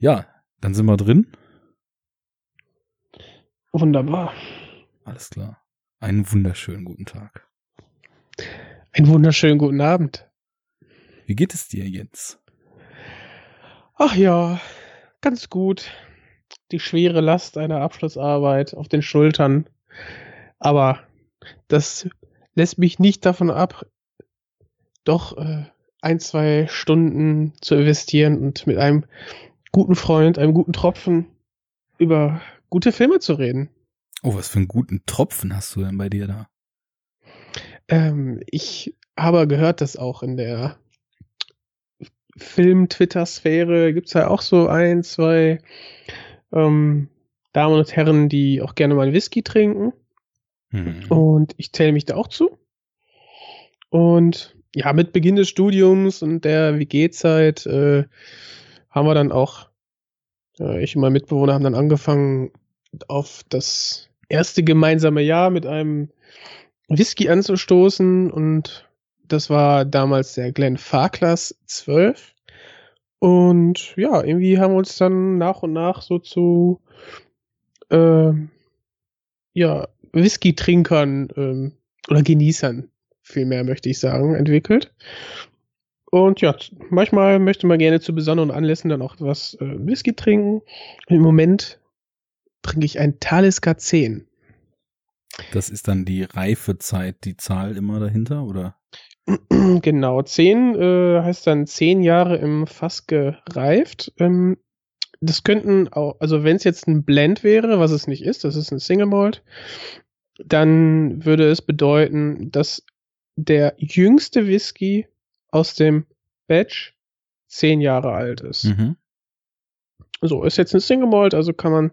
Ja, dann sind wir drin. Wunderbar. Alles klar. Einen wunderschönen guten Tag. Einen wunderschönen guten Abend. Wie geht es dir, Jens? Ach ja, ganz gut. Die schwere Last einer Abschlussarbeit auf den Schultern. Aber das lässt mich nicht davon ab, doch äh, ein, zwei Stunden zu investieren und mit einem guten Freund, einem guten Tropfen über gute Filme zu reden. Oh, was für einen guten Tropfen hast du denn bei dir da? Ähm, ich habe gehört, dass auch in der Film-Twitter-Sphäre gibt es ja auch so ein, zwei ähm, Damen und Herren, die auch gerne mal Whisky trinken. Mhm. Und ich zähle mich da auch zu. Und ja, mit Beginn des Studiums und der WG-Zeit äh, haben wir dann auch, äh, ich und mein Mitbewohner haben dann angefangen, auf das erste gemeinsame Jahr mit einem Whisky anzustoßen und das war damals der Glenn Farkless 12. Und ja, irgendwie haben wir uns dann nach und nach so zu äh, ja, Whisky-Trinkern ähm, oder Genießern, vielmehr möchte ich sagen, entwickelt. Und ja, manchmal möchte man gerne zu besonderen Anlässen dann auch was äh, Whisky trinken. Im Moment trinke ich ein Talisker 10. Das ist dann die Reifezeit, die Zahl immer dahinter, oder? Genau, 10 äh, heißt dann 10 Jahre im Fass gereift. Ähm, das könnten auch, also wenn es jetzt ein Blend wäre, was es nicht ist, das ist ein Single Malt, dann würde es bedeuten, dass der jüngste Whisky aus dem Batch 10 Jahre alt ist. Mhm. So, ist jetzt ein Single Malt, also kann man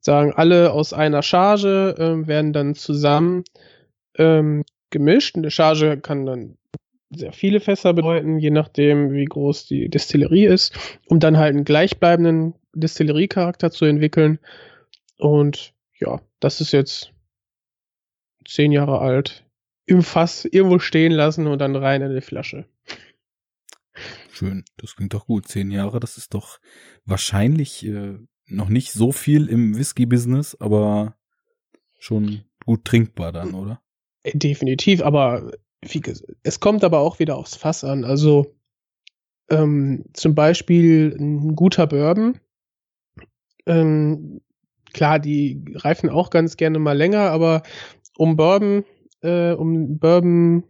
sagen, alle aus einer Charge äh, werden dann zusammen ähm, gemischt. Eine Charge kann dann sehr viele Fässer bedeuten, je nachdem, wie groß die Destillerie ist, um dann halt einen gleichbleibenden Destilleriecharakter zu entwickeln. Und ja, das ist jetzt zehn Jahre alt, im Fass irgendwo stehen lassen und dann rein in die Flasche. Schön, das klingt doch gut. Zehn Jahre, das ist doch wahrscheinlich äh, noch nicht so viel im Whisky-Business, aber schon gut trinkbar dann, oder? Äh, definitiv, aber es kommt aber auch wieder aufs Fass an. Also ähm, zum Beispiel ein guter Bourbon. Ähm, klar, die reifen auch ganz gerne mal länger, aber um Bourbon, äh, um Bourbon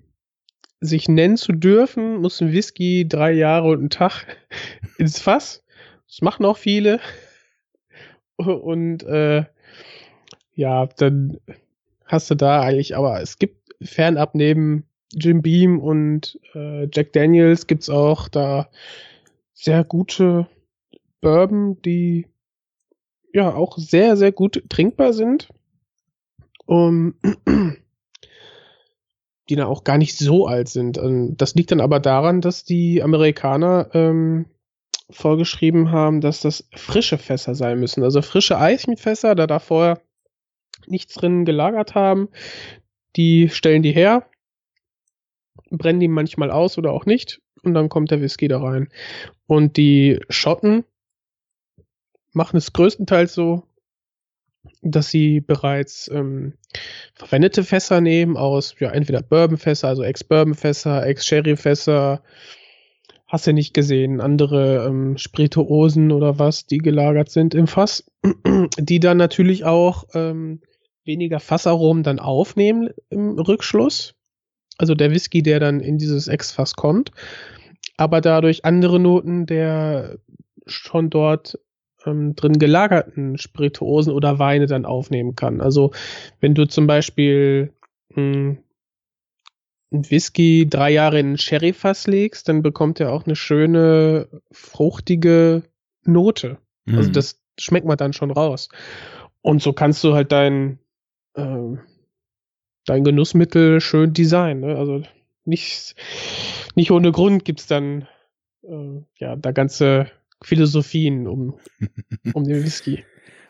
sich nennen zu dürfen, muss ein Whisky drei Jahre und einen Tag ins Fass. Das machen auch viele. Und äh, ja, dann hast du da eigentlich, aber es gibt fernab neben Jim Beam und äh, Jack Daniels gibt's auch da sehr gute Bourbon, die ja auch sehr, sehr gut trinkbar sind. Um, die dann auch gar nicht so alt sind. Ähm, das liegt dann aber daran, dass die Amerikaner ähm, vorgeschrieben haben, dass das frische Fässer sein müssen. Also frische Eichenfässer, da da vorher nichts drin gelagert haben, die stellen die her, brennen die manchmal aus oder auch nicht und dann kommt der Whisky da rein. Und die Schotten machen es größtenteils so, dass sie bereits ähm, verwendete Fässer nehmen aus ja entweder Bourbonfässer, also Ex-Bourbonfässer, Ex-Sherry-Fässer, hast du nicht gesehen, andere ähm, Spirituosen oder was, die gelagert sind im Fass, die dann natürlich auch ähm, weniger Fassaromen dann aufnehmen im Rückschluss. Also der Whisky, der dann in dieses Ex-Fass kommt, aber dadurch andere Noten der schon dort ähm, drin gelagerten Spirituosen oder Weine dann aufnehmen kann. Also wenn du zum Beispiel mh, hm, ein Whisky drei Jahre in ein Sherryfass legst, dann bekommt er auch eine schöne, fruchtige Note. Also mhm. Also das schmeckt man dann schon raus. Und so kannst du halt dein, äh, dein Genussmittel schön designen. Ne? Also nicht, nicht ohne Grund gibt's dann äh, ja da ganze Philosophien um, um den Whisky.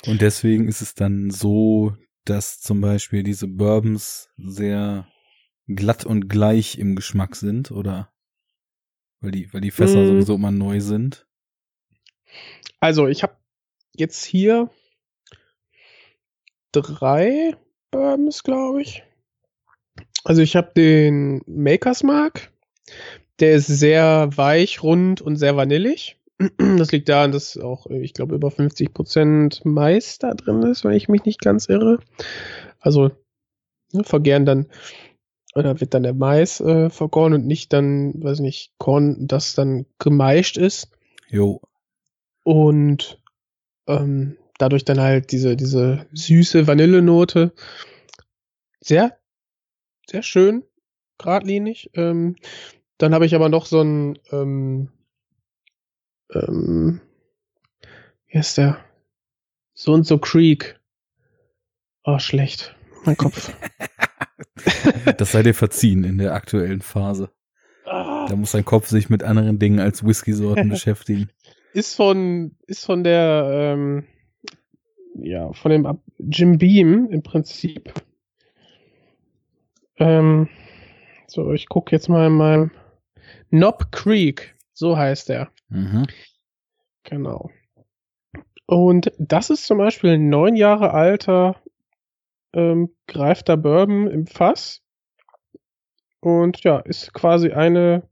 Und deswegen ist es dann so, dass zum Beispiel diese Bourbons sehr glatt und gleich im Geschmack sind, oder? Weil die, weil die Fässer mm. sowieso immer neu sind. Also, ich habe jetzt hier drei Bourbons, glaube ich. Also, ich habe den Makers Mark. Der ist sehr weich, rund und sehr vanillig. Das liegt daran, dass auch, ich glaube, über 50% Mais da drin ist, wenn ich mich nicht ganz irre. Also ne, vergären dann, oder wird dann der Mais äh, vergoren und nicht dann, weiß nicht, Korn, das dann gemeischt ist. Jo. Und ähm, dadurch dann halt diese, diese süße Vanillenote. Sehr, sehr schön, geradlinig. Ähm, dann habe ich aber noch so ein, ähm, ähm, wie ist der? So und so Creek. Oh, schlecht. Mein Kopf. das sei dir verziehen in der aktuellen Phase. Da muss dein Kopf sich mit anderen Dingen als Whisky-Sorten beschäftigen. Ist von, ist von der, ähm, ja, von dem Jim Beam im Prinzip. Ähm, so, ich gucke jetzt mal in meinem Knob Creek, so heißt er. Mhm. Genau. Und das ist zum Beispiel ein neun Jahre alter ähm, greifter Bourbon im Fass. Und ja, ist quasi eine,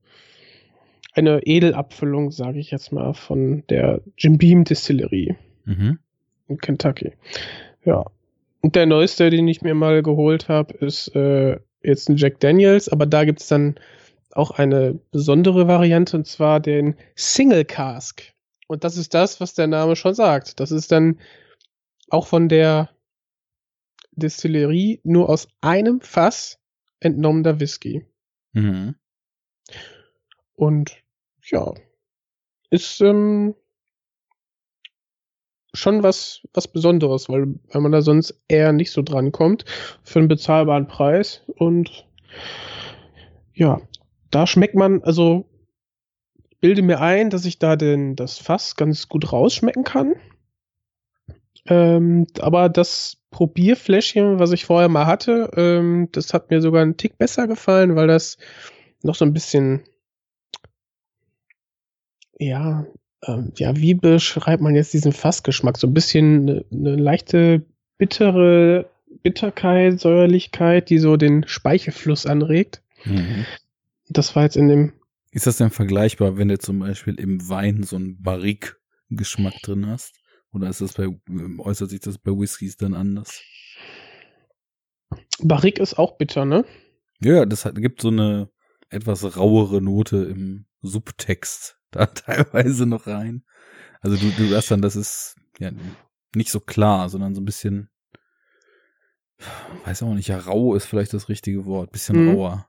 eine Edelabfüllung, sage ich jetzt mal, von der Jim Beam Distillerie Mhm. in Kentucky. Ja. Und der neueste, den ich mir mal geholt habe, ist äh, jetzt ein Jack Daniels, aber da gibt's dann auch eine besondere Variante, und zwar den Single Cask. Und das ist das, was der Name schon sagt. Das ist dann auch von der Distillerie nur aus einem Fass entnommener Whisky. Mhm. Und ja, ist ähm, schon was, was Besonderes, weil, weil man da sonst eher nicht so dran kommt für einen bezahlbaren Preis. Und ja, da schmeckt man, also bilde mir ein, dass ich da den, das Fass ganz gut rausschmecken kann. Ähm, aber das Probierfläschchen, was ich vorher mal hatte, ähm, das hat mir sogar einen Tick besser gefallen, weil das noch so ein bisschen, ja, ähm, ja, wie beschreibt man jetzt diesen Fassgeschmack? So ein bisschen eine, eine leichte bittere Bitterkeit, Säuerlichkeit, die so den Speichelfluss anregt. Mhm. Das war jetzt in dem Ist das denn vergleichbar, wenn du zum Beispiel im Wein so einen Barrique-Geschmack drin hast? Oder ist das bei, äußert sich das bei Whiskys dann anders? Barrique ist auch bitter, ne? Ja, das hat, gibt so eine etwas rauere Note im Subtext da teilweise noch rein. Also du, du hörst dann, das ist ja nicht so klar, sondern so ein bisschen, weiß auch nicht, ja, rau ist vielleicht das richtige Wort, bisschen Mhm. rauer.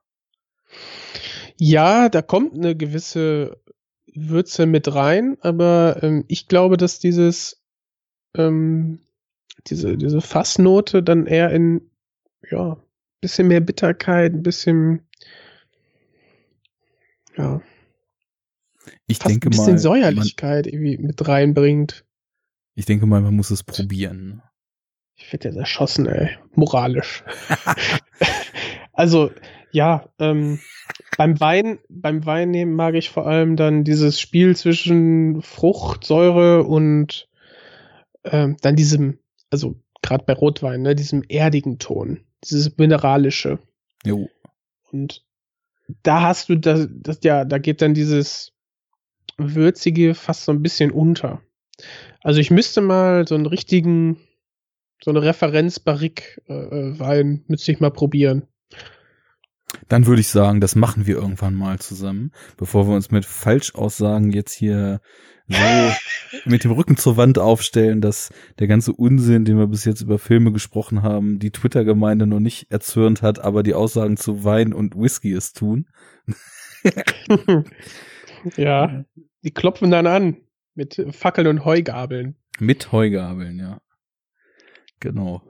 Ja, da kommt eine gewisse Würze mit rein, aber ähm, ich glaube, dass dieses ähm, diese diese Fassnote dann eher in ja bisschen mehr Bitterkeit, ein bisschen ja Ich denke ein bisschen mal, man, Säuerlichkeit irgendwie mit reinbringt. ich denke mal, man muss es probieren. Ich werde jetzt erschossen, ey. Moralisch. also, ja, ähm, beim Wein, beim Wein nehmen mag ich vor allem dann dieses Spiel zwischen Frucht, Säure und ähm, dann diesem, also gerade bei Rotwein, ne, diesem erdigen Ton, dieses mineralische. Jo. Und da hast du das, das ja, da geht dann dieses würzige fast so ein bisschen unter. Also ich müsste mal so einen richtigen, so eine Referenz Barrique äh, äh, Wein müsste ich mal probieren. Dann würde ich sagen, das machen wir irgendwann mal zusammen, bevor wir uns mit Falschaussagen jetzt hier so mit dem Rücken zur Wand aufstellen, dass der ganze Unsinn, den wir bis jetzt über Filme gesprochen haben, die Twitter-Gemeinde noch nicht erzürnt hat, aber die Aussagen zu Wein und Whisky es tun. ja, die klopfen dann an mit Fackeln und Heugabeln. Mit Heugabeln, ja. Genau.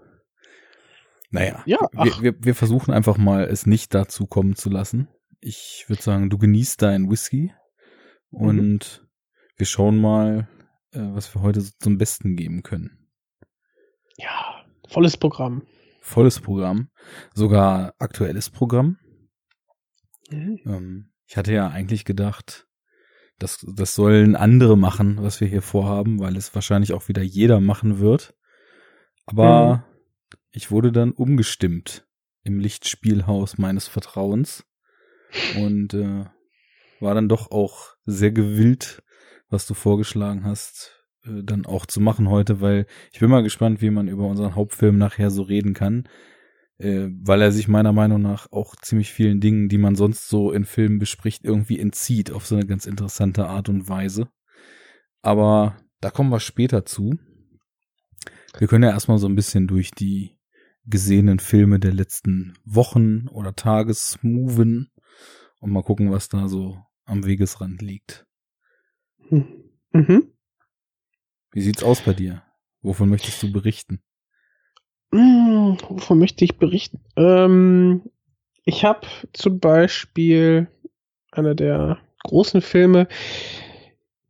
Naja, Ja, wir, wir, wir versuchen einfach mal, es nicht dazu kommen zu lassen. Ich würde sagen, du genießt deinen Whisky und wir schauen mal, äh, was wir heute so zum Besten geben können. Ja, volles Programm. Volles Programm, sogar aktuelles Programm. Ähm, ich hatte ja eigentlich gedacht, das, das sollen andere machen, was wir hier vorhaben, weil es wahrscheinlich auch wieder jeder machen wird. Aber mhm. Ich wurde dann umgestimmt im Lichtspielhaus meines Vertrauens und äh, war dann doch auch sehr gewillt, was du vorgeschlagen hast, äh, dann auch zu machen heute, weil ich bin mal gespannt, wie man über unseren Hauptfilm nachher so reden kann, äh, weil er sich meiner Meinung nach auch ziemlich vielen Dingen, die man sonst so in Filmen bespricht, irgendwie entzieht auf so eine ganz interessante Art und Weise. Aber da kommen wir später zu. Wir können ja erstmal so ein bisschen durch die gesehenen Filme der letzten Wochen oder Tages moven und mal gucken, was da so am Wegesrand liegt. Mhm. Wie sieht's aus bei dir? Wovon möchtest du berichten? Hm, wovon möchte ich berichten? Ähm, ich habe zum Beispiel einer der großen Filme.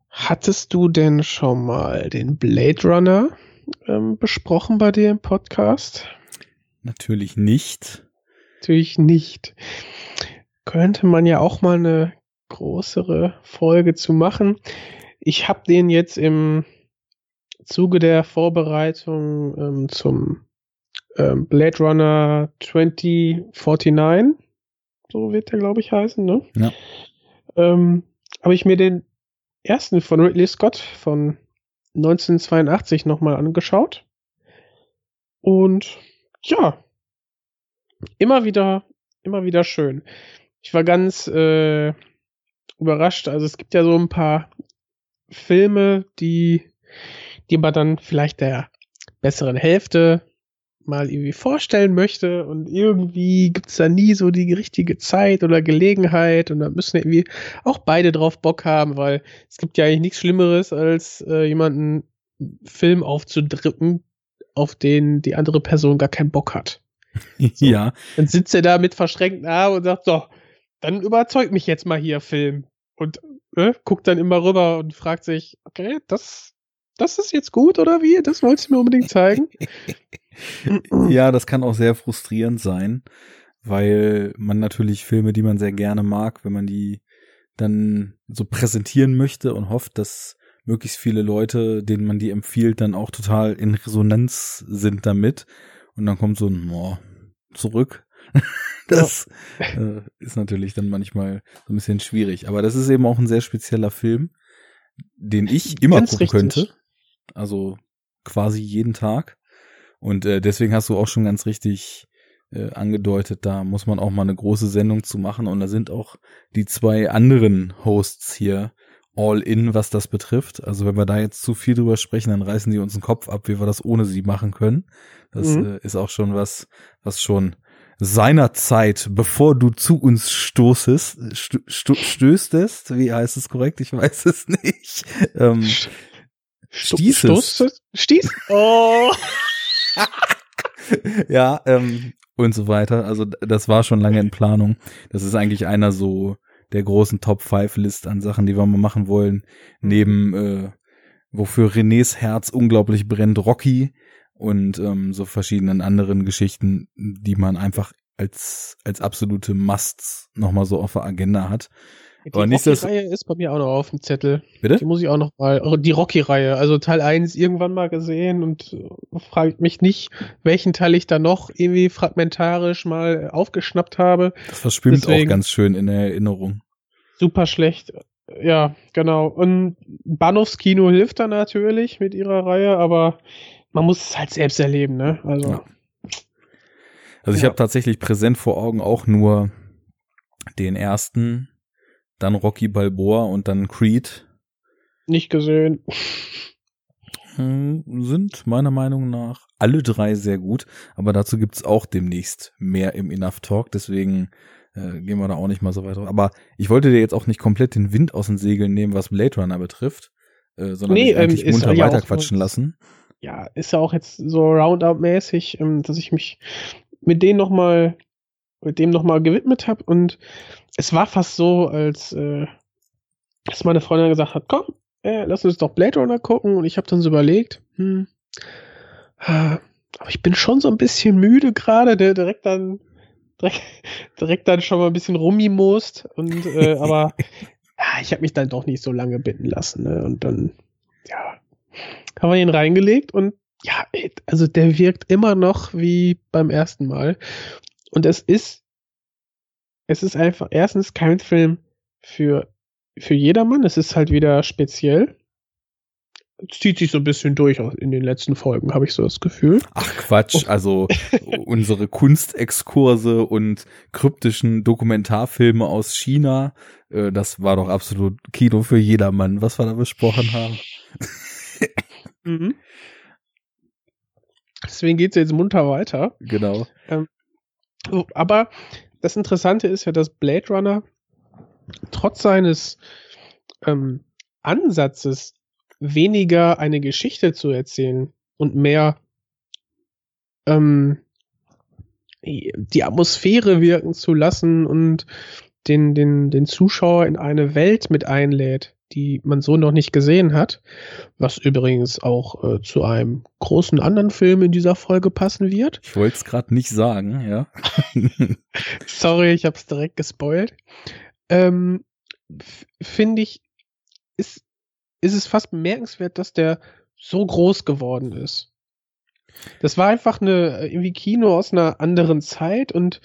Hattest du denn schon mal den Blade Runner ähm, besprochen bei dir im Podcast? Natürlich nicht. Natürlich nicht. Könnte man ja auch mal eine größere Folge zu machen. Ich habe den jetzt im Zuge der Vorbereitung ähm, zum ähm, Blade Runner 2049, so wird der, glaube ich, heißen, ne? Ja. Ähm, habe ich mir den ersten von Ridley Scott von 1982 nochmal angeschaut. Und ja, immer wieder, immer wieder schön. Ich war ganz äh, überrascht. Also es gibt ja so ein paar Filme, die, die man dann vielleicht der besseren Hälfte mal irgendwie vorstellen möchte und irgendwie gibt's da nie so die richtige Zeit oder Gelegenheit und da müssen irgendwie auch beide drauf Bock haben, weil es gibt ja eigentlich nichts Schlimmeres, als äh, jemanden Film aufzudrücken, auf den die andere Person gar keinen Bock hat. So. Ja. Dann sitzt er da mit verschränkten Armen und sagt, so, dann überzeugt mich jetzt mal hier Film. Und äh, guckt dann immer rüber und fragt sich, okay, das, das ist jetzt gut oder wie? Das wolltest du mir unbedingt zeigen? ja, das kann auch sehr frustrierend sein, weil man natürlich Filme, die man sehr gerne mag, wenn man die dann so präsentieren möchte und hofft, dass möglichst viele Leute, denen man die empfiehlt, dann auch total in Resonanz sind damit. Und dann kommt so ein oh, zurück. das äh, ist natürlich dann manchmal so ein bisschen schwierig. Aber das ist eben auch ein sehr spezieller Film, den ich immer Ganz gucken richtig. könnte. Also quasi jeden Tag. Und äh, deswegen hast du auch schon ganz richtig äh, angedeutet, da muss man auch mal eine große Sendung zu machen. Und da sind auch die zwei anderen Hosts hier all in, was das betrifft. Also wenn wir da jetzt zu viel drüber sprechen, dann reißen die uns den Kopf ab, wie wir das ohne sie machen können. Das mhm. äh, ist auch schon was, was schon seinerzeit, bevor du zu uns stoßest, st st stößtest, wie heißt es korrekt? Ich weiß es nicht. Ähm, stießest. Stieß? Oh. ja, ähm, und so weiter. Also das war schon lange in Planung. Das ist eigentlich einer so der großen Top 5 List an Sachen, die wir mal machen wollen. Neben äh, wofür Renés Herz unglaublich brennt, Rocky und ähm, so verschiedenen anderen Geschichten, die man einfach als als absolute Musts nochmal so auf der Agenda hat. Die Rocky-Reihe ist bei mir auch noch auf dem Zettel. Bitte? Die muss ich auch noch mal. Oh, die Rocky-Reihe, also Teil 1 irgendwann mal gesehen und äh, fragt mich nicht, welchen Teil ich da noch irgendwie fragmentarisch mal aufgeschnappt habe. Das verschwimmt Deswegen, auch ganz schön in der Erinnerung. Super schlecht. Ja, genau. Und Bahnhofskino hilft da natürlich mit ihrer Reihe, aber man muss es halt selbst erleben, ne? Also. Ja. Also ich ja. habe tatsächlich präsent vor Augen auch nur den ersten dann Rocky Balboa und dann Creed. Nicht gesehen. Hm, sind meiner Meinung nach alle drei sehr gut, aber dazu gibt's auch demnächst mehr im Enough Talk, deswegen äh, gehen wir da auch nicht mal so weiter. Aber ich wollte dir jetzt auch nicht komplett den Wind aus den Segeln nehmen, was Blade Runner betrifft, äh, sondern nee, dich eigentlich ähm, munter ja weiterquatschen lassen. Ja, ist ja auch jetzt so Roundup-mäßig, ähm, dass ich mich mit denen noch mal mit dem nochmal gewidmet habe und es war fast so, als äh, dass meine Freundin gesagt hat, komm, äh, lass uns doch Blade Runner gucken und ich habe dann so überlegt, hm, aber ich bin schon so ein bisschen müde gerade, der direkt dann direkt, direkt dann schon mal ein bisschen rummimost und äh, aber ja, ich habe mich dann doch nicht so lange bitten lassen. Ne? Und dann, ja, haben wir ihn reingelegt und ja, also der wirkt immer noch wie beim ersten Mal. Und es ist, es ist einfach erstens kein Film für, für jedermann. Es ist halt wieder speziell. Es zieht sich so ein bisschen durch in den letzten Folgen, habe ich so das Gefühl. Ach Quatsch, oh. also unsere Kunstexkurse und kryptischen Dokumentarfilme aus China, äh, das war doch absolut Kino für jedermann, was wir da besprochen haben. mhm. Deswegen geht es jetzt munter weiter. Genau. Ähm, aber das Interessante ist ja, dass Blade Runner trotz seines ähm, Ansatzes weniger eine Geschichte zu erzählen und mehr ähm, die Atmosphäre wirken zu lassen und den, den, den Zuschauer in eine Welt mit einlädt, die man so noch nicht gesehen hat, was übrigens auch äh, zu einem großen anderen Film in dieser Folge passen wird. Ich wollte es gerade nicht sagen, ja. Sorry, ich habe es direkt gespoilt. Ähm, Finde ich, ist, ist es fast bemerkenswert, dass der so groß geworden ist. Das war einfach eine irgendwie Kino aus einer anderen Zeit und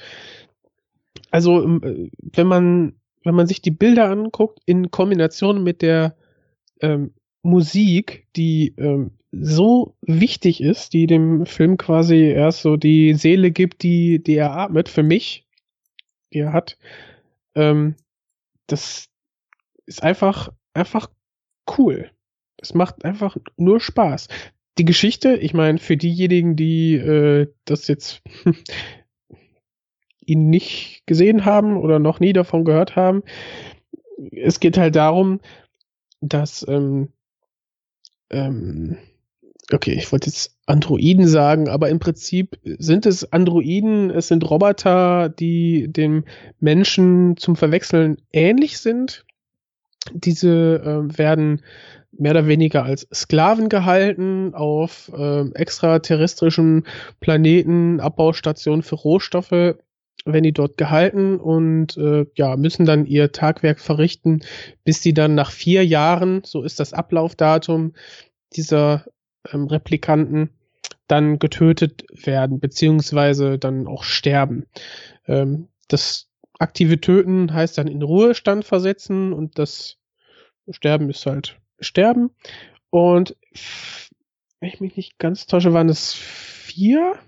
also ähm, wenn man wenn man sich die Bilder anguckt, in Kombination mit der ähm, Musik, die ähm, so wichtig ist, die dem Film quasi erst so die Seele gibt, die, die er atmet, für mich, die er hat, ähm, das ist einfach, einfach cool. Es macht einfach nur Spaß. Die Geschichte, ich meine, für diejenigen, die äh, das jetzt ihn nicht gesehen haben oder noch nie davon gehört haben. Es geht halt darum, dass, ähm, ähm, okay, ich wollte jetzt Androiden sagen, aber im Prinzip sind es Androiden, es sind Roboter, die dem Menschen zum Verwechseln ähnlich sind. Diese äh, werden mehr oder weniger als Sklaven gehalten auf äh, extraterrestrischen Planeten, Abbaustationen für Rohstoffe werden die dort gehalten und äh, ja, müssen dann ihr Tagwerk verrichten, bis sie dann nach vier Jahren, so ist das Ablaufdatum dieser ähm, Replikanten, dann getötet werden, beziehungsweise dann auch sterben. Ähm, das aktive Töten heißt dann in Ruhestand versetzen und das Sterben ist halt Sterben. Und wenn ich mich nicht ganz täusche, waren es vier,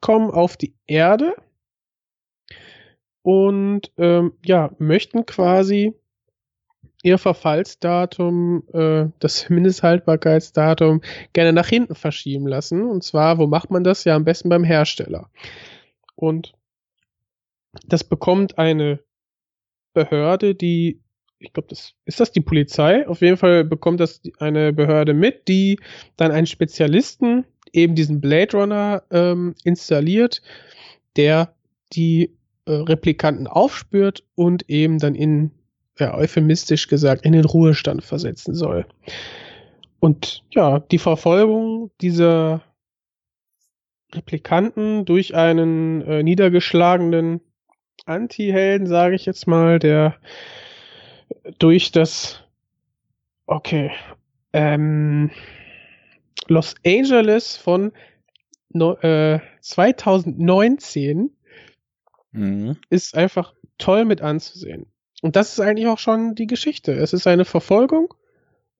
kommen auf die Erde und ähm, ja, möchten quasi ihr Verfallsdatum, äh, das Mindesthaltbarkeitsdatum, gerne nach hinten verschieben lassen. Und zwar, wo macht man das? Ja, am besten beim Hersteller. Und das bekommt eine Behörde, die, ich glaube, das ist das die Polizei. Auf jeden Fall bekommt das eine Behörde mit, die dann einen Spezialisten, eben diesen Blade Runner, ähm, installiert, der die äh, Replikanten aufspürt und eben dann in, ja, euphemistisch gesagt, in den Ruhestand versetzen soll. Und ja, die Verfolgung dieser Replikanten durch einen äh, niedergeschlagenen Anti-Helden, sage ich jetzt mal, der durch das okay ähm, Los Angeles von no, äh, 2019 Mhm. Ist einfach toll mit anzusehen. Und das ist eigentlich auch schon die Geschichte. Es ist eine Verfolgung.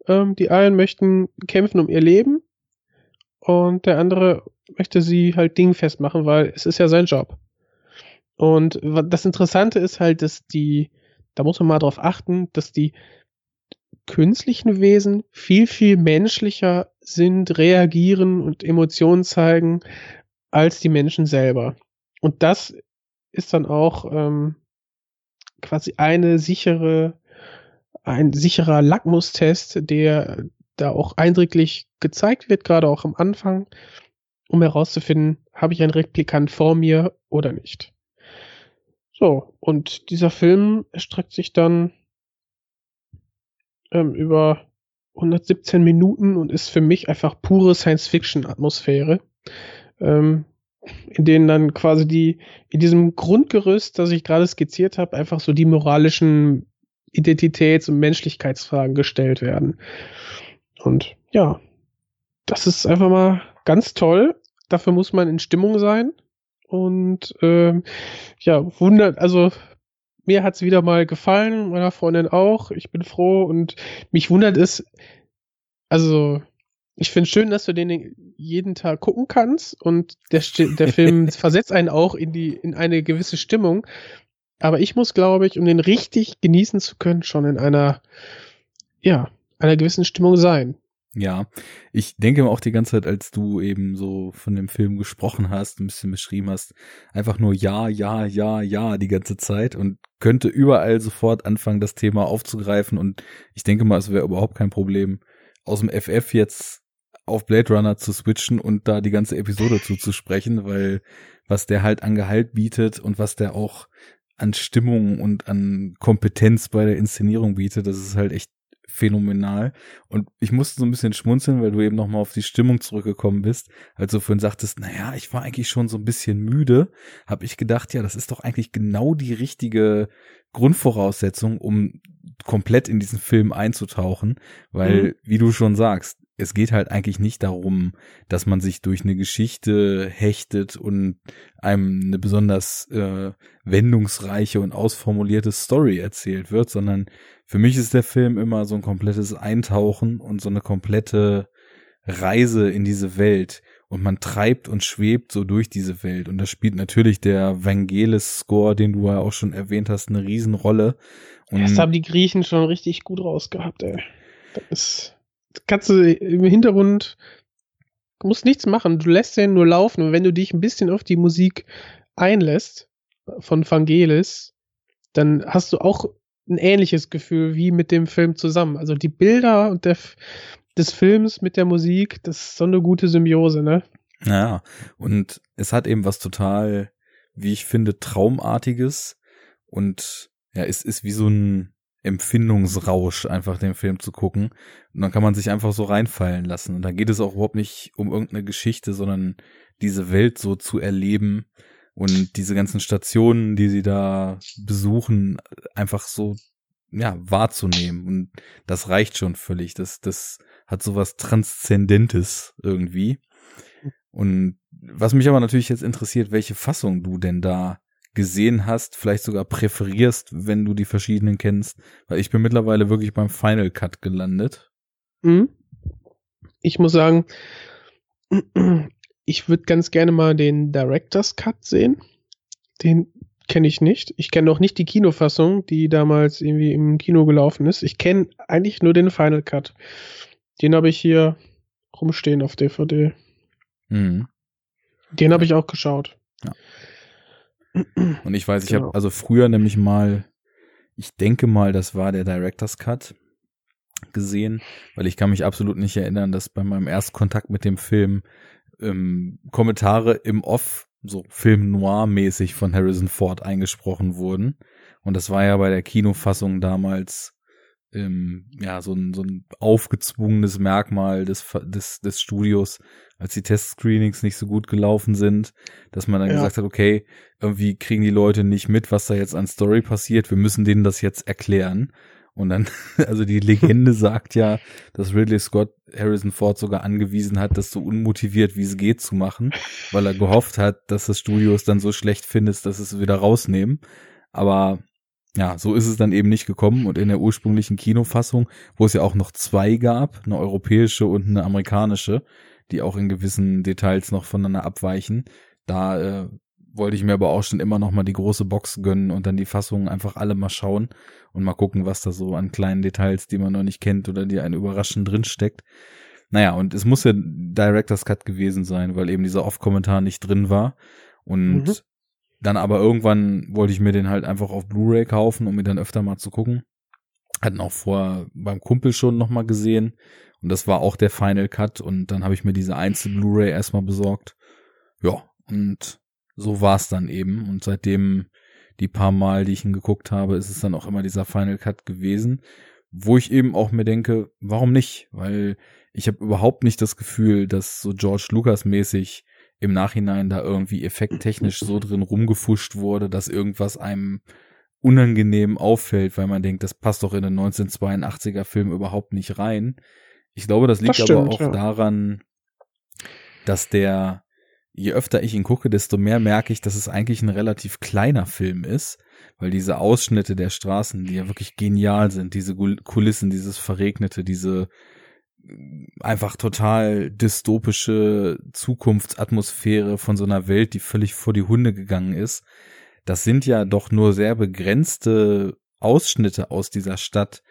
Ähm, die einen möchten kämpfen um ihr Leben und der andere möchte sie halt dingfest machen, weil es ist ja sein Job. Und das Interessante ist halt, dass die, da muss man mal drauf achten, dass die künstlichen Wesen viel, viel menschlicher sind, reagieren und Emotionen zeigen als die Menschen selber. Und das ist dann auch ähm, quasi eine sichere, ein sicherer Lackmustest, der da auch eindrücklich gezeigt wird, gerade auch am Anfang, um herauszufinden, habe ich einen Replikant vor mir oder nicht. So, und dieser Film erstreckt sich dann ähm, über 117 Minuten und ist für mich einfach pure Science-Fiction-Atmosphäre. Ähm, in denen dann quasi die, in diesem Grundgerüst, das ich gerade skizziert habe, einfach so die moralischen Identitäts- und Menschlichkeitsfragen gestellt werden. Und ja, das ist einfach mal ganz toll. Dafür muss man in Stimmung sein. Und ähm, ja, wundert, also mir hat's wieder mal gefallen, meiner Freundin auch. Ich bin froh und mich wundert es, also ich finde schön, dass du den jeden Tag gucken kannst und der, der Film versetzt einen auch in die in eine gewisse Stimmung. Aber ich muss, glaube ich, um den richtig genießen zu können, schon in einer ja einer gewissen Stimmung sein. Ja, ich denke auch die ganze Zeit, als du eben so von dem Film gesprochen hast, ein bisschen beschrieben hast, einfach nur ja, ja, ja, ja die ganze Zeit und könnte überall sofort anfangen, das Thema aufzugreifen und ich denke mal, es wäre überhaupt kein Problem, aus dem FF jetzt auf Blade Runner zu switchen und da die ganze Episode zuzusprechen, weil was der halt an Gehalt bietet und was der auch an Stimmung und an Kompetenz bei der Inszenierung bietet, das ist halt echt phänomenal. Und ich musste so ein bisschen schmunzeln, weil du eben nochmal auf die Stimmung zurückgekommen bist. Als du vorhin sagtest, naja, ich war eigentlich schon so ein bisschen müde, habe ich gedacht, ja, das ist doch eigentlich genau die richtige Grundvoraussetzung, um komplett in diesen Film einzutauchen, weil, mhm. wie du schon sagst, es geht halt eigentlich nicht darum, dass man sich durch eine Geschichte hechtet und einem eine besonders äh, wendungsreiche und ausformulierte Story erzählt wird, sondern für mich ist der Film immer so ein komplettes Eintauchen und so eine komplette Reise in diese Welt und man treibt und schwebt so durch diese Welt und da spielt natürlich der Vangelis-Score, den du ja auch schon erwähnt hast, eine Riesenrolle. Und das haben die Griechen schon richtig gut rausgehabt, ey. Das ist kannst du im Hintergrund, du musst nichts machen, du lässt den nur laufen und wenn du dich ein bisschen auf die Musik einlässt von Vangelis, dann hast du auch ein ähnliches Gefühl wie mit dem Film zusammen. Also die Bilder und der, des Films mit der Musik, das ist so eine gute Symbiose, ne? Ja, und es hat eben was total, wie ich finde, Traumartiges und ja, es ist wie so ein Empfindungsrausch, einfach den Film zu gucken. Und dann kann man sich einfach so reinfallen lassen. Und da geht es auch überhaupt nicht um irgendeine Geschichte, sondern diese Welt so zu erleben und diese ganzen Stationen, die sie da besuchen, einfach so ja wahrzunehmen. Und das reicht schon völlig. Das das hat so was Transzendentes irgendwie. Und was mich aber natürlich jetzt interessiert, welche Fassung du denn da gesehen hast, vielleicht sogar präferierst, wenn du die verschiedenen kennst, weil ich bin mittlerweile wirklich beim Final Cut gelandet. Mhm. Ich muss sagen, ich würde ganz gerne mal den Director's Cut sehen. Den kenne ich nicht. Ich kenne auch nicht die Kinofassung, die damals irgendwie im Kino gelaufen ist. Ich kenne eigentlich nur den Final Cut. Den habe ich hier rumstehen auf DVD. Mhm. Den habe ich auch geschaut. Ja. Und ich weiß, ich genau. habe also früher nämlich mal, ich denke mal, das war der Director's Cut gesehen, weil ich kann mich absolut nicht erinnern, dass bei meinem Erstkontakt mit dem Film ähm, Kommentare im Off so Film Noir mäßig von Harrison Ford eingesprochen wurden. Und das war ja bei der Kinofassung damals ähm, ja so ein, so ein aufgezwungenes Merkmal des, des, des Studios, als die Testscreenings nicht so gut gelaufen sind, dass man dann ja. gesagt hat, okay, irgendwie kriegen die Leute nicht mit, was da jetzt an Story passiert, wir müssen denen das jetzt erklären. Und dann, also die Legende sagt ja, dass Ridley Scott Harrison Ford sogar angewiesen hat, das so unmotiviert wie es geht zu machen, weil er gehofft hat, dass das Studio es dann so schlecht findet, dass es wieder rausnehmen. Aber ja, so ist es dann eben nicht gekommen und in der ursprünglichen Kinofassung, wo es ja auch noch zwei gab, eine europäische und eine amerikanische, die auch in gewissen Details noch voneinander abweichen, da äh, wollte ich mir aber auch schon immer noch mal die große Box gönnen und dann die Fassungen einfach alle mal schauen und mal gucken, was da so an kleinen Details, die man noch nicht kennt oder die einen überraschend drin steckt. Naja, und es muss ja Director's Cut gewesen sein, weil eben dieser Off-Kommentar nicht drin war. Und mhm. Dann aber irgendwann wollte ich mir den halt einfach auf Blu-ray kaufen, um mir dann öfter mal zu gucken. Hatten auch vor beim Kumpel schon nochmal gesehen. Und das war auch der Final Cut. Und dann habe ich mir diese einzelne Blu-ray erstmal besorgt. Ja, und so war's dann eben. Und seitdem die paar Mal, die ich ihn geguckt habe, ist es dann auch immer dieser Final Cut gewesen. Wo ich eben auch mir denke, warum nicht? Weil ich habe überhaupt nicht das Gefühl, dass so George Lucas mäßig im Nachhinein da irgendwie effekttechnisch so drin rumgefuscht wurde, dass irgendwas einem unangenehm auffällt, weil man denkt, das passt doch in den 1982er Film überhaupt nicht rein. Ich glaube, das liegt das stimmt, aber auch ja. daran, dass der, je öfter ich ihn gucke, desto mehr merke ich, dass es eigentlich ein relativ kleiner Film ist, weil diese Ausschnitte der Straßen, die ja wirklich genial sind, diese Kulissen, dieses Verregnete, diese einfach total dystopische Zukunftsatmosphäre von so einer Welt, die völlig vor die Hunde gegangen ist. Das sind ja doch nur sehr begrenzte Ausschnitte aus dieser Stadt.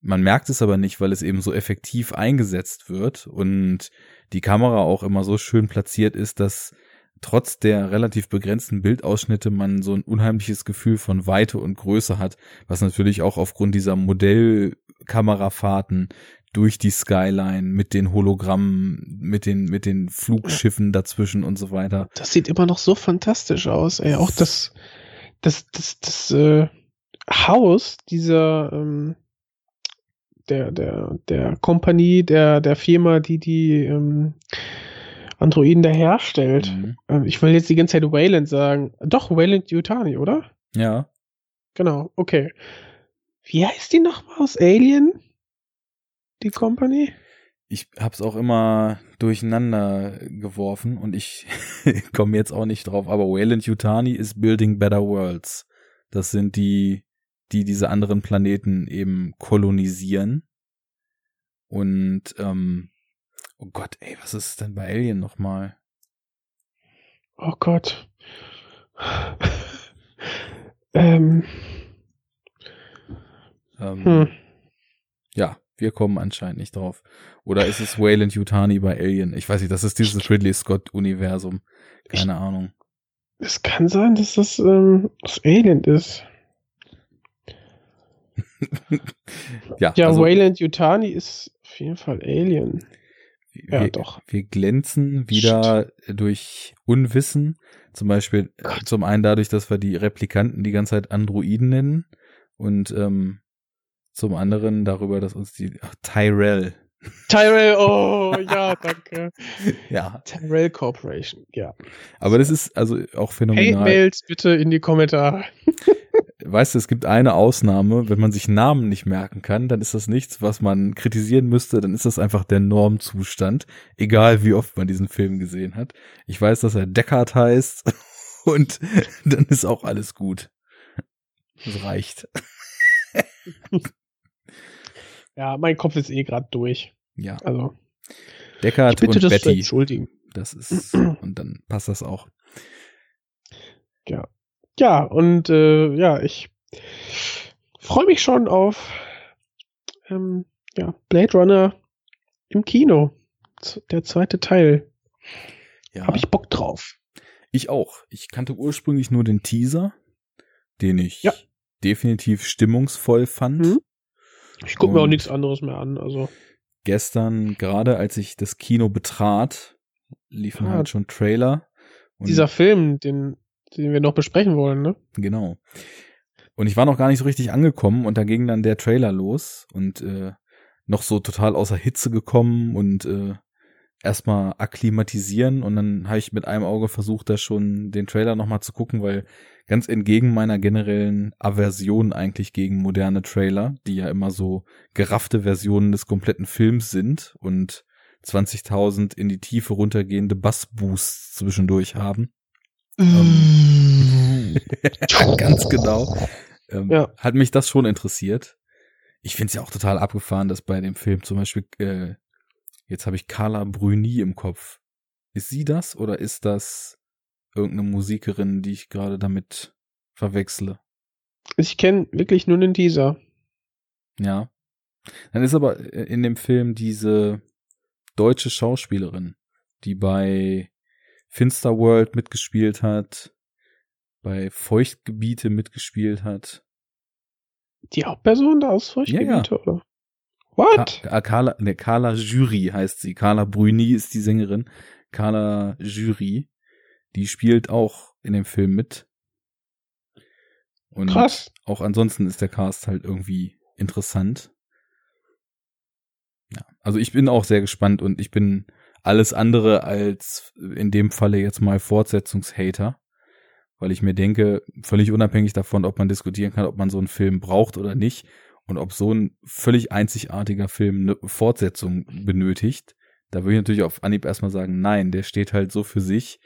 Man merkt es aber nicht, weil es eben so effektiv eingesetzt wird und die Kamera auch immer so schön platziert ist, dass trotz der relativ begrenzten Bildausschnitte man so ein unheimliches Gefühl von Weite und Größe hat, was natürlich auch aufgrund dieser Modellkamerafahrten durch die Skyline mit den Hologrammen, mit den, mit den Flugschiffen dazwischen und so weiter. Das sieht immer noch so fantastisch aus, ey. Auch das, das, das, das, äh, Haus dieser, ähm, der, der, der Kompanie, der, der Firma, die die ähm, Androiden da herstellt. Mhm. Ähm, ich will jetzt die ganze Zeit Wayland sagen. Doch, Wayland Yutani, oder? Ja. Genau, okay. Wie heißt die nochmal aus Alien? Die Company? Ich hab's auch immer durcheinander geworfen und ich komme jetzt auch nicht drauf, aber Wayland Yutani ist Building Better Worlds. Das sind die, die diese anderen Planeten eben kolonisieren. Und, ähm, oh Gott, ey, was ist denn bei Alien nochmal? Oh Gott. ähm. ähm hm. Wir kommen anscheinend nicht drauf. Oder ist es Wayland Yutani bei Alien? Ich weiß nicht, das ist dieses Ridley Scott-Universum. Keine ich, Ahnung. Es kann sein, dass das ähm, aus Alien ist. ja, ja also, Wayland Yutani ist auf jeden Fall Alien. Wir, ja, doch. Wir glänzen wieder Shit. durch Unwissen. Zum Beispiel, Gott. zum einen dadurch, dass wir die Replikanten die ganze Zeit Androiden nennen. Und ähm, zum anderen darüber, dass uns die ach, Tyrell. Tyrell, oh ja, danke. ja. Tyrell Corporation, ja. Aber das ist also auch phänomenal. Hey, Mails bitte in die Kommentare. weißt du, es gibt eine Ausnahme, wenn man sich Namen nicht merken kann, dann ist das nichts, was man kritisieren müsste, dann ist das einfach der Normzustand, egal wie oft man diesen Film gesehen hat. Ich weiß, dass er Deckard heißt und dann ist auch alles gut. Das reicht. Ja, mein Kopf ist eh gerade durch. Ja. Also. Deckard bitte und das Betty. entschuldigen. Das ist, und dann passt das auch. Ja. Ja, und äh, ja, ich freue mich schon auf ähm, ja, Blade Runner im Kino. Der zweite Teil. Ja. Habe ich Bock drauf. Ich auch. Ich kannte ursprünglich nur den Teaser, den ich ja. definitiv stimmungsvoll fand. Mhm. Ich gucke mir auch nichts anderes mehr an. Also gestern, gerade als ich das Kino betrat, liefen ah, halt schon Trailer. dieser Film, den, den wir noch besprechen wollen, ne? Genau. Und ich war noch gar nicht so richtig angekommen und da ging dann der Trailer los und äh, noch so total außer Hitze gekommen und äh, erstmal akklimatisieren und dann habe ich mit einem Auge versucht, da schon den Trailer nochmal zu gucken, weil ganz entgegen meiner generellen Aversion eigentlich gegen moderne Trailer, die ja immer so geraffte Versionen des kompletten Films sind und 20.000 in die Tiefe runtergehende Bassboosts zwischendurch haben. Mm. ganz genau. Ähm, ja. Hat mich das schon interessiert. Ich finde es ja auch total abgefahren, dass bei dem Film zum Beispiel, äh, jetzt habe ich Carla Bruni im Kopf. Ist sie das oder ist das irgendeine Musikerin, die ich gerade damit verwechsle. Ich kenne wirklich nur den Teaser. Ja. Dann ist aber äh, in dem Film diese deutsche Schauspielerin, die bei Finster World mitgespielt hat, bei Feuchtgebiete mitgespielt hat. Die Hauptperson da aus Feuchtgebiete, ja, ja. oder? What? Ka Carla, ne, Carla Jury heißt sie. Carla Bruni ist die Sängerin. Carla Jury. Die spielt auch in dem Film mit. Und Krass. auch ansonsten ist der Cast halt irgendwie interessant. Ja, also ich bin auch sehr gespannt und ich bin alles andere als in dem Falle jetzt mal Fortsetzungshater, weil ich mir denke, völlig unabhängig davon, ob man diskutieren kann, ob man so einen Film braucht oder nicht und ob so ein völlig einzigartiger Film eine Fortsetzung benötigt, da würde ich natürlich auf Anhieb erstmal sagen, nein, der steht halt so für sich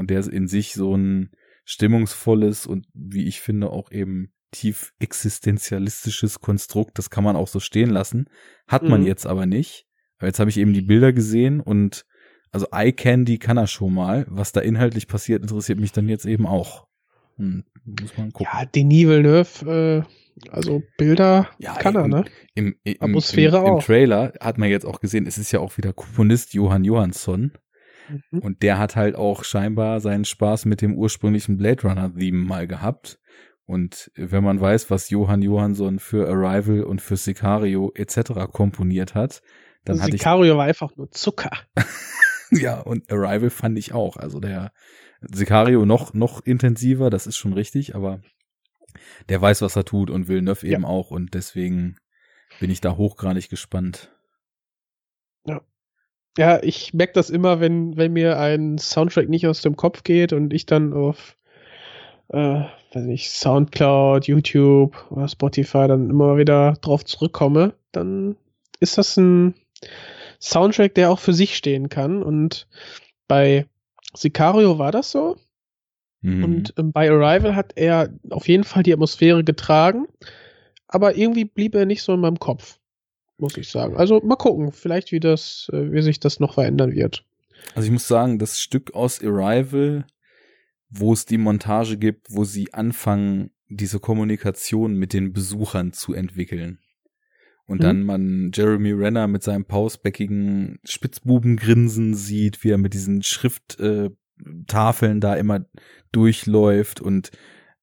und der ist in sich so ein stimmungsvolles und wie ich finde auch eben tief existenzialistisches Konstrukt, das kann man auch so stehen lassen, hat man mhm. jetzt aber nicht. Aber jetzt habe ich eben die Bilder gesehen und also Eye Candy kann er schon mal. Was da inhaltlich passiert, interessiert mich dann jetzt eben auch. Hm, muss man gucken. Ja, Denis Villeneuve, äh, also Bilder ja, kann er, ne? Im, im, Atmosphäre im, im, auch. Im Trailer hat man jetzt auch gesehen, es ist ja auch wieder Komponist Johann Johansson. Mhm. Und der hat halt auch scheinbar seinen Spaß mit dem ursprünglichen Blade Runner Theme mal gehabt. Und wenn man weiß, was Johann Johansson für Arrival und für Sicario etc. komponiert hat, dann also hatte Sicario war einfach nur Zucker. ja, und Arrival fand ich auch. Also der Sicario noch, noch intensiver, das ist schon richtig, aber der weiß, was er tut und Villeneuve ja. eben auch. Und deswegen bin ich da hochgradig gespannt. Ja. Ich merke das immer, wenn, wenn mir ein Soundtrack nicht aus dem Kopf geht und ich dann auf äh, weiß nicht, Soundcloud, YouTube oder Spotify dann immer wieder drauf zurückkomme, dann ist das ein Soundtrack, der auch für sich stehen kann. Und bei Sicario war das so. Mhm. Und ähm, bei Arrival hat er auf jeden Fall die Atmosphäre getragen, aber irgendwie blieb er nicht so in meinem Kopf, muss ich sagen. Also mal gucken, vielleicht wie das, äh, wie sich das noch verändern wird. Also ich muss sagen, das Stück aus Arrival, wo es die Montage gibt, wo sie anfangen, diese Kommunikation mit den Besuchern zu entwickeln und mhm. dann man Jeremy Renner mit seinem pausbäckigen Spitzbubengrinsen sieht, wie er mit diesen Schrifttafeln äh, da immer durchläuft und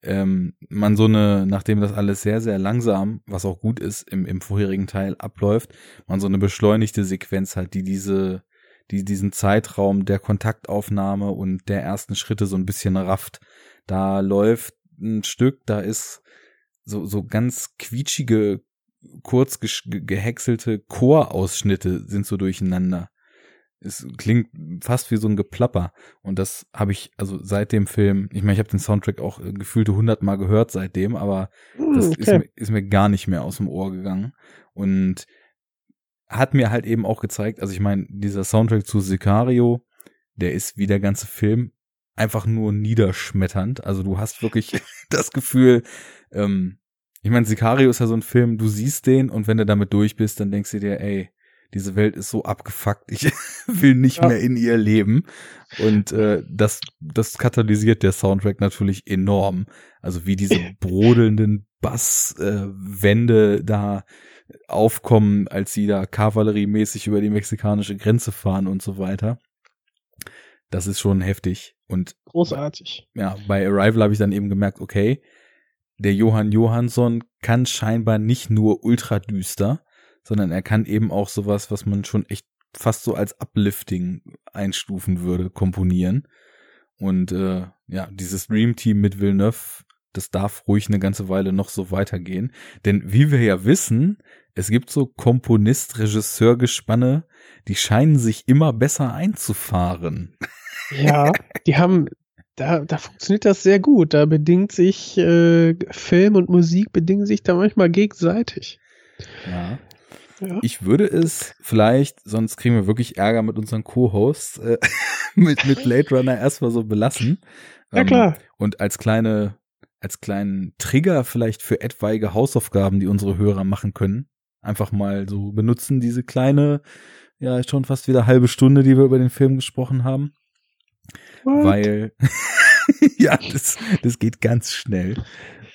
ähm, man so eine, nachdem das alles sehr, sehr langsam, was auch gut ist, im, im vorherigen Teil abläuft, man so eine beschleunigte Sequenz hat, die diese, die diesen Zeitraum der Kontaktaufnahme und der ersten Schritte so ein bisschen rafft. Da läuft ein Stück, da ist so, so ganz quietschige kurz gehäckselte Chorausschnitte sind so durcheinander. Es klingt fast wie so ein Geplapper. Und das habe ich, also seit dem Film, ich meine, ich habe den Soundtrack auch äh, gefühlte hundertmal gehört seitdem, aber hm, das okay. ist, mir, ist mir gar nicht mehr aus dem Ohr gegangen. Und hat mir halt eben auch gezeigt, also ich meine, dieser Soundtrack zu Sicario, der ist wie der ganze Film einfach nur niederschmetternd. Also du hast wirklich das Gefühl, ähm, ich meine, Sicario ist ja so ein Film, du siehst den und wenn du damit durch bist, dann denkst du dir, ey, diese Welt ist so abgefuckt, ich will nicht ja. mehr in ihr leben. Und äh, das, das katalysiert der Soundtrack natürlich enorm. Also wie diese brodelnden Basswände äh, da aufkommen, als sie da kavalleriemäßig über die mexikanische Grenze fahren und so weiter. Das ist schon heftig. Und großartig. Ja, bei Arrival habe ich dann eben gemerkt, okay, der Johann Johansson kann scheinbar nicht nur ultra düster, sondern er kann eben auch sowas, was man schon echt fast so als Uplifting einstufen würde, komponieren. Und äh, ja, dieses Dream Team mit Villeneuve, das darf ruhig eine ganze Weile noch so weitergehen. Denn wie wir ja wissen, es gibt so Komponist-Regisseur-Gespanne, die scheinen sich immer besser einzufahren. Ja, die haben da, da funktioniert das sehr gut. Da bedingt sich äh, Film und Musik bedingen sich da manchmal gegenseitig. Ja. Ja. Ich würde es vielleicht, sonst kriegen wir wirklich Ärger mit unseren Co-Hosts, äh, mit, mit Blade Runner erstmal so belassen. Ja, ähm, klar. Und als kleine, als kleinen Trigger vielleicht für etwaige Hausaufgaben, die unsere Hörer machen können, einfach mal so benutzen, diese kleine, ja, schon fast wieder halbe Stunde, die wir über den Film gesprochen haben. What? Weil, ja, das, das geht ganz schnell.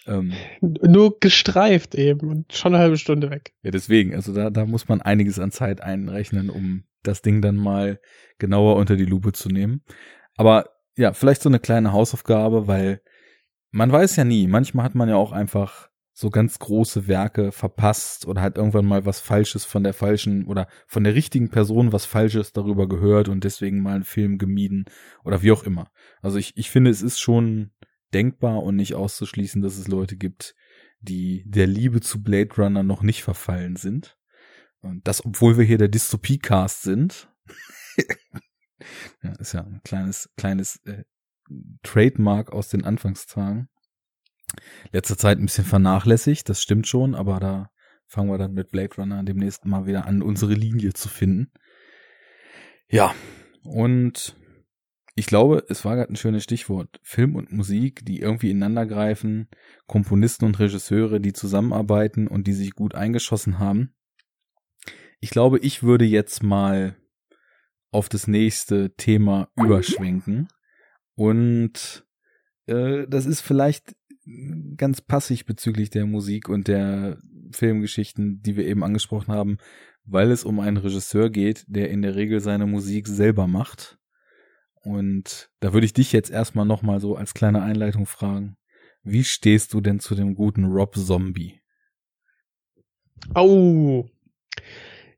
Ähm, Nur gestreift eben und schon eine halbe Stunde weg. Ja, deswegen, also da, da muss man einiges an Zeit einrechnen, um das Ding dann mal genauer unter die Lupe zu nehmen. Aber ja, vielleicht so eine kleine Hausaufgabe, weil man weiß ja nie. Manchmal hat man ja auch einfach so ganz große Werke verpasst oder hat irgendwann mal was Falsches von der falschen oder von der richtigen Person was Falsches darüber gehört und deswegen mal einen Film gemieden oder wie auch immer. Also ich, ich finde, es ist schon denkbar und nicht auszuschließen, dass es Leute gibt, die der Liebe zu Blade Runner noch nicht verfallen sind. Und das, obwohl wir hier der Dystopie-Cast sind. ja, ist ja ein kleines, kleines äh, Trademark aus den Anfangstagen. Letzter Zeit ein bisschen vernachlässigt, das stimmt schon, aber da fangen wir dann mit Blade Runner demnächst mal wieder an, unsere Linie zu finden. Ja, und ich glaube, es war gerade ein schönes Stichwort. Film und Musik, die irgendwie ineinander greifen, Komponisten und Regisseure, die zusammenarbeiten und die sich gut eingeschossen haben. Ich glaube, ich würde jetzt mal auf das nächste Thema überschwenken. Und äh, das ist vielleicht ganz passig bezüglich der Musik und der Filmgeschichten, die wir eben angesprochen haben, weil es um einen Regisseur geht, der in der Regel seine Musik selber macht. Und da würde ich dich jetzt erstmal nochmal so als kleine Einleitung fragen. Wie stehst du denn zu dem guten Rob Zombie? Au.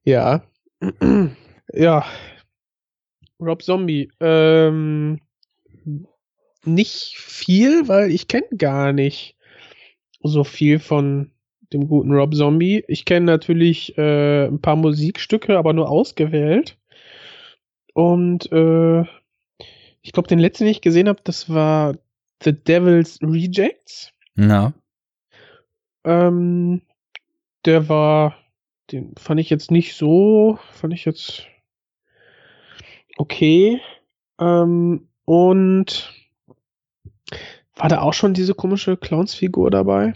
Ja. ja. Rob Zombie. Ähm, nicht viel, weil ich kenne gar nicht so viel von dem guten Rob Zombie. Ich kenne natürlich äh, ein paar Musikstücke, aber nur ausgewählt. Und äh, ich glaube, den letzten, den ich gesehen habe, das war The Devil's Rejects. Ja. Ähm, der war, den fand ich jetzt nicht so, fand ich jetzt okay. Ähm, und war da auch schon diese komische Clownsfigur dabei?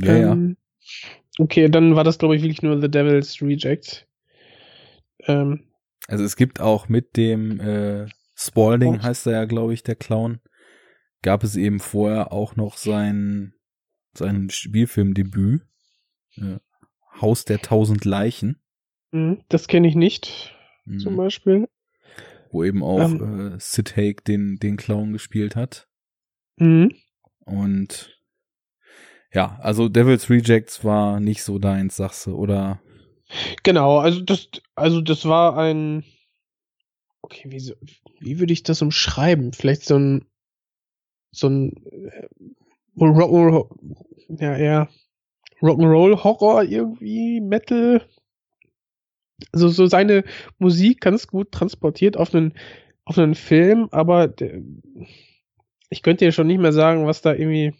Ja, ähm, ja. Okay, dann war das, glaube ich, wirklich nur The Devil's Reject. Ähm, also es gibt auch mit dem äh, Spalding oh. heißt er ja, glaube ich, der Clown, gab es eben vorher auch noch sein, sein Spielfilmdebüt. Äh, Haus der tausend Leichen. Mhm, das kenne ich nicht, mhm. zum Beispiel. Wo eben auch ähm, äh, Sid Haig den, den Clown gespielt hat. Mhm. Und ja, also Devil's Rejects war nicht so deins, sagst du, oder? Genau, also das, also das war ein, okay, wie, so, wie würde ich das umschreiben? Vielleicht so ein, so ein, äh, Rock, ja, eher Rock'n'Roll Horror irgendwie, Metal. Also so seine Musik ganz gut transportiert auf einen, auf einen Film, aber der, ich könnte dir schon nicht mehr sagen, was da irgendwie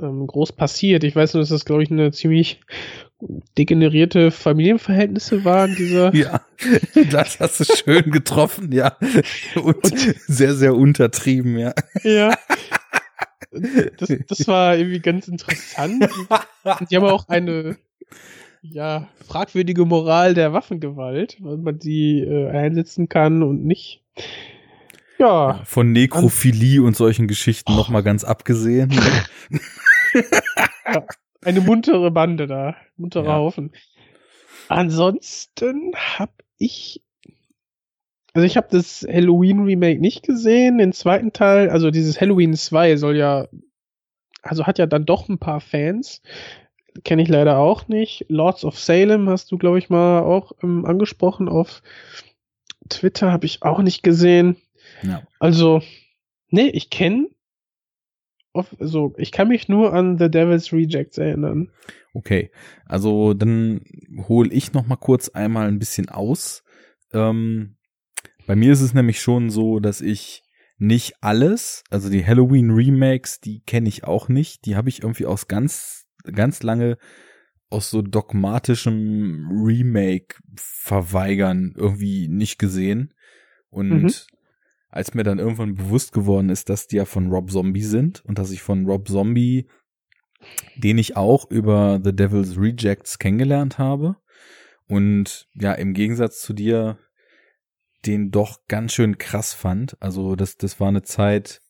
ähm, groß passiert. Ich weiß nur, dass das, glaube ich, eine ziemlich degenerierte Familienverhältnisse waren, dieser. Ja, das hast du schön getroffen, ja. Und, Und sehr, sehr untertrieben, ja. Ja. Das, das war irgendwie ganz interessant. Und die haben auch eine, ja, fragwürdige Moral der Waffengewalt, weil man die äh, einsetzen kann und nicht. Ja. Von Nekrophilie und solchen Geschichten oh. nochmal ganz abgesehen. ja, eine muntere Bande da, munterer ja. Haufen. Ansonsten hab ich also ich habe das Halloween Remake nicht gesehen, den zweiten Teil, also dieses Halloween 2 soll ja also hat ja dann doch ein paar Fans. Kenne ich leider auch nicht. Lords of Salem hast du glaube ich mal auch ähm, angesprochen auf Twitter habe ich auch nicht gesehen. Ja. Also, nee, ich kenne, also ich kann mich nur an The Devil's Rejects erinnern. Okay, also dann hole ich noch mal kurz einmal ein bisschen aus. Ähm, bei mir ist es nämlich schon so, dass ich nicht alles, also die Halloween Remakes, die kenne ich auch nicht. Die habe ich irgendwie aus ganz, ganz lange aus so dogmatischem Remake verweigern irgendwie nicht gesehen. Und mhm als mir dann irgendwann bewusst geworden ist, dass die ja von Rob Zombie sind und dass ich von Rob Zombie, den ich auch über The Devil's Rejects kennengelernt habe und ja, im Gegensatz zu dir den doch ganz schön krass fand. Also das, das war eine Zeit,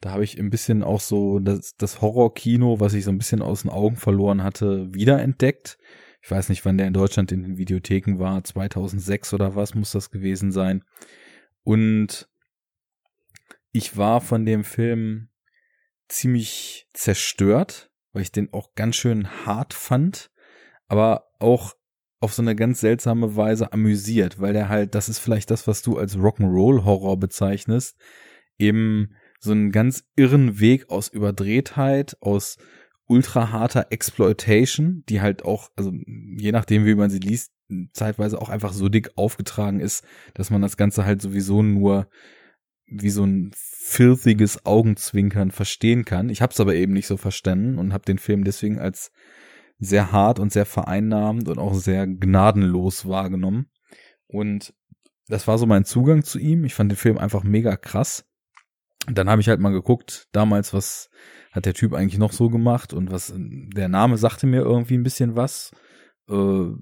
da habe ich ein bisschen auch so das, das Horrorkino, was ich so ein bisschen aus den Augen verloren hatte, wiederentdeckt. Ich weiß nicht, wann der in Deutschland in den Videotheken war, 2006 oder was muss das gewesen sein. Und ich war von dem Film ziemlich zerstört, weil ich den auch ganz schön hart fand, aber auch auf so eine ganz seltsame Weise amüsiert, weil der halt, das ist vielleicht das, was du als Rock'n'Roll Horror bezeichnest, eben so einen ganz irren Weg aus Überdrehtheit, aus ultra harter Exploitation, die halt auch, also je nachdem, wie man sie liest, zeitweise auch einfach so dick aufgetragen ist, dass man das Ganze halt sowieso nur wie so ein filthiges Augenzwinkern verstehen kann. Ich habe es aber eben nicht so verstanden und habe den Film deswegen als sehr hart und sehr vereinnahmend und auch sehr gnadenlos wahrgenommen. Und das war so mein Zugang zu ihm. Ich fand den Film einfach mega krass. Dann habe ich halt mal geguckt, damals, was hat der Typ eigentlich noch so gemacht und was, der Name sagte mir irgendwie ein bisschen was. Äh,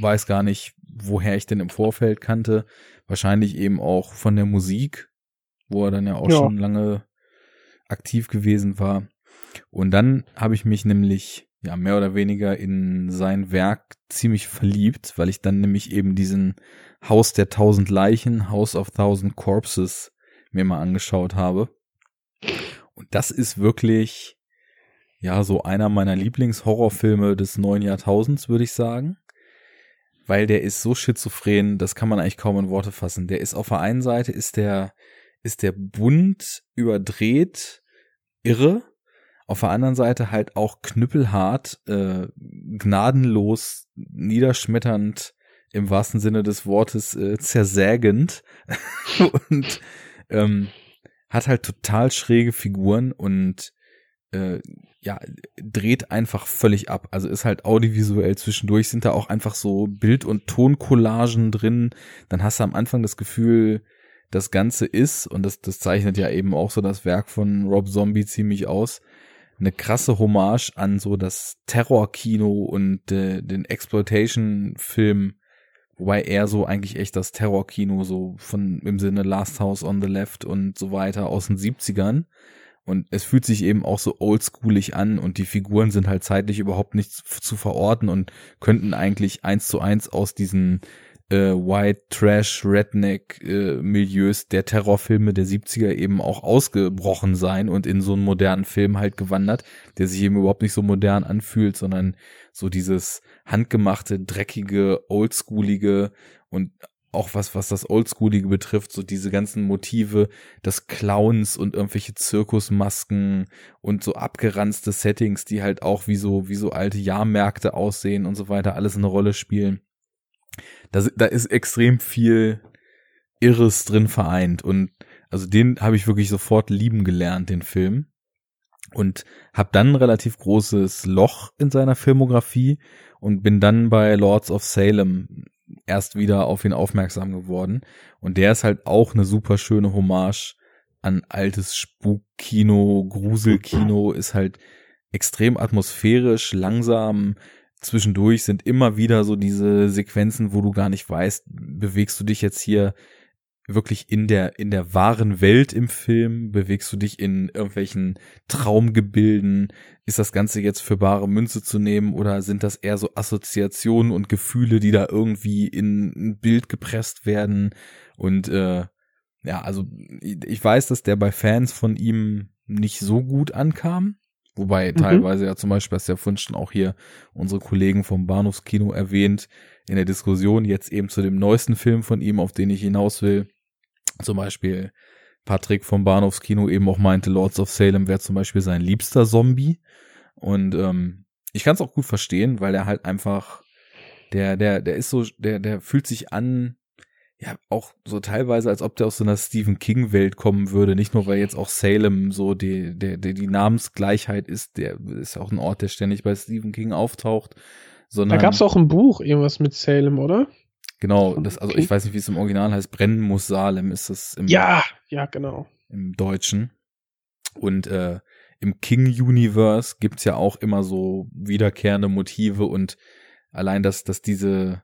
weiß gar nicht, woher ich denn im Vorfeld kannte. Wahrscheinlich eben auch von der Musik, wo er dann ja auch ja. schon lange aktiv gewesen war. Und dann habe ich mich nämlich ja mehr oder weniger in sein Werk ziemlich verliebt, weil ich dann nämlich eben diesen Haus der tausend Leichen, House of Thousand Corpses mir mal angeschaut habe. Und das ist wirklich ja so einer meiner Lieblingshorrorfilme des neuen Jahrtausends, würde ich sagen. Weil der ist so schizophren, das kann man eigentlich kaum in Worte fassen. Der ist auf der einen Seite ist der ist der bunt überdreht irre, auf der anderen Seite halt auch knüppelhart, äh, gnadenlos, niederschmetternd, im wahrsten Sinne des Wortes äh, zersägend und ähm, hat halt total schräge Figuren und äh, ja, dreht einfach völlig ab. Also ist halt audiovisuell zwischendurch, sind da auch einfach so Bild- und Toncollagen drin. Dann hast du am Anfang das Gefühl, das Ganze ist, und das, das zeichnet ja eben auch so das Werk von Rob Zombie ziemlich aus, eine krasse Hommage an so das Terrorkino und äh, den Exploitation-Film, wobei er so eigentlich echt das Terrorkino so von im Sinne Last House on the Left und so weiter aus den 70ern. Und es fühlt sich eben auch so oldschoolig an und die Figuren sind halt zeitlich überhaupt nicht zu verorten und könnten eigentlich eins zu eins aus diesen äh, White Trash Redneck äh, Milieus der Terrorfilme der 70er eben auch ausgebrochen sein und in so einen modernen Film halt gewandert, der sich eben überhaupt nicht so modern anfühlt, sondern so dieses handgemachte, dreckige, oldschoolige und auch was, was das Oldschoolige betrifft, so diese ganzen Motive des Clowns und irgendwelche Zirkusmasken und so abgeranzte Settings, die halt auch wie so, wie so alte Jahrmärkte aussehen und so weiter, alles eine Rolle spielen da, da ist extrem viel Irres drin vereint und also den habe ich wirklich sofort lieben gelernt, den Film. Und habe dann ein relativ großes Loch in seiner Filmografie und bin dann bei Lords of Salem erst wieder auf ihn aufmerksam geworden. Und der ist halt auch eine super schöne Hommage an altes Spukkino, Gruselkino, ist halt extrem atmosphärisch, langsam, zwischendurch sind immer wieder so diese Sequenzen, wo du gar nicht weißt, bewegst du dich jetzt hier wirklich in der, in der wahren Welt im Film? Bewegst du dich in irgendwelchen Traumgebilden? Ist das Ganze jetzt für bare Münze zu nehmen oder sind das eher so Assoziationen und Gefühle, die da irgendwie in ein Bild gepresst werden? Und äh, ja, also ich weiß, dass der bei Fans von ihm nicht so gut ankam. Wobei mhm. teilweise ja zum Beispiel, hast ja vorhin schon auch hier unsere Kollegen vom Bahnhofskino erwähnt, in der Diskussion jetzt eben zu dem neuesten Film von ihm, auf den ich hinaus will. Zum Beispiel Patrick vom Bahnhofskino eben auch meinte, Lords of Salem wäre zum Beispiel sein liebster Zombie. Und ähm, ich kann es auch gut verstehen, weil er halt einfach, der, der, der ist so, der, der fühlt sich an ja auch so teilweise, als ob der aus so einer Stephen King Welt kommen würde. Nicht nur weil jetzt auch Salem so die der, der die Namensgleichheit ist, der ist auch ein Ort, der ständig bei Stephen King auftaucht, sondern da gab's auch ein Buch irgendwas mit Salem, oder? Genau, das also ich weiß nicht, wie es im Original heißt. Brennen muss Salem ist es im Ja, ja genau im Deutschen und äh, im King Universe gibt's ja auch immer so wiederkehrende Motive und allein dass dass diese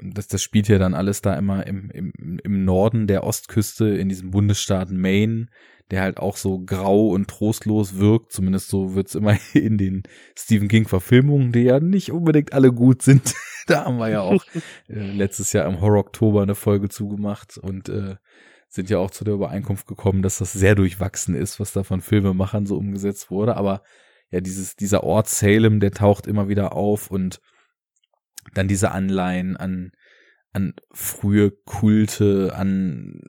das, das spielt ja dann alles da immer im, im, im Norden der Ostküste, in diesem Bundesstaat Maine, der halt auch so grau und trostlos wirkt. Zumindest so wird's immer in den Stephen King-Verfilmungen, die ja nicht unbedingt alle gut sind. da haben wir ja auch äh, letztes Jahr im Horror Oktober eine Folge zugemacht und äh, sind ja auch zu der Übereinkunft gekommen, dass das sehr durchwachsen ist, was da von Filmemachern so umgesetzt wurde. Aber ja, dieses, dieser Ort Salem, der taucht immer wieder auf und dann diese Anleihen an, an frühe Kulte, an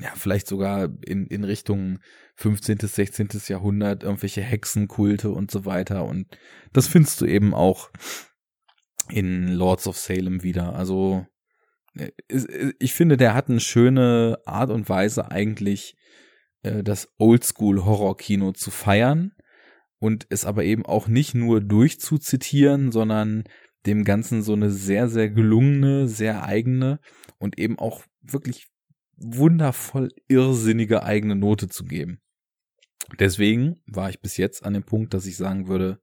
ja, vielleicht sogar in, in Richtung 15., 16. Jahrhundert, irgendwelche Hexenkulte und so weiter. Und das findest du eben auch in Lords of Salem wieder. Also ich finde, der hat eine schöne Art und Weise eigentlich äh, das Oldschool-Horror-Kino zu feiern und es aber eben auch nicht nur durchzuzitieren, sondern dem Ganzen so eine sehr, sehr gelungene, sehr eigene und eben auch wirklich wundervoll irrsinnige eigene Note zu geben. Deswegen war ich bis jetzt an dem Punkt, dass ich sagen würde,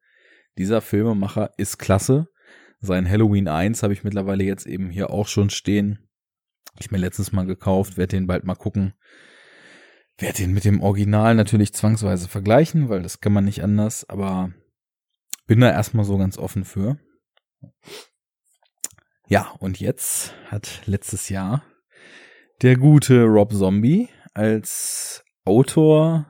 dieser Filmemacher ist klasse. Sein Halloween 1 habe ich mittlerweile jetzt eben hier auch schon stehen. Ich mir letztens mal gekauft, werde den bald mal gucken. Werde den mit dem Original natürlich zwangsweise vergleichen, weil das kann man nicht anders, aber bin da erstmal so ganz offen für. Ja, und jetzt hat letztes Jahr der gute Rob Zombie als Autor,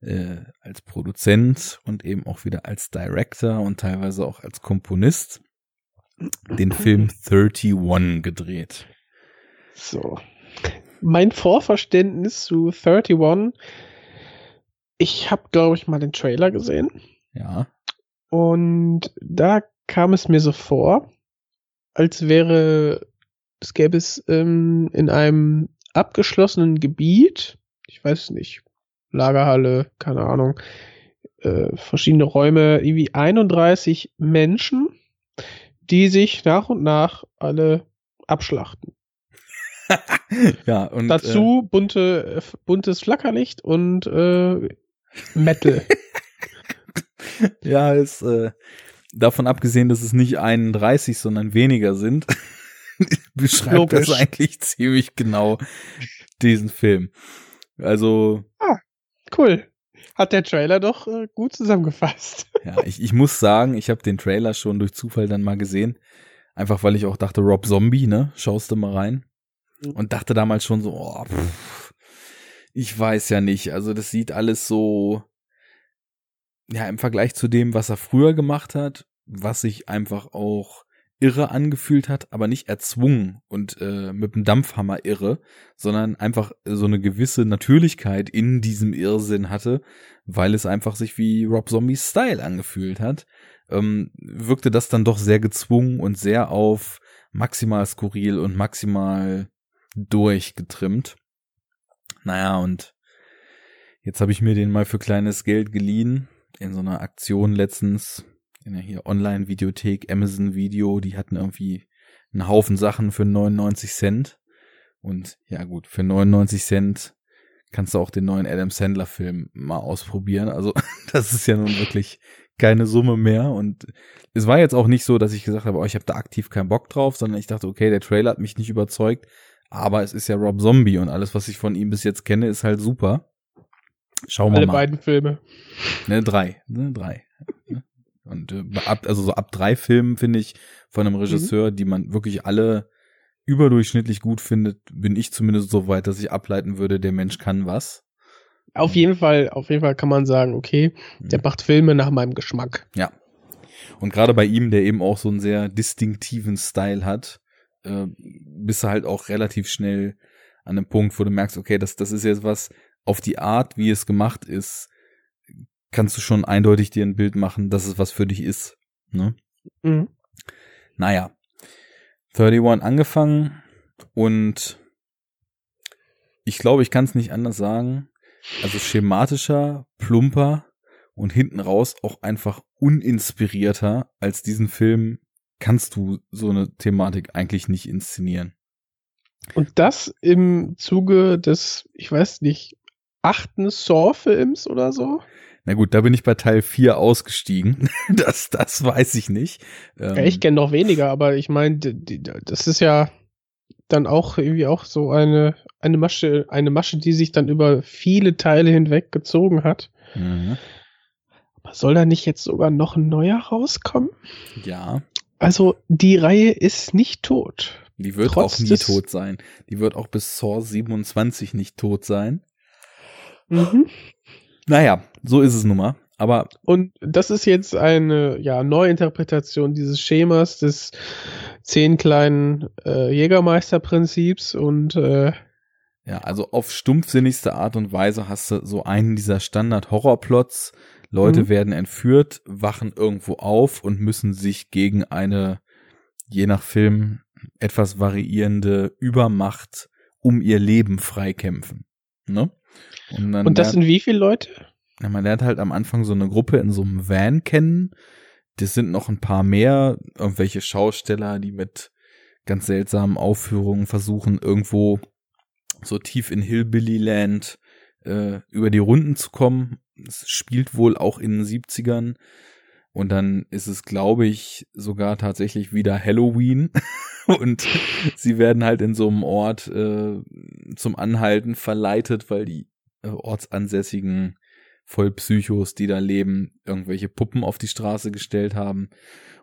äh, als Produzent und eben auch wieder als Director und teilweise auch als Komponist den Film 31 gedreht. So. Mein Vorverständnis zu 31, ich habe, glaube ich, mal den Trailer gesehen. Ja. Und da kam es mir so vor, als wäre, es gäbe es ähm, in einem abgeschlossenen Gebiet, ich weiß nicht, Lagerhalle, keine Ahnung, äh, verschiedene Räume, irgendwie 31 Menschen, die sich nach und nach alle abschlachten. ja, und dazu äh, bunte, buntes Flackerlicht und äh, Metal. ja, ist äh, davon abgesehen, dass es nicht 31, sondern weniger sind, beschreibt Logisch. das eigentlich ziemlich genau diesen Film. Also. Ah, cool. Hat der Trailer doch äh, gut zusammengefasst. ja, ich, ich muss sagen, ich habe den Trailer schon durch Zufall dann mal gesehen. Einfach weil ich auch dachte, Rob Zombie, ne? Schaust du mal rein. Mhm. Und dachte damals schon so, oh, pff, ich weiß ja nicht. Also das sieht alles so, ja, im Vergleich zu dem, was er früher gemacht hat, was sich einfach auch irre angefühlt hat, aber nicht erzwungen und äh, mit dem Dampfhammer irre, sondern einfach so eine gewisse Natürlichkeit in diesem Irrsinn hatte, weil es einfach sich wie Rob Zombies Style angefühlt hat, ähm, wirkte das dann doch sehr gezwungen und sehr auf maximal skurril und maximal durchgetrimmt. Naja, und jetzt habe ich mir den mal für kleines Geld geliehen in so einer Aktion letztens in der hier Online-Videothek, Amazon-Video, die hatten irgendwie einen Haufen Sachen für 99 Cent. Und ja gut, für 99 Cent kannst du auch den neuen Adam Sandler-Film mal ausprobieren. Also das ist ja nun wirklich keine Summe mehr. Und es war jetzt auch nicht so, dass ich gesagt habe, oh, ich habe da aktiv keinen Bock drauf, sondern ich dachte, okay, der Trailer hat mich nicht überzeugt. Aber es ist ja Rob Zombie und alles, was ich von ihm bis jetzt kenne, ist halt super. Schauen wir Alle mal. Alle beiden Filme. Ne, drei. Ne, drei. Und äh, ab, also so ab drei Filmen finde ich von einem Regisseur, mhm. die man wirklich alle überdurchschnittlich gut findet, bin ich zumindest so weit, dass ich ableiten würde, der Mensch kann was. Auf jeden Fall, auf jeden Fall kann man sagen, okay, der mhm. macht Filme nach meinem Geschmack. Ja. Und gerade bei ihm, der eben auch so einen sehr distinktiven Style hat, äh, bist du halt auch relativ schnell an einem Punkt, wo du merkst, okay, das, das ist jetzt was auf die Art, wie es gemacht ist, kannst du schon eindeutig dir ein Bild machen, dass es was für dich ist. Ne? Mhm. Naja. 31 angefangen und ich glaube, ich kann es nicht anders sagen. Also schematischer, plumper und hinten raus auch einfach uninspirierter als diesen Film kannst du so eine Thematik eigentlich nicht inszenieren. Und das im Zuge des, ich weiß nicht, achten Saw-Films oder so? Na gut, da bin ich bei Teil 4 ausgestiegen. Das, das weiß ich nicht. Ja, ich ähm, kenne noch weniger, aber ich meine, das ist ja dann auch irgendwie auch so eine, eine Masche, eine Masche, die sich dann über viele Teile hinweg gezogen hat. Mhm. Aber soll da nicht jetzt sogar noch ein neuer rauskommen? Ja. Also die Reihe ist nicht tot. Die wird Trotz auch nie tot sein. Die wird auch bis Saw 27 nicht tot sein. Mhm. Naja, so ist es nun mal. Aber und das ist jetzt eine ja, Neuinterpretation dieses Schemas des zehn kleinen äh, Jägermeisterprinzips und äh, ja, also auf stumpfsinnigste Art und Weise hast du so einen dieser Standard-Horrorplots. Leute mhm. werden entführt, wachen irgendwo auf und müssen sich gegen eine, je nach Film, etwas variierende Übermacht um ihr Leben freikämpfen. Ne? Und, und das sind wie viele Leute? Ja, man lernt halt am Anfang so eine Gruppe in so einem Van kennen. Das sind noch ein paar mehr, irgendwelche Schausteller, die mit ganz seltsamen Aufführungen versuchen, irgendwo so tief in Hillbilly-Land äh, über die Runden zu kommen. Es spielt wohl auch in den 70ern. Und dann ist es, glaube ich, sogar tatsächlich wieder Halloween. und sie werden halt in so einem Ort äh, zum Anhalten verleitet, weil die äh, ortsansässigen Vollpsychos, die da leben, irgendwelche Puppen auf die Straße gestellt haben.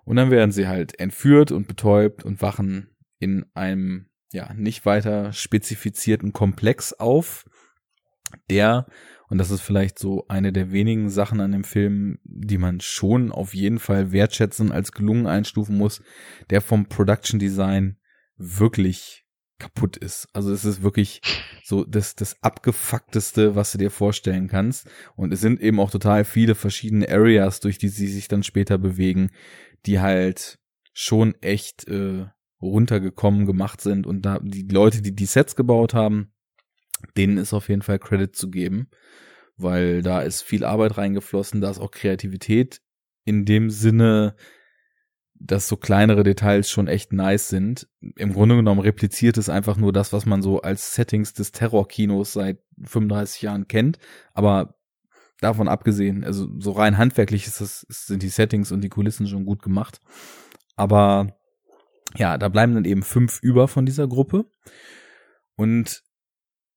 Und dann werden sie halt entführt und betäubt und wachen in einem ja nicht weiter spezifizierten Komplex auf, der und das ist vielleicht so eine der wenigen Sachen an dem Film, die man schon auf jeden Fall wertschätzen als gelungen einstufen muss, der vom Production Design wirklich kaputt ist. Also es ist wirklich so das, das abgefuckteste, was du dir vorstellen kannst. Und es sind eben auch total viele verschiedene Areas, durch die sie sich dann später bewegen, die halt schon echt äh, runtergekommen gemacht sind. Und da die Leute, die die Sets gebaut haben, denen ist auf jeden Fall Credit zu geben, weil da ist viel Arbeit reingeflossen, da ist auch Kreativität in dem Sinne, dass so kleinere Details schon echt nice sind. Im Grunde genommen repliziert es einfach nur das, was man so als Settings des Terrorkinos seit 35 Jahren kennt, aber davon abgesehen, also so rein handwerklich ist das, sind die Settings und die Kulissen schon gut gemacht. Aber ja, da bleiben dann eben fünf über von dieser Gruppe. Und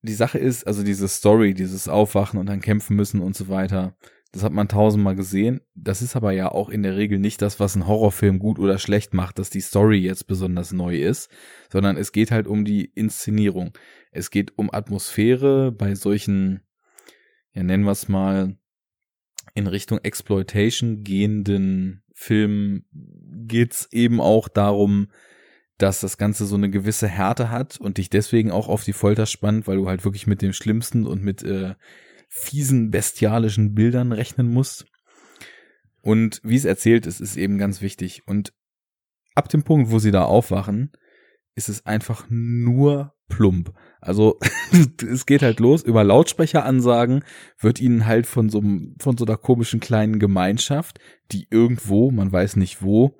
die Sache ist, also diese Story, dieses Aufwachen und dann kämpfen müssen und so weiter, das hat man tausendmal gesehen. Das ist aber ja auch in der Regel nicht das, was ein Horrorfilm gut oder schlecht macht, dass die Story jetzt besonders neu ist, sondern es geht halt um die Inszenierung. Es geht um Atmosphäre bei solchen, ja nennen wir es mal, in Richtung Exploitation gehenden Filmen geht's eben auch darum, dass das Ganze so eine gewisse Härte hat und dich deswegen auch auf die Folter spannt, weil du halt wirklich mit dem Schlimmsten und mit äh, fiesen, bestialischen Bildern rechnen musst. Und wie es erzählt ist, ist eben ganz wichtig. Und ab dem Punkt, wo sie da aufwachen, ist es einfach nur plump. Also es geht halt los über Lautsprecheransagen wird ihnen halt von so von so einer komischen kleinen Gemeinschaft, die irgendwo, man weiß nicht wo,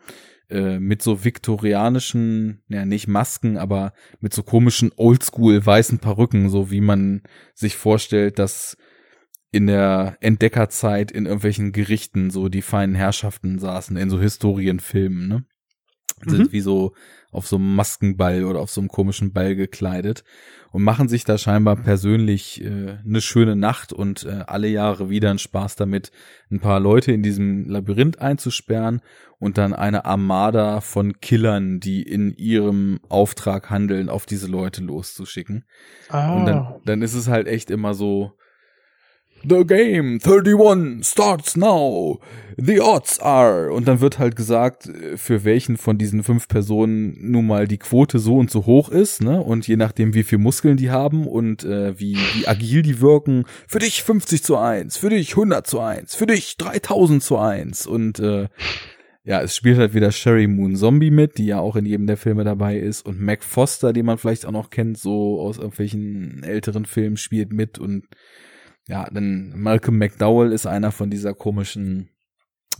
äh, mit so viktorianischen, ja nicht Masken, aber mit so komischen Oldschool weißen Perücken, so wie man sich vorstellt, dass in der Entdeckerzeit in irgendwelchen Gerichten so die feinen Herrschaften saßen, in so Historienfilmen, ne? Sind mhm. wie so auf so einem Maskenball oder auf so einem komischen Ball gekleidet und machen sich da scheinbar persönlich äh, eine schöne Nacht und äh, alle Jahre wieder einen Spaß damit, ein paar Leute in diesem Labyrinth einzusperren und dann eine Armada von Killern, die in ihrem Auftrag handeln, auf diese Leute loszuschicken. Ah. Und dann, ah. dann ist es halt echt immer so, The game 31 starts now. The odds are. Und dann wird halt gesagt, für welchen von diesen fünf Personen nun mal die Quote so und so hoch ist, ne? Und je nachdem, wie viel Muskeln die haben und äh, wie, wie agil die wirken, für dich 50 zu 1, für dich 100 zu 1, für dich 3000 zu 1. Und äh, ja, es spielt halt wieder Sherry Moon Zombie mit, die ja auch in jedem der Filme dabei ist. Und Mac Foster, den man vielleicht auch noch kennt, so aus irgendwelchen älteren Filmen, spielt mit und ja, dann Malcolm McDowell ist einer von dieser komischen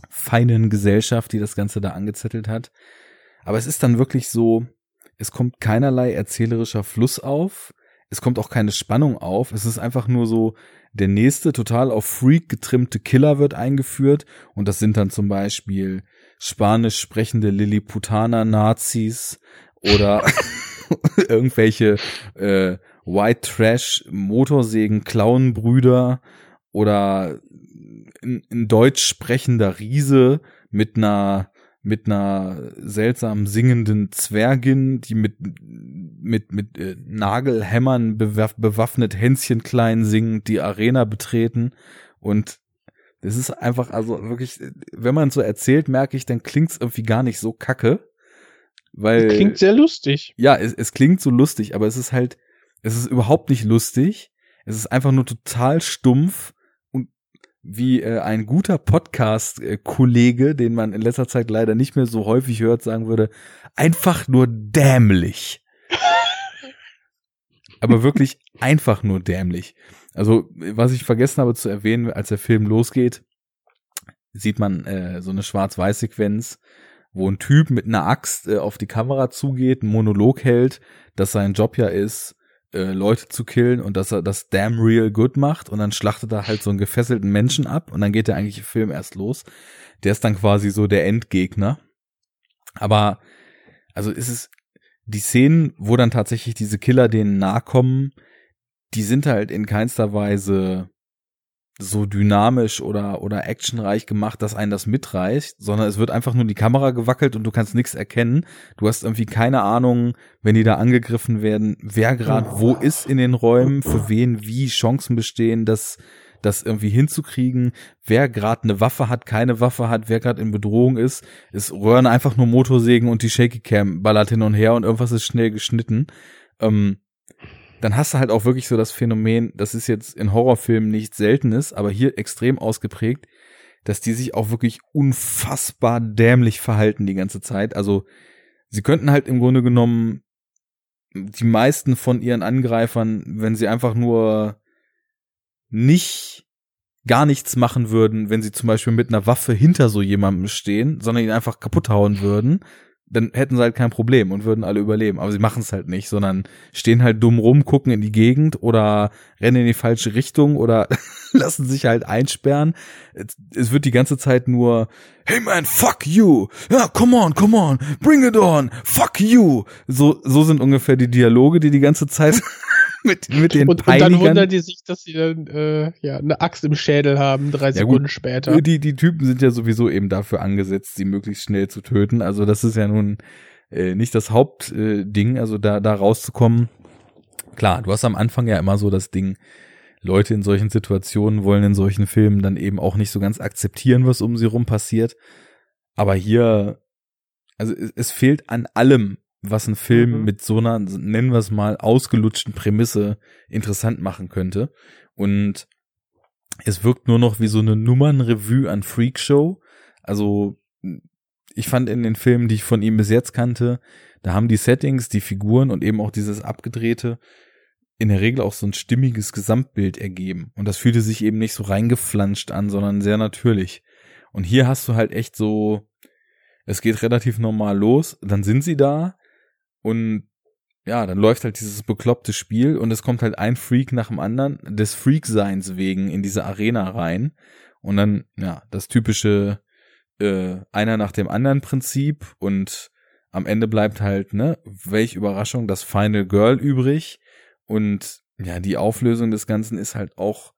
feinen Gesellschaft, die das Ganze da angezettelt hat. Aber es ist dann wirklich so, es kommt keinerlei erzählerischer Fluss auf. Es kommt auch keine Spannung auf. Es ist einfach nur so, der nächste total auf Freak getrimmte Killer wird eingeführt. Und das sind dann zum Beispiel spanisch sprechende Lilliputaner Nazis oder irgendwelche äh, White Trash Motorsägen Klauenbrüder oder ein, ein deutsch sprechender Riese mit einer mit einer seltsam singenden Zwergin, die mit mit mit äh, Nagelhämmern bewaff bewaffnet Hänschen klein singend die Arena betreten. Und es ist einfach also wirklich wenn man so erzählt merke ich dann klingt's irgendwie gar nicht so kacke. Weil klingt sehr lustig. Ja es, es klingt so lustig aber es ist halt es ist überhaupt nicht lustig. Es ist einfach nur total stumpf und wie äh, ein guter Podcast-Kollege, den man in letzter Zeit leider nicht mehr so häufig hört, sagen würde, einfach nur dämlich. Aber wirklich einfach nur dämlich. Also, was ich vergessen habe zu erwähnen, als der Film losgeht, sieht man äh, so eine Schwarz-Weiß-Sequenz, wo ein Typ mit einer Axt äh, auf die Kamera zugeht, einen Monolog hält, dass sein Job ja ist, äh, Leute zu killen und dass er das damn real good macht und dann schlachtet er halt so einen gefesselten Menschen ab und dann geht der eigentliche Film erst los. Der ist dann quasi so der Endgegner. Aber also ist es die Szenen, wo dann tatsächlich diese Killer denen nahe kommen, die sind halt in keinster Weise so dynamisch oder oder actionreich gemacht, dass einen das mitreißt, sondern es wird einfach nur die Kamera gewackelt und du kannst nichts erkennen. Du hast irgendwie keine Ahnung, wenn die da angegriffen werden, wer gerade wo ist in den Räumen, für wen wie Chancen bestehen, das das irgendwie hinzukriegen, wer gerade eine Waffe hat, keine Waffe hat, wer gerade in Bedrohung ist. Es röhren einfach nur Motorsägen und die Shaky Cam ballert hin und her und irgendwas ist schnell geschnitten. Ähm, dann hast du halt auch wirklich so das Phänomen, das ist jetzt in Horrorfilmen nicht seltenes, aber hier extrem ausgeprägt, dass die sich auch wirklich unfassbar dämlich verhalten die ganze Zeit. Also sie könnten halt im Grunde genommen die meisten von ihren Angreifern, wenn sie einfach nur nicht gar nichts machen würden, wenn sie zum Beispiel mit einer Waffe hinter so jemandem stehen, sondern ihn einfach kaputt hauen würden, dann hätten sie halt kein Problem und würden alle überleben. Aber sie machen es halt nicht, sondern stehen halt dumm rum, gucken in die Gegend oder rennen in die falsche Richtung oder lassen sich halt einsperren. Es wird die ganze Zeit nur, hey man, fuck you! Ja, come on, come on, bring it on, fuck you! So, so sind ungefähr die Dialoge, die die ganze Zeit mit, mit den und, und dann wundern die sich, dass sie dann äh, ja eine Axt im Schädel haben, drei ja, Sekunden gut, später. Die, die Typen sind ja sowieso eben dafür angesetzt, sie möglichst schnell zu töten. Also das ist ja nun äh, nicht das Hauptding, äh, also da, da rauszukommen. Klar, du hast am Anfang ja immer so das Ding, Leute in solchen Situationen wollen in solchen Filmen dann eben auch nicht so ganz akzeptieren, was um sie rum passiert. Aber hier, also es, es fehlt an allem was ein Film mhm. mit so einer, nennen wir es mal, ausgelutschten Prämisse interessant machen könnte. Und es wirkt nur noch wie so eine Nummernrevue an Freakshow. Also ich fand in den Filmen, die ich von ihm bis jetzt kannte, da haben die Settings, die Figuren und eben auch dieses abgedrehte in der Regel auch so ein stimmiges Gesamtbild ergeben. Und das fühlte sich eben nicht so reingeflanscht an, sondern sehr natürlich. Und hier hast du halt echt so, es geht relativ normal los, dann sind sie da, und ja, dann läuft halt dieses bekloppte Spiel und es kommt halt ein Freak nach dem anderen des Freakseins wegen in diese Arena rein. Und dann, ja, das typische äh, einer nach dem anderen Prinzip und am Ende bleibt halt, ne, welch Überraschung, das Final Girl übrig. Und ja, die Auflösung des Ganzen ist halt auch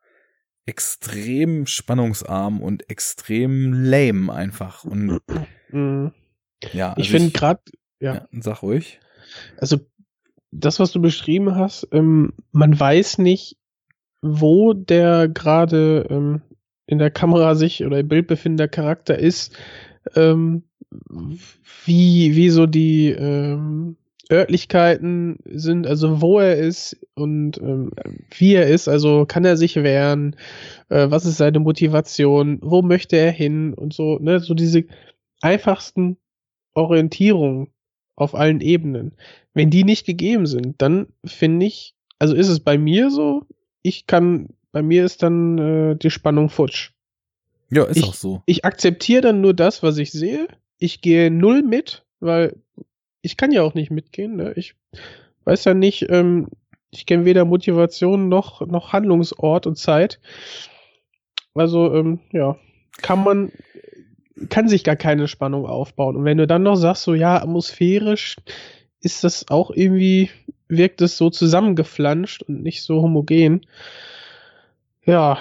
extrem spannungsarm und extrem lame einfach. Und mhm. ja, also ich finde gerade, ja. ja. Sag ruhig also das, was du beschrieben hast, ähm, man weiß nicht, wo der gerade ähm, in der Kamera sich oder im Bild befindender Charakter ist, ähm, wie, wie so die ähm, Örtlichkeiten sind, also wo er ist und ähm, wie er ist, also kann er sich wehren, äh, was ist seine Motivation, wo möchte er hin und so, ne, so diese einfachsten Orientierungen auf allen Ebenen. Wenn die nicht gegeben sind, dann finde ich, also ist es bei mir so, ich kann, bei mir ist dann äh, die Spannung futsch. Ja, ist ich, auch so. Ich akzeptiere dann nur das, was ich sehe. Ich gehe null mit, weil ich kann ja auch nicht mitgehen. Ne? Ich weiß ja nicht, ähm, ich kenne weder Motivation noch, noch Handlungsort und Zeit. Also, ähm, ja, kann man kann sich gar keine Spannung aufbauen. Und wenn du dann noch sagst, so ja, atmosphärisch ist das auch irgendwie, wirkt es so zusammengeflanscht und nicht so homogen. Ja,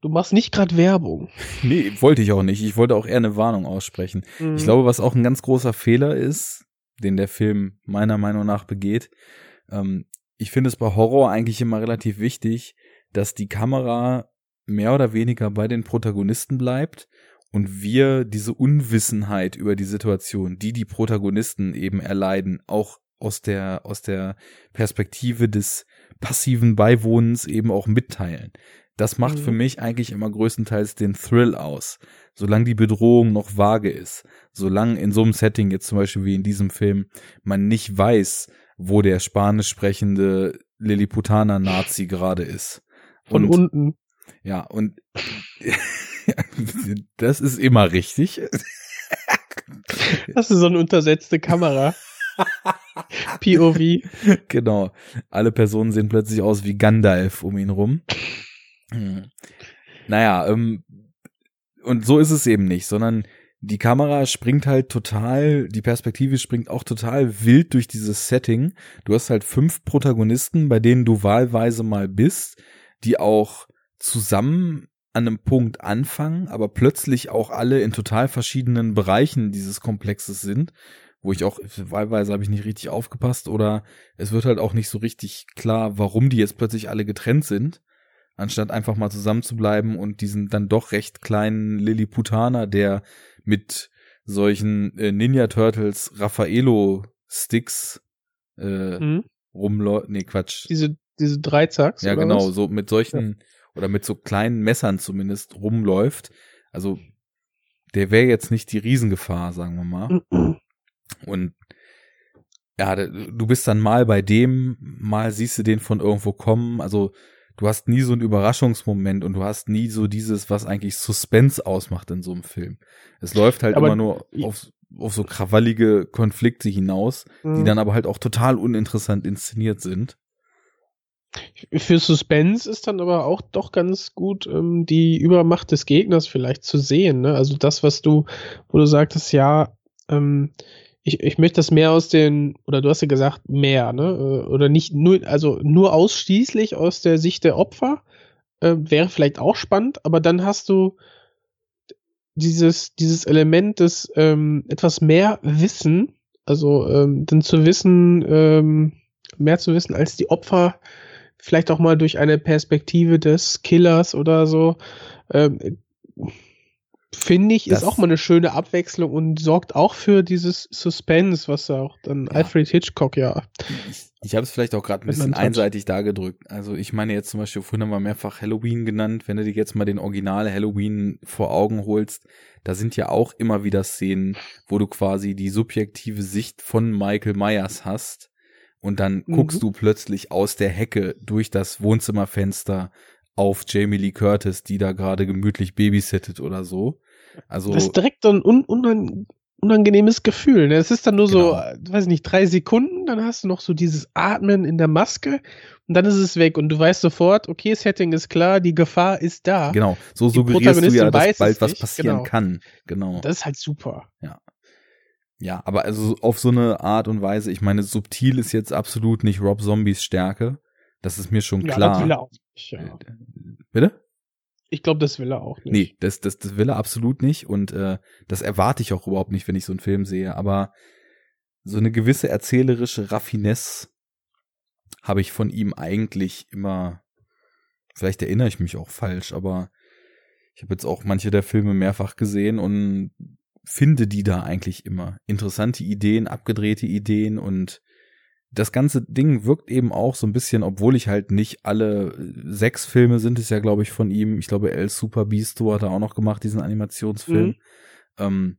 du machst nicht gerade Werbung. Nee, wollte ich auch nicht. Ich wollte auch eher eine Warnung aussprechen. Mhm. Ich glaube, was auch ein ganz großer Fehler ist, den der Film meiner Meinung nach begeht, ähm, ich finde es bei Horror eigentlich immer relativ wichtig, dass die Kamera mehr oder weniger bei den Protagonisten bleibt und wir diese Unwissenheit über die Situation, die die Protagonisten eben erleiden, auch aus der aus der Perspektive des passiven Beiwohnens eben auch mitteilen. Das macht mhm. für mich eigentlich immer größtenteils den Thrill aus. Solange die Bedrohung noch vage ist, solange in so einem Setting jetzt zum Beispiel wie in diesem Film man nicht weiß, wo der spanisch sprechende Lilliputaner-Nazi gerade ist. Von und, unten. Ja, und das ist immer richtig. Das ist so eine untersetzte Kamera. POV. Genau. Alle Personen sehen plötzlich aus wie Gandalf um ihn rum. Hm. Naja, ähm, und so ist es eben nicht, sondern die Kamera springt halt total, die Perspektive springt auch total wild durch dieses Setting. Du hast halt fünf Protagonisten, bei denen du wahlweise mal bist, die auch zusammen an einem Punkt anfangen, aber plötzlich auch alle in total verschiedenen Bereichen dieses Komplexes sind, wo ich auch, wahlweise habe ich nicht richtig aufgepasst oder es wird halt auch nicht so richtig klar, warum die jetzt plötzlich alle getrennt sind, anstatt einfach mal zusammen zu bleiben und diesen dann doch recht kleinen Lilliputaner, der mit solchen äh, Ninja Turtles Raffaello Sticks äh, mhm. rumläuft, nee, Quatsch. Diese, diese Dreizacks? Ja, genau, was? so mit solchen, ja oder mit so kleinen Messern zumindest rumläuft. Also der wäre jetzt nicht die Riesengefahr, sagen wir mal. Und ja, du bist dann mal bei dem, mal siehst du den von irgendwo kommen. Also du hast nie so einen Überraschungsmoment und du hast nie so dieses, was eigentlich Suspense ausmacht in so einem Film. Es läuft halt aber immer nur auf, auf so krawallige Konflikte hinaus, die mhm. dann aber halt auch total uninteressant inszeniert sind. Für Suspense ist dann aber auch doch ganz gut, ähm, die Übermacht des Gegners vielleicht zu sehen. Ne? Also das, was du, wo du sagtest, ja, ähm, ich, ich möchte das mehr aus den, oder du hast ja gesagt, mehr, ne? Äh, oder nicht nur, also nur ausschließlich aus der Sicht der Opfer, äh, wäre vielleicht auch spannend, aber dann hast du dieses, dieses Element des ähm, etwas mehr Wissen, also ähm, dann zu wissen, ähm, mehr zu wissen als die Opfer vielleicht auch mal durch eine Perspektive des Killers oder so. Ähm, Finde ich, das ist auch mal eine schöne Abwechslung und sorgt auch für dieses Suspense, was auch dann ja. Alfred Hitchcock ja. Ich, ich habe es vielleicht auch gerade ein bisschen einseitig dargedrückt. Also ich meine jetzt zum Beispiel, vorhin haben wir mehrfach Halloween genannt. Wenn du dir jetzt mal den Original Halloween vor Augen holst, da sind ja auch immer wieder Szenen, wo du quasi die subjektive Sicht von Michael Myers hast und dann mhm. guckst du plötzlich aus der Hecke durch das Wohnzimmerfenster auf Jamie Lee Curtis, die da gerade gemütlich babysittet oder so. Also das ist direkt so ein un unan unangenehmes Gefühl. Ne? Es ist dann nur genau. so, äh, weiß nicht, drei Sekunden, dann hast du noch so dieses Atmen in der Maske und dann ist es weg und du weißt sofort, okay, Setting ist klar, die Gefahr ist da. Genau, so suggerierst du ja, dass bald was passieren genau. kann. Genau. Das ist halt super. Ja. Ja, aber also auf so eine Art und Weise, ich meine, subtil ist jetzt absolut nicht Rob Zombies Stärke. Das ist mir schon klar. Ja, das will er auch nicht, ja. Äh, bitte? Ich glaube, das will er auch nicht. Nee, das, das, das will er absolut nicht und äh, das erwarte ich auch überhaupt nicht, wenn ich so einen Film sehe. Aber so eine gewisse erzählerische Raffinesse habe ich von ihm eigentlich immer, vielleicht erinnere ich mich auch falsch, aber ich habe jetzt auch manche der Filme mehrfach gesehen und finde die da eigentlich immer. Interessante Ideen, abgedrehte Ideen und das ganze Ding wirkt eben auch so ein bisschen, obwohl ich halt nicht alle sechs Filme sind es ja, glaube ich, von ihm. Ich glaube, El Super Beasto hat er auch noch gemacht, diesen Animationsfilm. Mhm. Ähm,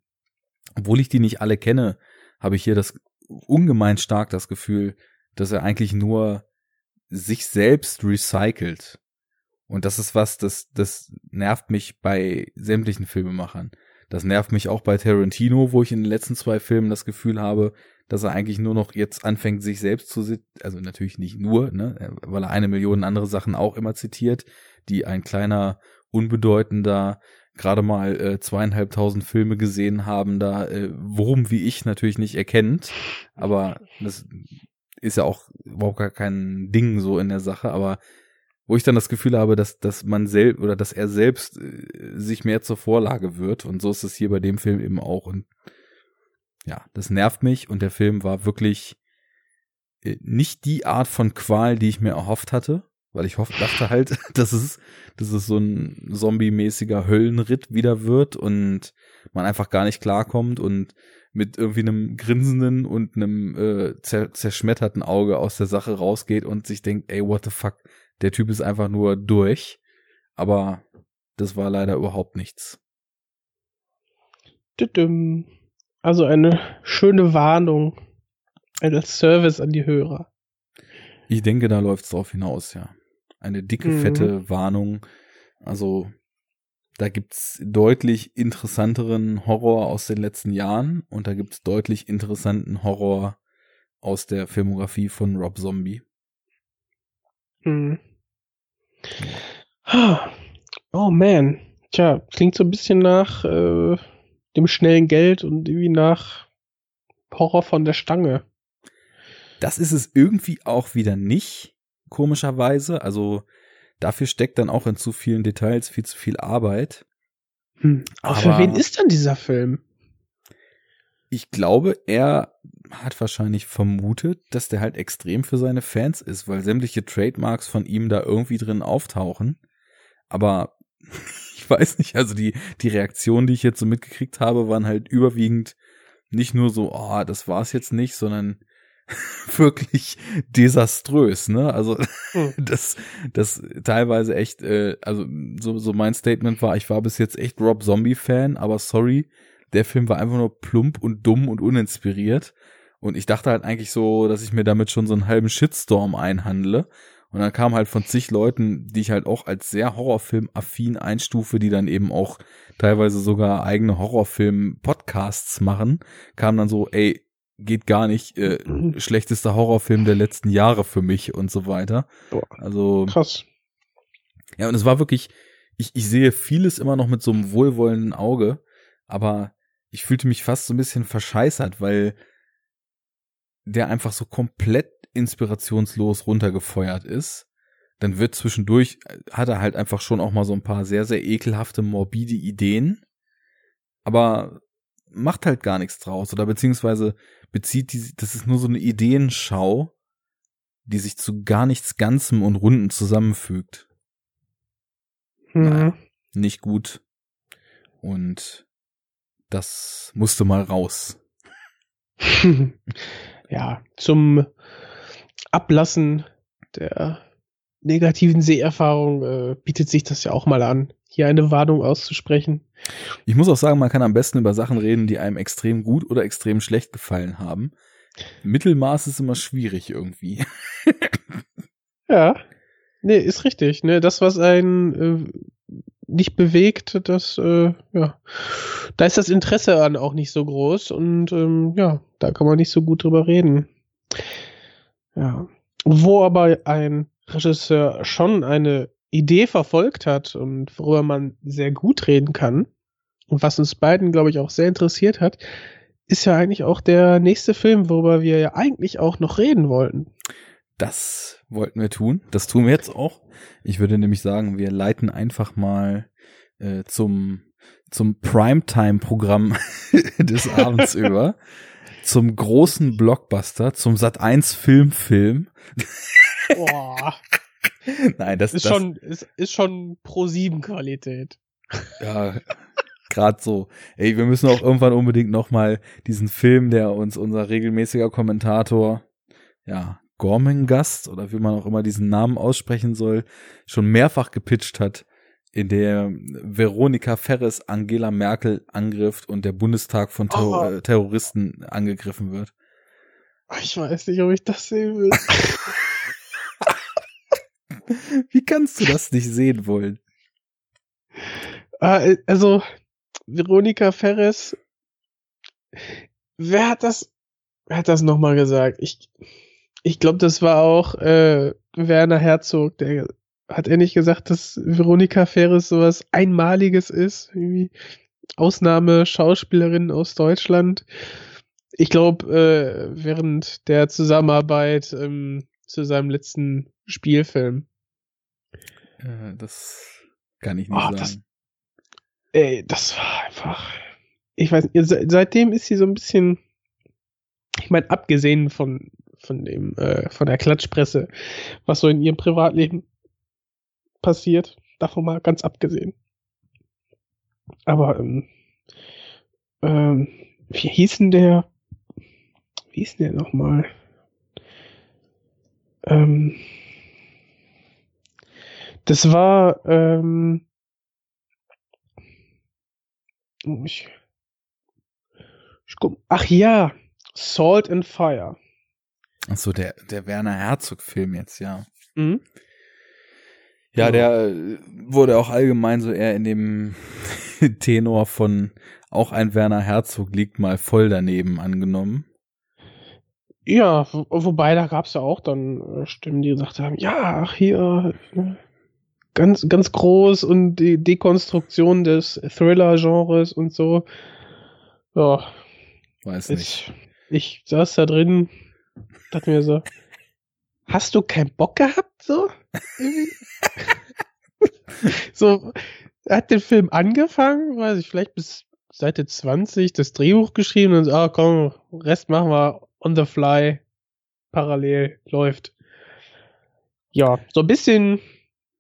obwohl ich die nicht alle kenne, habe ich hier das ungemein stark das Gefühl, dass er eigentlich nur sich selbst recycelt. Und das ist was, das, das nervt mich bei sämtlichen Filmemachern. Das nervt mich auch bei Tarantino, wo ich in den letzten zwei Filmen das Gefühl habe, dass er eigentlich nur noch jetzt anfängt, sich selbst zu, also natürlich nicht nur, ne, weil er eine Million andere Sachen auch immer zitiert, die ein kleiner, unbedeutender, gerade mal äh, zweieinhalbtausend Filme gesehen haben, da äh, worum wie ich natürlich nicht erkennt. Aber das ist ja auch überhaupt gar kein Ding so in der Sache, aber wo ich dann das Gefühl habe, dass, dass man selbst oder dass er selbst äh, sich mehr zur Vorlage wird. Und so ist es hier bei dem Film eben auch. Und ja, das nervt mich. Und der Film war wirklich äh, nicht die Art von Qual, die ich mir erhofft hatte. Weil ich hoffe, dachte halt, dass es, dass es so ein zombie-mäßiger Höllenritt wieder wird und man einfach gar nicht klarkommt. Und mit irgendwie einem grinsenden und einem äh, zer zerschmetterten Auge aus der Sache rausgeht und sich denkt, ey, what the fuck, der Typ ist einfach nur durch. Aber das war leider überhaupt nichts. Also eine schöne Warnung, ein Service an die Hörer. Ich denke, da läuft es drauf hinaus, ja. Eine dicke, mhm. fette Warnung. Also da gibt's deutlich interessanteren Horror aus den letzten Jahren und da gibt's deutlich interessanten Horror aus der Filmografie von Rob Zombie. Hm. Oh man. Tja, klingt so ein bisschen nach äh, dem schnellen Geld und irgendwie nach Horror von der Stange. Das ist es irgendwie auch wieder nicht, komischerweise. Also dafür steckt dann auch in zu vielen Details viel zu viel Arbeit. Hm. Aber, Aber für wen ist denn dieser Film? Ich glaube, er hat wahrscheinlich vermutet, dass der halt extrem für seine Fans ist, weil sämtliche Trademarks von ihm da irgendwie drin auftauchen. Aber ich weiß nicht, also die, die Reaktionen, die ich jetzt so mitgekriegt habe, waren halt überwiegend nicht nur so, oh, das war's jetzt nicht, sondern wirklich desaströs, ne? Also hm. das, das teilweise echt, äh, also so, so mein Statement war, ich war bis jetzt echt Rob Zombie-Fan, aber sorry, der Film war einfach nur plump und dumm und uninspiriert. Und ich dachte halt eigentlich so, dass ich mir damit schon so einen halben Shitstorm einhandle. Und dann kam halt von zig Leuten, die ich halt auch als sehr Horrorfilm-affin einstufe, die dann eben auch teilweise sogar eigene Horrorfilm-Podcasts machen, kam dann so, ey, geht gar nicht, äh, mhm. schlechtester Horrorfilm der letzten Jahre für mich und so weiter. Boah, also krass. Ja, und es war wirklich, ich, ich sehe vieles immer noch mit so einem wohlwollenden Auge, aber ich fühlte mich fast so ein bisschen verscheißert, weil der einfach so komplett inspirationslos runtergefeuert ist. Dann wird zwischendurch, hat er halt einfach schon auch mal so ein paar sehr, sehr ekelhafte, morbide Ideen, aber macht halt gar nichts draus oder beziehungsweise bezieht die, das ist nur so eine Ideenschau, die sich zu gar nichts Ganzem und Runden zusammenfügt. Mhm. Naja, nicht gut. Und das musste mal raus. ja, zum Ablassen der negativen Seherfahrung äh, bietet sich das ja auch mal an, hier eine Warnung auszusprechen. Ich muss auch sagen, man kann am besten über Sachen reden, die einem extrem gut oder extrem schlecht gefallen haben. Mittelmaß ist immer schwierig irgendwie. ja. Nee, ist richtig. Ne? Das, was einen äh, nicht bewegt, das, äh, ja, da ist das Interesse an auch nicht so groß und ähm, ja, da kann man nicht so gut drüber reden. Ja. Wo aber ein Regisseur schon eine Idee verfolgt hat und worüber man sehr gut reden kann und was uns beiden, glaube ich, auch sehr interessiert hat, ist ja eigentlich auch der nächste Film, worüber wir ja eigentlich auch noch reden wollten. Das wollten wir tun. Das tun wir jetzt auch. Ich würde nämlich sagen, wir leiten einfach mal äh, zum zum Primetime-Programm des Abends über, zum großen Blockbuster, zum Sat 1 Filmfilm. Boah. Nein, das ist das, schon ist, ist schon Pro 7 Qualität. Ja, gerade so. Ey, wir müssen auch irgendwann unbedingt noch mal diesen Film, der uns unser regelmäßiger Kommentator, ja, Gormengast oder wie man auch immer diesen Namen aussprechen soll, schon mehrfach gepitcht hat, in der Veronika Ferres Angela Merkel angriff und der Bundestag von Terror oh. Terroristen angegriffen wird. Ich weiß nicht, ob ich das sehen will. Wie kannst du das nicht sehen wollen? Ah, also, Veronika Ferres, wer hat das, wer hat das nochmal gesagt? Ich, ich glaube, das war auch äh, Werner Herzog, der hat er nicht gesagt, dass Veronika Ferres sowas Einmaliges ist, irgendwie Ausnahme-Schauspielerin aus Deutschland. Ich glaube, äh, während der Zusammenarbeit ähm, zu seinem letzten Spielfilm. Äh, das kann ich nicht oh, sagen. Das, ey, das war einfach. Ich weiß seitdem ist sie so ein bisschen. Ich meine, abgesehen von, von dem, äh, von der Klatschpresse, was so in ihrem Privatleben passiert, davon mal ganz abgesehen. Aber ähm, ähm, wie hieß denn der? Wie hieß denn der nochmal? Ähm, das war, ähm, ich, ich guck, ach ja, Salt and Fire. Ach so, der, der Werner Herzog-Film jetzt, ja. Mhm. Ja, Ja. der äh, wurde auch allgemein so eher in dem Tenor von auch ein Werner Herzog liegt mal voll daneben angenommen. Ja, wo, wobei da gab's ja auch dann äh, Stimmen, die gesagt haben, ja, ach hier äh, ganz ganz groß und die Dekonstruktion des Thriller-Genres und so. Ja, Weiß nicht. ich, ich saß da drin, dachte mir so, hast du keinen Bock gehabt so? So, hat den Film angefangen, weiß ich, vielleicht bis Seite 20 das Drehbuch geschrieben und so, ah komm, Rest machen wir on the fly, parallel läuft. Ja, so ein bisschen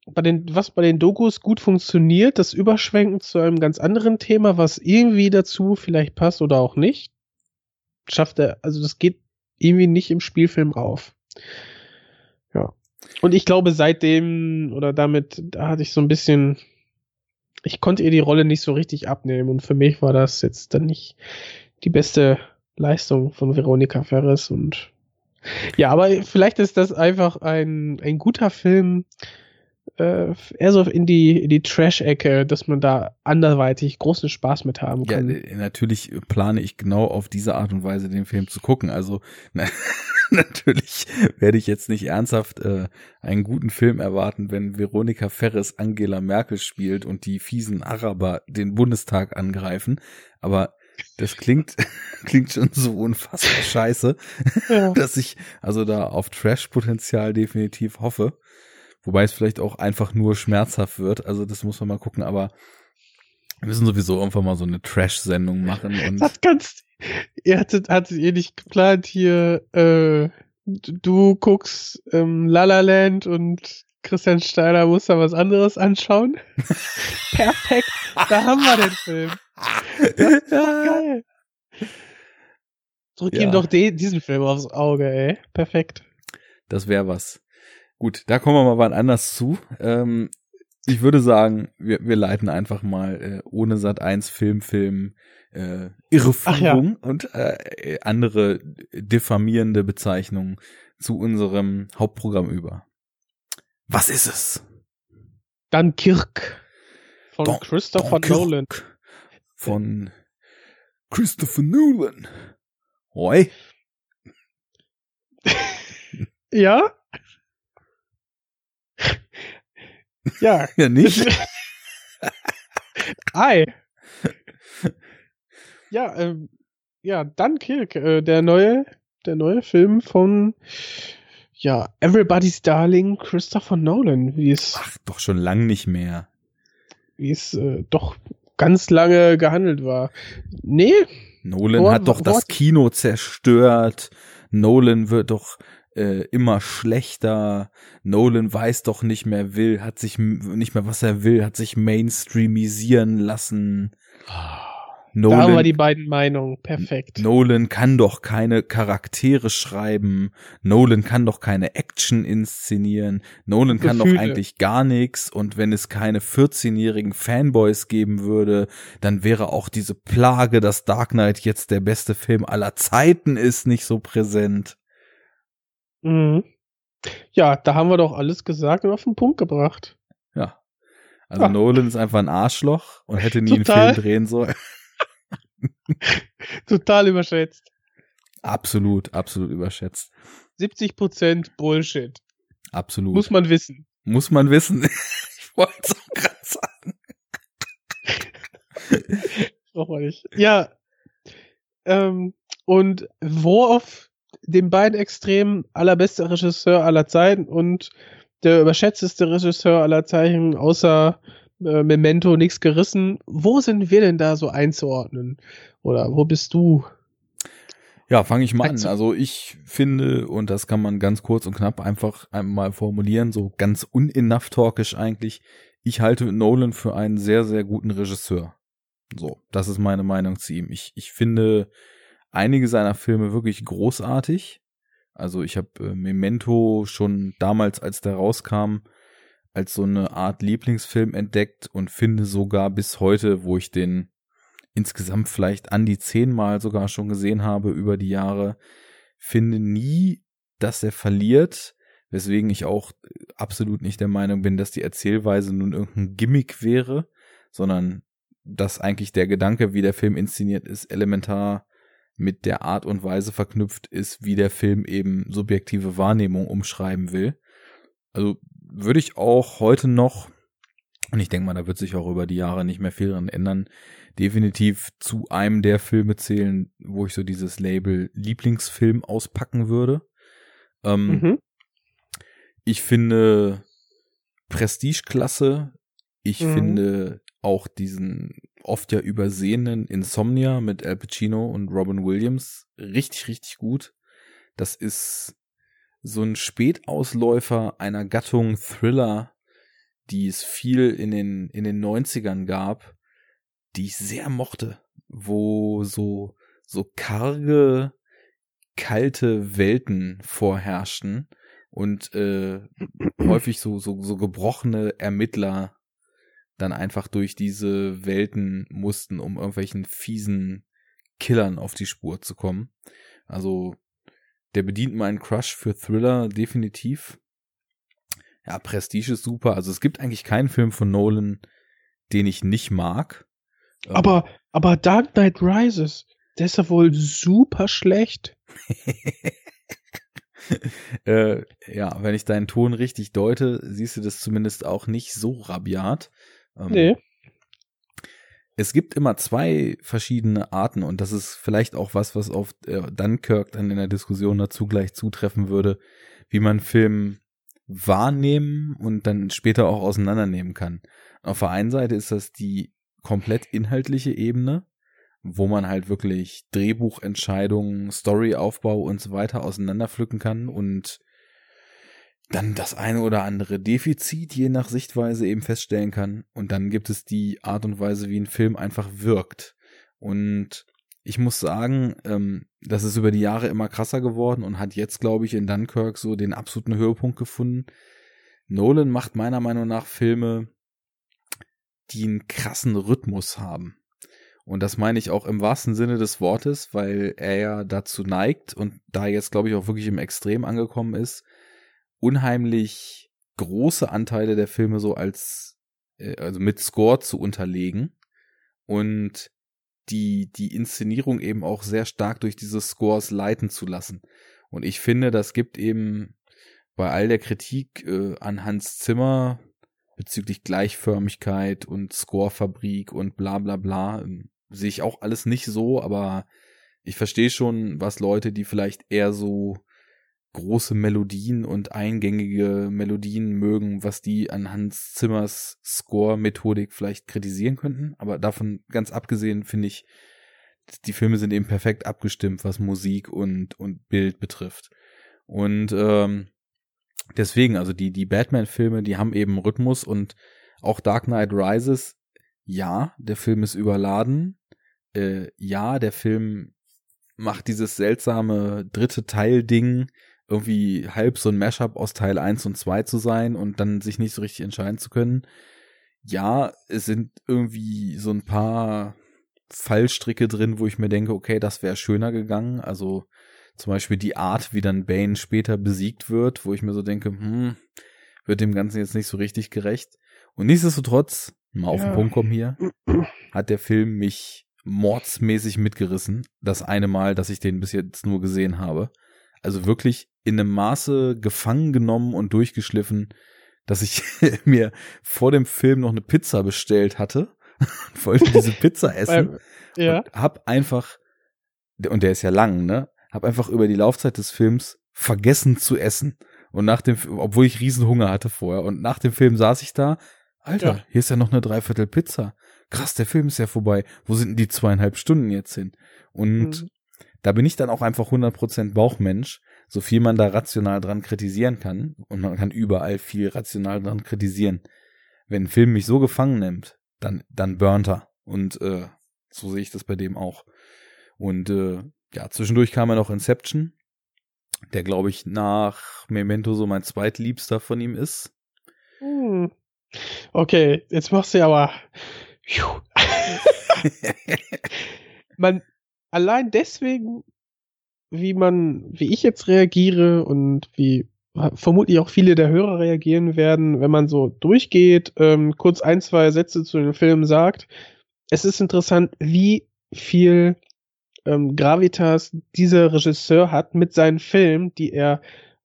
bei den, was bei den Dokus gut funktioniert, das Überschwenken zu einem ganz anderen Thema, was irgendwie dazu vielleicht passt oder auch nicht, schafft er, also das geht irgendwie nicht im Spielfilm auf. Ja. Und ich glaube, seitdem oder damit, da hatte ich so ein bisschen, ich konnte ihr die Rolle nicht so richtig abnehmen und für mich war das jetzt dann nicht die beste Leistung von Veronika Ferres und ja, aber vielleicht ist das einfach ein, ein guter Film, äh, eher so in die, in die Trash-Ecke, dass man da anderweitig großen Spaß mit haben Ja, kann. äh, natürlich plane ich genau auf diese Art und Weise den Film zu gucken. Also na, natürlich werde ich jetzt nicht ernsthaft äh, einen guten Film erwarten, wenn Veronika Ferres Angela Merkel spielt und die fiesen Araber den Bundestag angreifen. Aber das klingt klingt schon so unfassbar scheiße, ja. dass ich also da auf Trash-Potenzial definitiv hoffe. Wobei es vielleicht auch einfach nur schmerzhaft wird. Also das muss man mal gucken. Aber wir müssen sowieso irgendwann mal so eine Trash-Sendung machen und Das kannst, ihr hattet, hattet ihr nicht geplant hier, äh, du, guckst ähm, La La Land und Christian Steiner muss da was anderes anschauen. Perfekt, da haben wir den Film. Das ist doch geil. Drück Ja. ihm doch de diesen Film aufs Auge, ey. Perfekt. das wäre was. Gut, da kommen wir mal wann anders zu. Ähm, ich würde sagen, wir, wir leiten einfach mal äh, ohne Sat 1 Film, Film, äh, Irreführung und äh, andere diffamierende Bezeichnungen zu unserem Hauptprogramm über. Was ist es? Dunkirk von Dun- Christopher Dunkirk Nolan. Von Christopher Nolan. Hoi. Ja? Ja, Ja, nicht? Ei. Ja, ähm, ja, Dunkirk, äh, der neue, der neue Film von, ja, Everybody's Darling Christopher Nolan, wie es, Ach, doch schon lang nicht mehr. wie es äh, doch ganz lange gehandelt war. Nee, Nolan Wo- hat doch wo das Kino zerstört. Nolan wird doch äh, immer schlechter. Nolan weiß doch nicht mehr will, hat sich nicht mehr was er will, hat sich mainstreamisieren lassen. da haben wir Nolan, die beiden Meinungen. Perfekt. Nolan kann doch keine Charaktere schreiben. Nolan kann doch keine Action inszenieren. Nolan kann doch eigentlich gar nichts. Und wenn es keine 14-jährigen Fanboys geben würde, dann wäre auch diese Plage, dass Dark Knight jetzt der beste Film aller Zeiten ist, nicht so präsent. Mhm. Ja, da haben wir doch alles gesagt und auf den Punkt gebracht. Ja. Also Ja. Nolan ist einfach ein Arschloch und hätte nie Total. einen Film drehen sollen. Total überschätzt. Absolut, absolut überschätzt. 70% Bullshit. Absolut. Muss man wissen. Muss man wissen. ich wollte es auch gerade sagen. Braucht man nicht. Ja. Ähm, und wo auf den beiden Extremen allerbeste Regisseur aller Zeiten und der überschätzteste Regisseur aller Zeiten, außer äh, Memento, nichts gerissen. Wo sind wir denn da so einzuordnen? Oder wo bist du? Ja, fange ich mal an. Also- Also ich finde, und das kann man ganz kurz und knapp einfach einmal formulieren, so ganz unenough talkisch eigentlich, ich halte Nolan für einen sehr, sehr guten Regisseur. So, das ist meine Meinung zu ihm. Ich, ich finde einige seiner Filme wirklich großartig. Also ich habe äh, Memento schon damals, als der rauskam, als so eine Art Lieblingsfilm entdeckt und finde sogar bis heute, wo ich den insgesamt vielleicht an die zehnmal sogar schon gesehen habe über die Jahre, finde nie, dass er verliert, weswegen ich auch absolut nicht der Meinung bin, dass die Erzählweise nun irgendein Gimmick wäre, sondern dass eigentlich der Gedanke, wie der Film inszeniert ist, elementar mit der Art und Weise verknüpft ist, wie der Film eben subjektive Wahrnehmung umschreiben will. Also würde ich auch heute noch, und ich denke mal, da wird sich auch über die Jahre nicht mehr viel dran ändern, definitiv zu einem der Filme zählen, wo ich so dieses Label Lieblingsfilm auspacken würde. Ähm, mhm. Ich finde Prestigeklasse. Ich mhm. finde auch diesen oft ja übersehenen Insomnia mit Al Pacino und Robin Williams richtig, richtig gut. Das ist so ein Spätausläufer einer Gattung Thriller, die es viel in den, in den 90ern gab, die ich sehr mochte, wo so, so karge, kalte Welten vorherrschten und äh, häufig so, so, so gebrochene Ermittler dann einfach durch diese Welten mussten, um irgendwelchen fiesen Killern auf die Spur zu kommen. Also der bedient meinen Crush für Thriller definitiv. Ja, Prestige ist super. Also es gibt eigentlich keinen Film von Nolan, den ich nicht mag. Ähm, aber, aber Dark Knight Rises, der ist ja wohl super schlecht. äh, ja, wenn ich deinen Ton richtig deute, siehst du das zumindest auch nicht so rabiat. Ähm, nee. Es gibt immer zwei verschiedene Arten und das ist vielleicht auch was, was auf äh, Dunkirk dann in der Diskussion dazu gleich zutreffen würde, wie man Film wahrnehmen und dann später auch auseinandernehmen kann. Auf der einen Seite ist das die komplett inhaltliche Ebene, wo man halt wirklich Drehbuchentscheidungen, Storyaufbau und so weiter auseinanderpflücken kann und dann das eine oder andere Defizit je nach Sichtweise eben feststellen kann. Und dann gibt es die Art und Weise, wie ein Film einfach wirkt. Und ich muss sagen, ähm, das ist über die Jahre immer krasser geworden und hat jetzt, glaube ich, in Dunkirk so den absoluten Höhepunkt gefunden. Nolan macht meiner Meinung nach Filme, die einen krassen Rhythmus haben. Und das meine ich auch im wahrsten Sinne des Wortes, weil er ja dazu neigt und da jetzt, glaube ich, auch wirklich im Extrem angekommen ist, unheimlich große Anteile der Filme so als, äh, also mit Score zu unterlegen und die, die Inszenierung eben auch sehr stark durch diese Scores leiten zu lassen. Und ich finde, das gibt eben bei all der Kritik äh, an Hans Zimmer bezüglich Gleichförmigkeit und Scorefabrik und bla bla bla, äh, sehe ich auch alles nicht so, aber ich verstehe schon, was Leute, die vielleicht eher so große Melodien und eingängige Melodien mögen, was die an Hans Zimmers Score-Methodik vielleicht kritisieren könnten. Aber davon ganz abgesehen finde ich, die Filme sind eben perfekt abgestimmt, was Musik und, und Bild betrifft. Und ähm, deswegen, also die, die Batman-Filme, die haben eben Rhythmus und auch Dark Knight Rises, ja, der Film ist überladen. Äh, ja, der Film macht dieses seltsame dritte Teil-Ding, irgendwie halb so ein Mashup aus Teil 1 und 2 zu sein und dann sich nicht so richtig entscheiden zu können. Ja, es sind irgendwie so ein paar Fallstricke drin, wo ich mir denke, okay, das wäre schöner gegangen. Also zum Beispiel die Art, wie dann Bane später besiegt wird, wo ich mir so denke, hm, wird dem Ganzen jetzt nicht so richtig gerecht. Und nichtsdestotrotz, mal auf ja. den Punkt kommen hier, hat der Film mich mordsmäßig mitgerissen. Das eine Mal, dass ich den bis jetzt nur gesehen habe. Also wirklich in einem Maße gefangen genommen und durchgeschliffen, dass ich mir vor dem Film noch eine Pizza bestellt hatte und wollte diese Pizza essen. ja. Und hab einfach, und der ist ja lang, ne? Hab einfach über die Laufzeit des Films vergessen zu essen. Und nach dem, obwohl ich Riesenhunger hatte vorher. Und nach dem Film saß ich da, Alter, ja. hier ist ja noch eine Dreiviertel Pizza. Krass, der Film ist ja vorbei. Wo sind denn die zweieinhalb Stunden jetzt hin? Und mhm. da bin ich dann auch einfach 100% Bauchmensch so viel man da rational dran kritisieren kann, und man kann überall viel rational dran kritisieren, wenn ein Film mich so gefangen nimmt, dann, dann burnt er. Und äh, So sehe ich das bei dem auch. Und äh, ja, zwischendurch kam ja noch Inception, der glaube ich nach Memento so mein zweitliebster von ihm ist. Hm. Okay, jetzt machst du aber. man allein deswegen, wie man, wie ich jetzt reagiere und wie vermutlich auch viele der Hörer reagieren werden, wenn man so durchgeht, ähm, kurz ein, zwei Sätze zu den Filmen sagt. Es ist interessant, wie viel ähm, Gravitas dieser Regisseur hat mit seinen Filmen, die er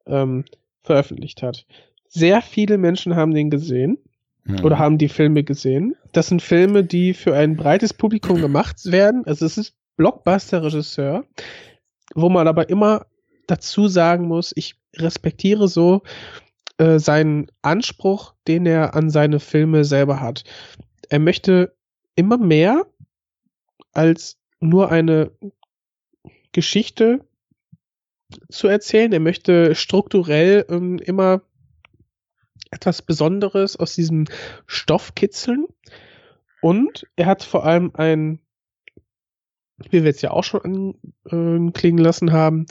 ähm, veröffentlicht hat. Sehr viele Menschen haben den gesehen mhm. oder haben die Filme gesehen. Das sind Filme, die für ein breites Publikum gemacht werden. Also es ist Blockbuster-Regisseur, wo man aber immer dazu sagen muss, ich respektiere so äh, seinen Anspruch, den er an seine Filme selber hat. Er möchte immer mehr als nur eine Geschichte zu erzählen. Er möchte strukturell ähm, immer etwas Besonderes aus diesem Stoff kitzeln. Und er hat vor allem ein, wie wir jetzt ja auch schon anklingen äh, lassen haben,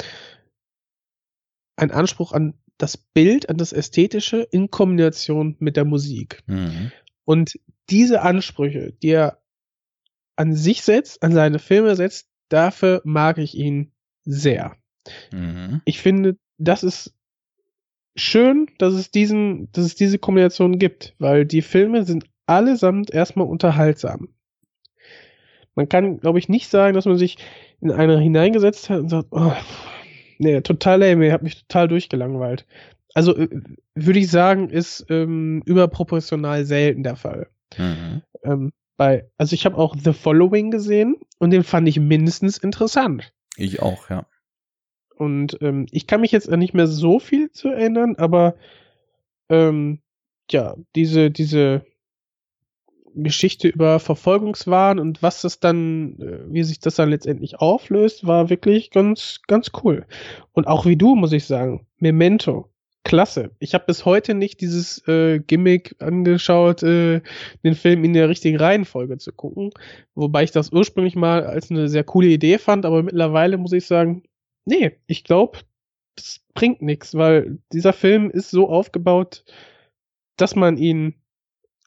ein Anspruch an das Bild, an das Ästhetische in Kombination mit der Musik. Mhm. Und diese Ansprüche, die er an sich setzt, an seine Filme setzt, dafür mag ich ihn sehr. Mhm. Ich finde, das ist schön, dass es diesen, dass es diese Kombination gibt, weil die Filme sind allesamt erstmal unterhaltsam. Man kann, glaube ich, nicht sagen, dass man sich in eine hineingesetzt hat und sagt, oh, nee, total lame, hat mich total durchgelangweilt. Also äh, würde ich sagen, ist ähm, überproportional selten der Fall. Mhm. Ähm, bei, also ich habe auch The Following gesehen und den fand ich mindestens interessant. Ich auch, ja. Und ähm, ich kann mich jetzt nicht mehr so viel zu erinnern, aber ähm, ja, diese, diese Geschichte über Verfolgungswahn und was das dann, äh, wie sich das dann letztendlich auflöst, war wirklich ganz, ganz cool. Und auch wie du, muss ich sagen, Memento klasse. Ich habe bis heute nicht dieses äh, Gimmick angeschaut, äh, den Film in der richtigen Reihenfolge zu gucken. Wobei ich das ursprünglich mal als eine sehr coole Idee fand, aber mittlerweile muss ich sagen, nee, ich glaube, das bringt nichts, weil dieser Film ist so aufgebaut, dass man ihn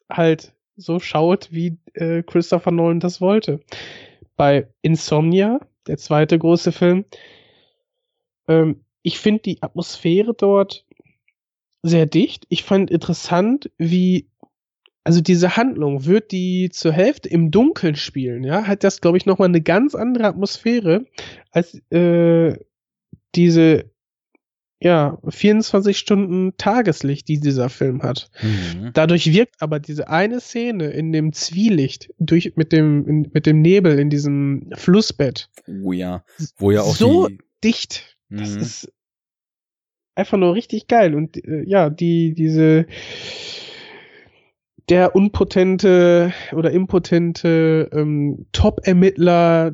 halt so schaut, wie äh, Christopher Nolan das wollte. Bei Insomnia, der zweite große Film, ähm, ich finde die Atmosphäre dort sehr dicht. Ich fand interessant, wie also diese Handlung wird die zur Hälfte im Dunkeln spielen, ja, hat das glaube ich noch mal eine ganz andere Atmosphäre als äh, diese ja 24 Stunden Tageslicht, die dieser Film hat. Mhm. Dadurch wirkt aber diese eine Szene in dem Zwielicht durch mit dem in, mit dem Nebel in diesem Flussbett. Oh ja, wo ja auch so dicht. Das mhm. ist einfach nur richtig geil. Und äh, ja, die, diese der unpotente oder impotente ähm, Top-Ermittler,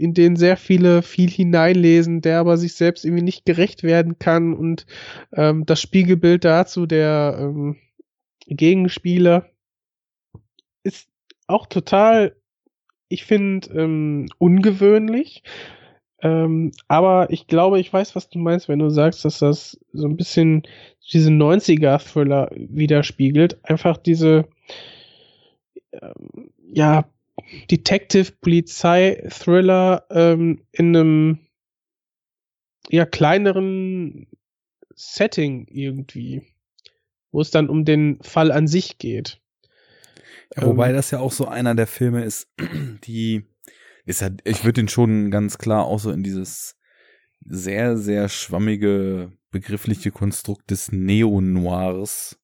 in den sehr viele viel hineinlesen, der aber sich selbst irgendwie nicht gerecht werden kann und ähm, das Spiegelbild dazu der ähm, Gegenspieler ist auch total, ich finde, ähm, ungewöhnlich. Ähm, aber ich glaube, ich weiß, was du meinst, wenn du sagst, dass das so ein bisschen diese 90er-Thriller widerspiegelt. Einfach diese, ähm, ja, Detective-Polizei-Thriller ähm, in einem ja kleineren Setting irgendwie, wo es dann um den Fall an sich geht. Ja, wobei ähm, das ja auch so einer der Filme ist, die ist halt, ich würde den schon ganz klar auch so in dieses sehr, sehr schwammige begriffliche Konstrukt des Neo-Noirs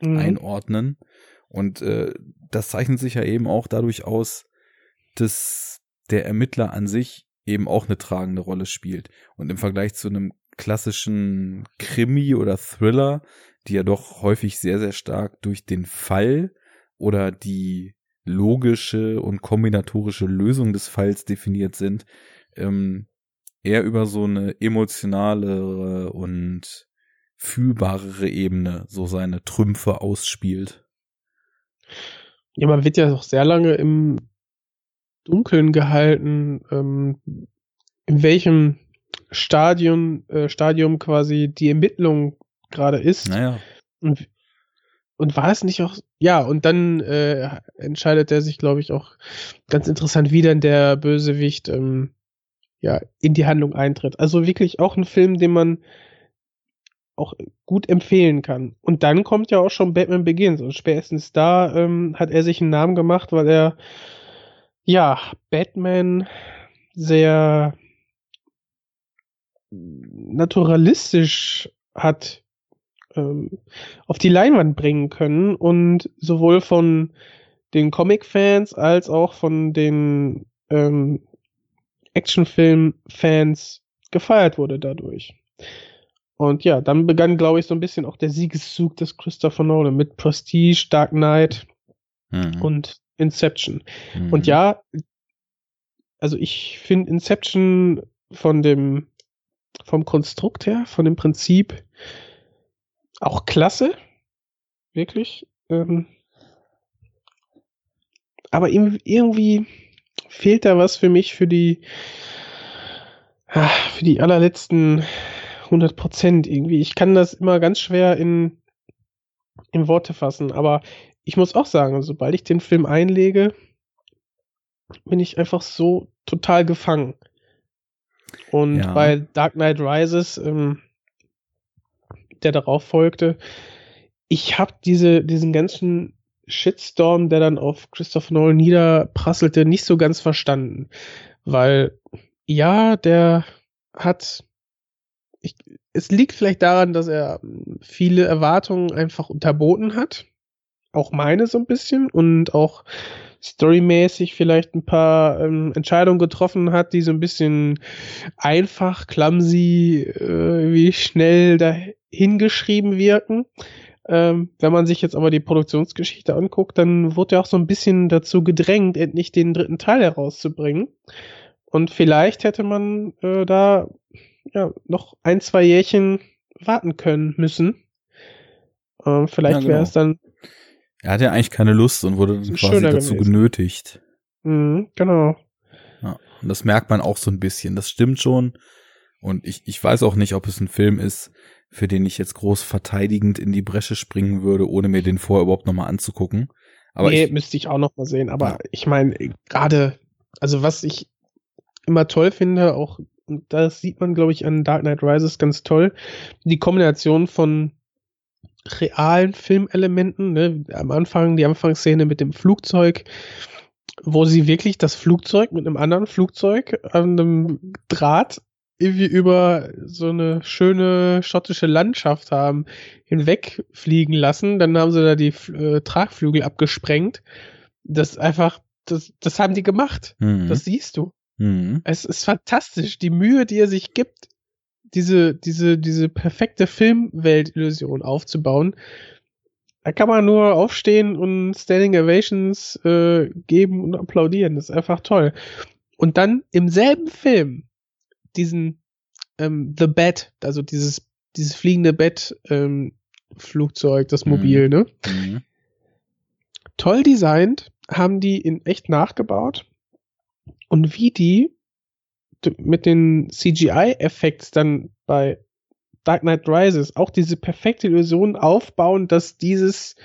mhm. einordnen. Und äh, das zeichnet sich ja eben auch dadurch aus, dass der Ermittler an sich eben auch eine tragende Rolle spielt. Und im Vergleich zu einem klassischen Krimi oder Thriller, die ja doch häufig sehr, sehr stark durch den Fall oder die logische und kombinatorische Lösung des Falls definiert sind, ähm, eher über so eine emotionalere und fühlbarere Ebene so seine Trümpfe ausspielt. Ja, man wird ja noch sehr lange im Dunkeln gehalten, ähm, in welchem Stadium, äh, Stadium quasi die Ermittlung gerade ist. Naja. Und, und war es nicht auch, ja, und dann äh, entscheidet er sich, glaube ich, auch ganz interessant, wie dann der Bösewicht ähm, ja, in die Handlung eintritt. Also wirklich auch ein Film, den man auch gut empfehlen kann. Und dann kommt ja auch schon Batman Begins. Und spätestens da ähm, hat er sich einen Namen gemacht, weil er ja Batman sehr naturalistisch hat ähm, auf die Leinwand bringen können und sowohl von den Comic-Fans als auch von den ähm, Actionfilm-Fans gefeiert wurde dadurch. Und ja, dann begann, glaube ich, so ein bisschen auch der Siegeszug des Christopher Nolan mit Prestige, Dark Knight mhm. und Inception. Mhm. Und ja, also ich finde Inception von dem, vom Konstrukt her, von dem Prinzip auch klasse. Wirklich. Ähm, aber irgendwie fehlt da was für mich für die, ah, für die allerletzten 100 Prozent irgendwie. Ich kann das immer ganz schwer in, in Worte fassen, aber ich muss auch sagen, sobald ich den Film einlege, bin ich einfach so total gefangen. Und ja. bei Dark Knight Rises, ähm, der darauf folgte, ich habe diese, diesen ganzen Shitstorm, der dann auf Christopher Nolan niederprasselte, nicht so ganz verstanden. Weil, ja, der hat ich, es liegt vielleicht daran, dass er viele Erwartungen einfach unterboten hat. Auch meine so ein bisschen und auch storymäßig vielleicht ein paar ähm, Entscheidungen getroffen hat, die so ein bisschen einfach, clumsy, äh, wie schnell dahingeschrieben wirken. Ähm, wenn man sich jetzt aber die Produktionsgeschichte anguckt, dann wurde er auch so ein bisschen dazu gedrängt, endlich den dritten Teil herauszubringen. Und vielleicht hätte man äh, da ja, noch ein, zwei Jährchen warten können müssen. Ähm, vielleicht ja, genau. wäre es dann. Er hatte ja eigentlich keine Lust und wurde dann quasi dazu gewesen. genötigt. Mhm, genau. Ja, und das merkt man auch so ein bisschen. Das stimmt schon. Und ich, ich weiß auch nicht, ob es ein Film ist, für den ich jetzt groß verteidigend in die Bresche springen würde, ohne mir den vorher überhaupt nochmal anzugucken. Aber nee, ich, müsste ich auch noch mal sehen. Aber ja. ich meine, gerade, also was ich immer toll finde, auch das sieht man, glaube ich, an Dark Knight Rises ganz toll, die Kombination von realen Filmelementen, ne? am Anfang, die Anfangsszene mit dem Flugzeug, wo sie wirklich das Flugzeug mit einem anderen Flugzeug an einem Draht irgendwie über so eine schöne schottische Landschaft haben hinwegfliegen lassen. Dann haben sie da die äh, Tragflügel abgesprengt. Das einfach, das, das haben die gemacht. Mhm. Das siehst du. Mhm. Es ist fantastisch, die Mühe, die er sich gibt, diese, diese, diese perfekte Filmweltillusion aufzubauen. Da kann man nur aufstehen und Standing Ovations äh, geben und applaudieren. Das ist einfach toll. Und dann im selben Film diesen ähm, The Bat, also dieses, dieses fliegende Bett ähm, Flugzeug, das mhm. Mobil, mhm. ne? Mhm. Toll designt, haben die in echt nachgebaut und wie die mit den CGI-Effekts dann bei Dark Knight Rises auch diese perfekte Illusion aufbauen, dass dieses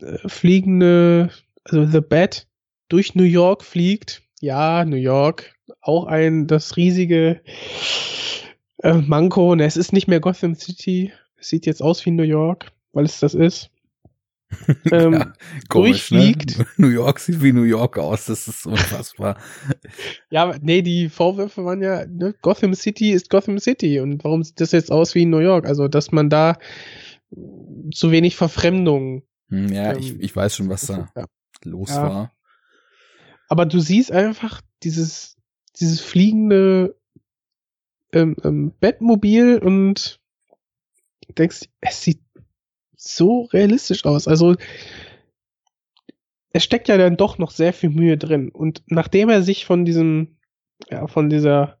äh, fliegende, also The Bat durch New York fliegt. Ja, New York, auch ein, das riesige äh, Manko. Und es ist nicht mehr Gotham City. Es sieht jetzt aus wie New York, weil es das ist. ähm, ja, komisch, durchfliegt. Ne? New York sieht wie New York aus, das ist unfassbar. ja, nee, die Vorwürfe waren ja, ne, Gotham City ist Gotham City und warum sieht das jetzt aus wie New York? Also, dass man da zu wenig Verfremdung. Hm, ja, ähm, ich, ich weiß schon, was da ja. los ja. war. Aber du siehst einfach dieses, dieses fliegende ähm, ähm, Bettmobil und denkst, es sieht so realistisch aus. Also es steckt ja dann doch noch sehr viel Mühe drin. Und nachdem er sich von diesem, ja, von dieser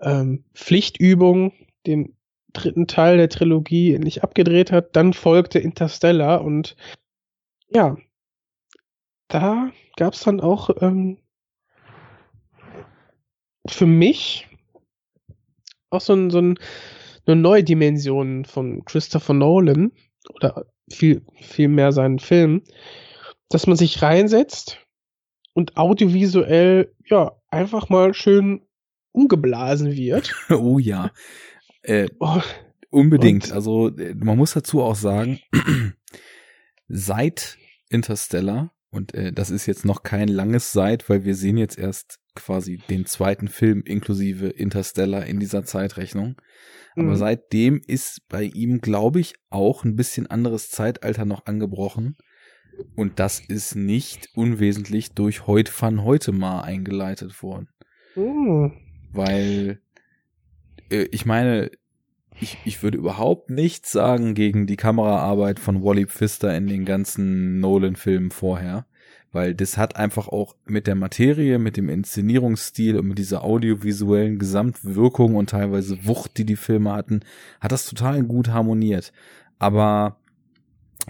ähm, Pflichtübung, den dritten Teil der Trilogie endlich abgedreht hat, dann folgte Interstellar und ja, da gab es dann auch ähm, für mich auch so, ein, so ein, eine neue Dimension von Christopher Nolan oder viel, viel mehr seinen Film, dass man sich reinsetzt und audiovisuell, ja, einfach mal schön umgeblasen wird. oh ja. Äh, oh. Unbedingt. Und also man muss dazu auch sagen, seit Interstellar, und äh, das ist jetzt noch kein langes Seit, weil wir sehen jetzt erst quasi den zweiten Film inklusive Interstellar in dieser Zeitrechnung. Aber mhm. seitdem ist bei ihm, glaube ich, auch ein bisschen anderes Zeitalter noch angebrochen. Und das ist nicht unwesentlich durch Heut van heute mal eingeleitet worden. Mhm. Weil, äh, ich meine, ich, ich würde überhaupt nichts sagen gegen die Kameraarbeit von Wally Pfister in den ganzen Nolan-Filmen vorher, weil das hat einfach auch mit der Materie, mit dem Inszenierungsstil und mit dieser audiovisuellen Gesamtwirkung und teilweise Wucht, die die Filme hatten, hat das total gut harmoniert. Aber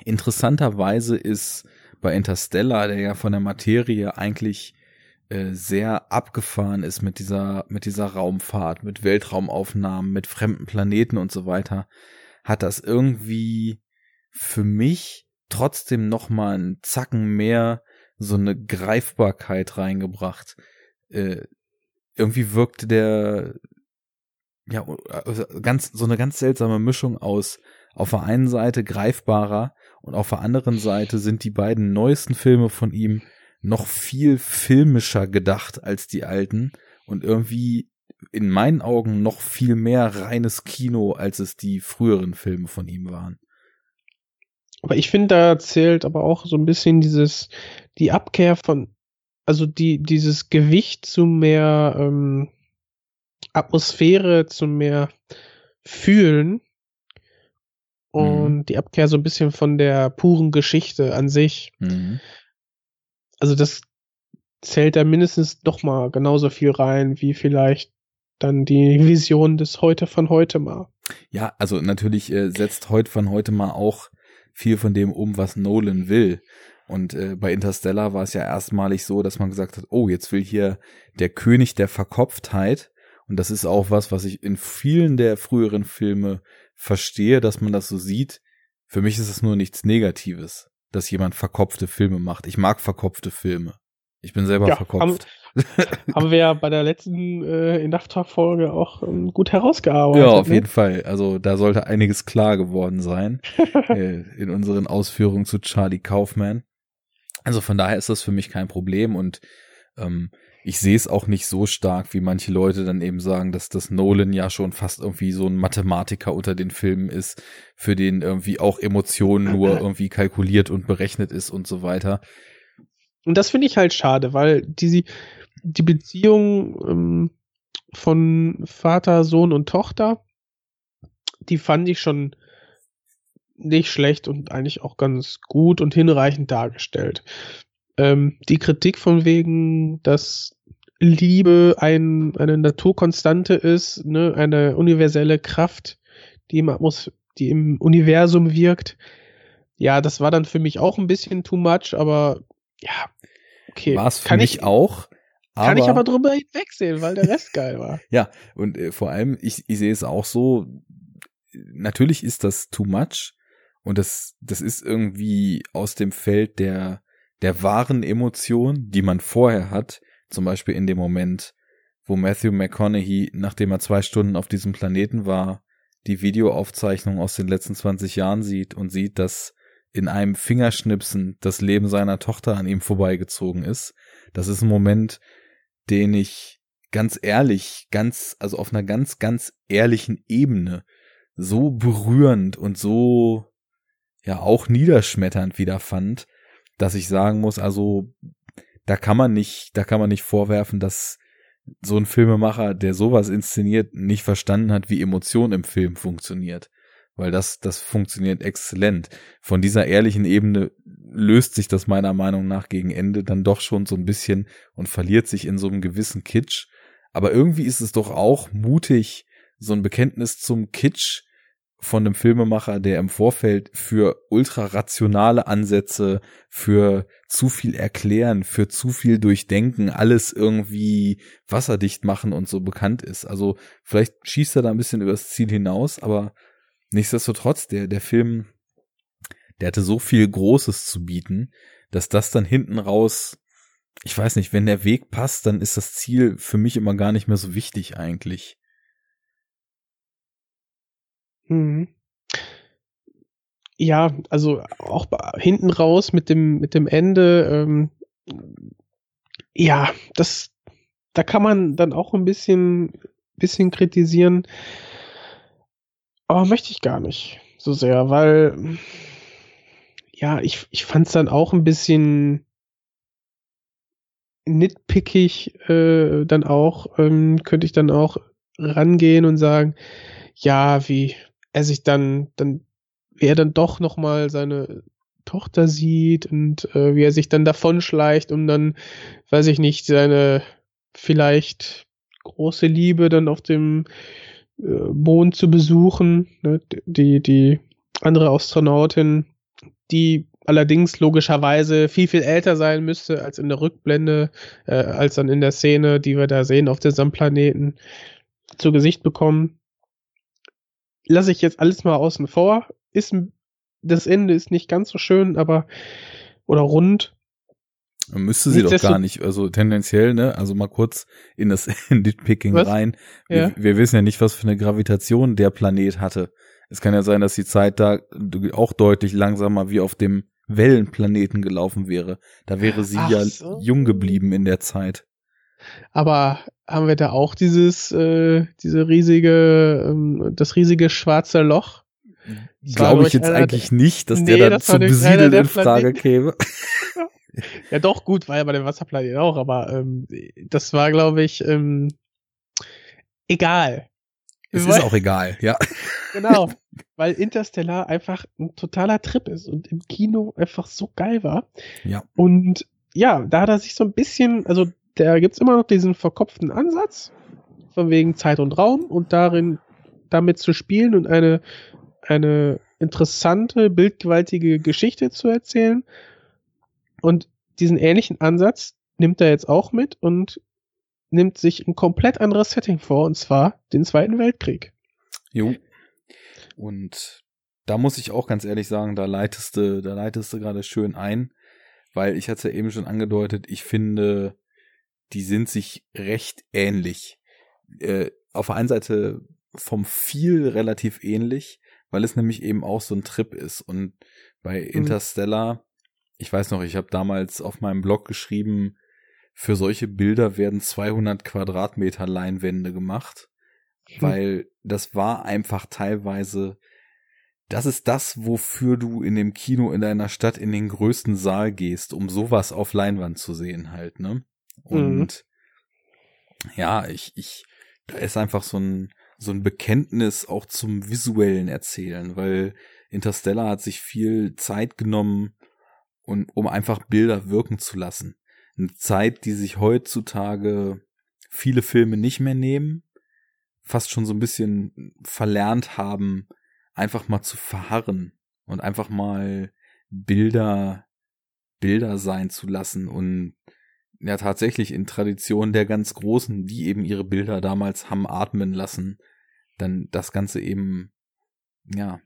interessanterweise ist bei Interstellar, der ja von der Materie eigentlich äh, sehr abgefahren ist mit dieser, mit dieser Raumfahrt, mit Weltraumaufnahmen, mit fremden Planeten und so weiter, hat das irgendwie für mich trotzdem noch mal einen Zacken mehr so eine Greifbarkeit reingebracht. Äh, irgendwie wirkte der ja also ganz so eine ganz seltsame Mischung aus auf der einen Seite greifbarer und auf der anderen Seite sind die beiden neuesten Filme von ihm noch viel filmischer gedacht als die alten und irgendwie in meinen Augen noch viel mehr reines Kino, als es die früheren Filme von ihm waren. Aber ich finde, da zählt aber auch so ein bisschen dieses, die Abkehr von, also die, dieses Gewicht zu mehr ähm, Atmosphäre, zu mehr Fühlen und mhm. die Abkehr so ein bisschen von der puren Geschichte an sich. Mhm also das zählt da mindestens doch mal genauso viel rein, wie vielleicht dann die Vision des heute von heute mal. Ja, also natürlich äh, setzt heute von heute mal auch viel von dem um, was Nolan will. Und äh, bei Interstellar war es ja erstmalig so, dass man gesagt hat, oh, jetzt will hier der König der Verkopftheit. Und das ist auch was, was ich in vielen der früheren Filme verstehe, dass man das so sieht. Für mich ist es nur nichts Negatives dass jemand verkopfte Filme macht. Ich mag verkopfte Filme. Ich bin selber ja, verkopft. Haben, wir ja bei der letzten äh, Inaftar-Folge auch ähm, gut herausgearbeitet. Ja, auf ne? jeden Fall. Also da sollte einiges klar geworden sein äh, in unseren Ausführungen zu Charlie Kaufman. Also von daher ist das für mich kein Problem und ähm, ich sehe es auch nicht so stark, wie manche Leute dann eben sagen, dass das Nolan ja schon fast irgendwie so ein Mathematiker unter den Filmen ist, für den irgendwie auch Emotionen nur irgendwie kalkuliert und berechnet ist und so weiter. Und das finde ich halt schade, weil die, die Beziehung ähm, von Vater, Sohn und Tochter, die fand ich schon nicht schlecht und eigentlich auch ganz gut und hinreichend dargestellt. Ähm, die Kritik von wegen, dass Liebe ein, eine Naturkonstante ist, ne, eine universelle Kraft, die im, Atmos die im Universum wirkt. Ja, das war dann für mich auch ein bisschen too much, aber ja, okay. War es für kann mich ich, auch. Aber, kann ich aber drüber hinwegsehen, weil der Rest geil war. Ja, und äh, vor allem, ich, ich sehe es auch so, natürlich ist das too much und das, das ist irgendwie aus dem Feld der, der wahren Emotion, die man vorher hat, zum Beispiel in dem Moment, wo Matthew McConaughey, nachdem er zwei Stunden auf diesem Planeten war, die Videoaufzeichnung aus den letzten 20 Jahren sieht und sieht, dass in einem Fingerschnipsen das Leben seiner Tochter an ihm vorbeigezogen ist. Das ist ein Moment, den ich ganz ehrlich, ganz, also auf einer ganz, ganz ehrlichen Ebene so berührend und so, ja, auch niederschmetternd wieder fand, dass ich sagen muss, also da kann man nicht, da kann man nicht vorwerfen, dass so ein Filmemacher, der sowas inszeniert, nicht verstanden hat, wie Emotion im Film funktioniert. Weil das, das funktioniert exzellent. Von dieser ehrlichen Ebene löst sich das meiner Meinung nach gegen Ende dann doch schon so ein bisschen und verliert sich in so einem gewissen Kitsch. Aber irgendwie ist es doch auch mutig, so ein Bekenntnis zum Kitsch von einem Filmemacher, der im Vorfeld für ultra rationale Ansätze, für zu viel erklären, für zu viel durchdenken, alles irgendwie wasserdicht machen und so bekannt ist. Also vielleicht schießt er da ein bisschen übers Ziel hinaus, aber nichtsdestotrotz, der, der Film, der hatte so viel Großes zu bieten, dass das dann hinten raus, ich weiß nicht, wenn der Weg passt, dann ist das Ziel für mich immer gar nicht mehr so wichtig eigentlich. Mhm. Ja, also auch hinten raus mit dem, mit dem Ende, ähm, ja, das, da kann man dann auch ein bisschen, bisschen kritisieren. Aber möchte ich gar nicht so sehr, weil, ja, ich, ich fand es dann auch ein bisschen nitpickig, äh, dann auch, ähm, könnte ich dann auch rangehen und sagen, ja, wie, er sich dann, dann, wie er dann doch nochmal seine Tochter sieht und äh, wie er sich dann davonschleicht, um dann, weiß ich nicht, seine vielleicht große Liebe dann auf dem Mond zu besuchen, ne? die, die andere Astronautin, die allerdings logischerweise viel, viel älter sein müsste als in der Rückblende, äh, als dann in der Szene, die wir da sehen auf dem Planeten zu Gesicht bekommen lasse ich jetzt alles mal außen vor. Ist, das Ende ist nicht ganz so schön, aber, oder rund. Müsste sie doch gar nicht, also tendenziell, ne, also mal kurz in das Nitpicking rein. Ja. Wir, wir, wissen ja nicht, was für eine Gravitation der Planet hatte. Es kann ja sein, dass die Zeit da auch deutlich langsamer wie auf dem Wellenplaneten gelaufen wäre. Da wäre sie Ach ja so. jung geblieben in der Zeit. Aber haben wir da auch dieses, äh, diese riesige, ähm, das riesige schwarze Loch? Glaube ich jetzt eigentlich nicht, dass nee, der dann zum Besiedeln in Frage käme. ja, doch, gut, war ja bei dem Wasserplanet auch, aber ähm, das war, glaube ich, ähm, egal. Es ist auch egal, ja. Genau, weil Interstellar einfach ein totaler Trip ist und im Kino einfach so geil war. Ja. Und ja, da hat er sich so ein bisschen, also da gibt's immer noch diesen verkopften Ansatz, von wegen Zeit und Raum und darin damit zu spielen und eine, eine interessante, bildgewaltige Geschichte zu erzählen. Und diesen ähnlichen Ansatz nimmt er jetzt auch mit und nimmt sich ein komplett anderes Setting vor, und zwar den Zweiten Weltkrieg. Jo. Und da muss ich auch ganz ehrlich sagen, da leitest du, da leitest du gerade schön ein, weil ich hatte ja eben schon angedeutet, ich finde, die sind sich recht ähnlich. Äh, auf der einen Seite vom viel relativ ähnlich, weil es nämlich eben auch so ein Trip ist. Und bei mhm. Interstellar, ich weiß noch, ich habe damals auf meinem Blog geschrieben, für solche Bilder werden 200 Quadratmeter Leinwände gemacht, mhm. weil das war einfach teilweise, das ist das, wofür du in dem Kino in deiner Stadt in den größten Saal gehst, um sowas auf Leinwand zu sehen halt, ne? Und mhm. ja, ich, ich, da ist einfach so ein, so ein Bekenntnis auch zum visuellen Erzählen, weil Interstellar hat sich viel Zeit genommen, und, um einfach Bilder wirken zu lassen. Eine Zeit, die sich heutzutage viele Filme nicht mehr nehmen, fast schon so ein bisschen verlernt haben, einfach mal zu verharren und einfach mal Bilder, Bilder sein zu lassen und ja tatsächlich in Tradition der ganz Großen, die eben ihre Bilder damals haben atmen lassen, dann das Ganze eben, ja,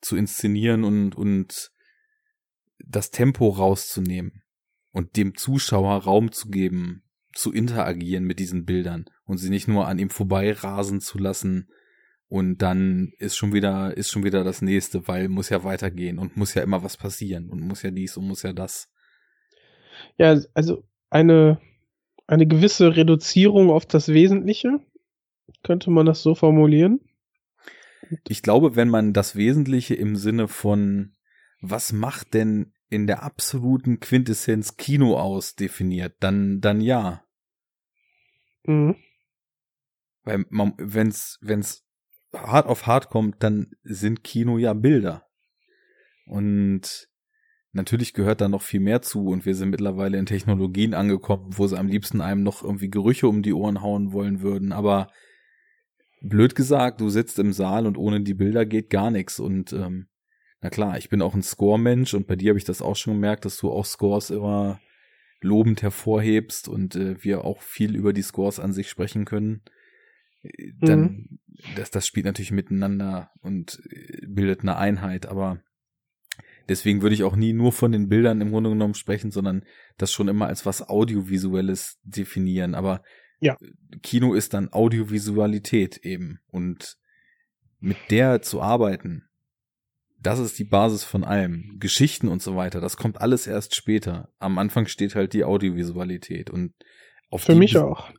zu inszenieren und, und das Tempo rauszunehmen und dem Zuschauer Raum zu geben, zu interagieren mit diesen Bildern und sie nicht nur an ihm vorbei rasen zu lassen und dann ist schon wieder, ist schon wieder das nächste, weil muss ja weitergehen und muss ja immer was passieren und muss ja dies und muss ja das. Ja, also eine, eine gewisse Reduzierung auf das Wesentliche, könnte man das so formulieren? Ich glaube, wenn man das Wesentliche im Sinne von was macht denn in der absoluten Quintessenz Kino aus definiert, dann, dann ja. Mhm. Weil man, wenn's, wenn's hart auf hart kommt, dann sind Kino ja Bilder. Und Natürlich gehört da noch viel mehr zu und wir sind mittlerweile in Technologien angekommen, wo sie am liebsten einem noch irgendwie Gerüche um die Ohren hauen wollen würden, aber blöd gesagt, du sitzt im Saal und ohne die Bilder geht gar nichts. Und ähm, na klar, ich bin auch ein Score-Mensch und bei dir habe ich das auch schon gemerkt, dass du auch Scores immer lobend hervorhebst und äh, wir auch viel über die Scores an sich sprechen können. Äh, dann, mhm. das, das spielt natürlich miteinander und äh, bildet eine Einheit, aber deswegen würde ich auch nie nur von den Bildern im Grunde genommen sprechen, sondern das schon immer als was Audiovisuelles definieren. Aber ja. Kino ist dann Audiovisualität eben und mit der zu arbeiten, das ist die Basis von allem. Geschichten und so weiter, das kommt alles erst später. Am Anfang steht halt die Audiovisualität und auf Für mich auch.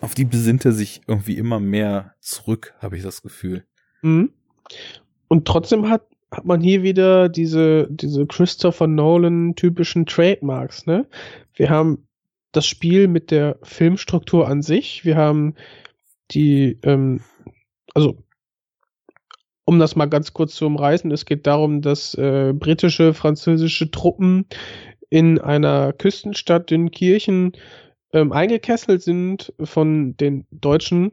Auf die besinnt er sich irgendwie immer mehr zurück, habe ich das Gefühl. Mhm. Und trotzdem hat, hat man hier wieder diese, diese Christopher Nolan typischen Trademarks, ne? Wir haben das Spiel mit der Filmstruktur an sich. Wir haben die, ähm, also um das mal ganz kurz zu umreißen, es geht darum, dass äh, britische, französische Truppen in einer Küstenstadt in Kirchen ähm, eingekesselt sind von den Deutschen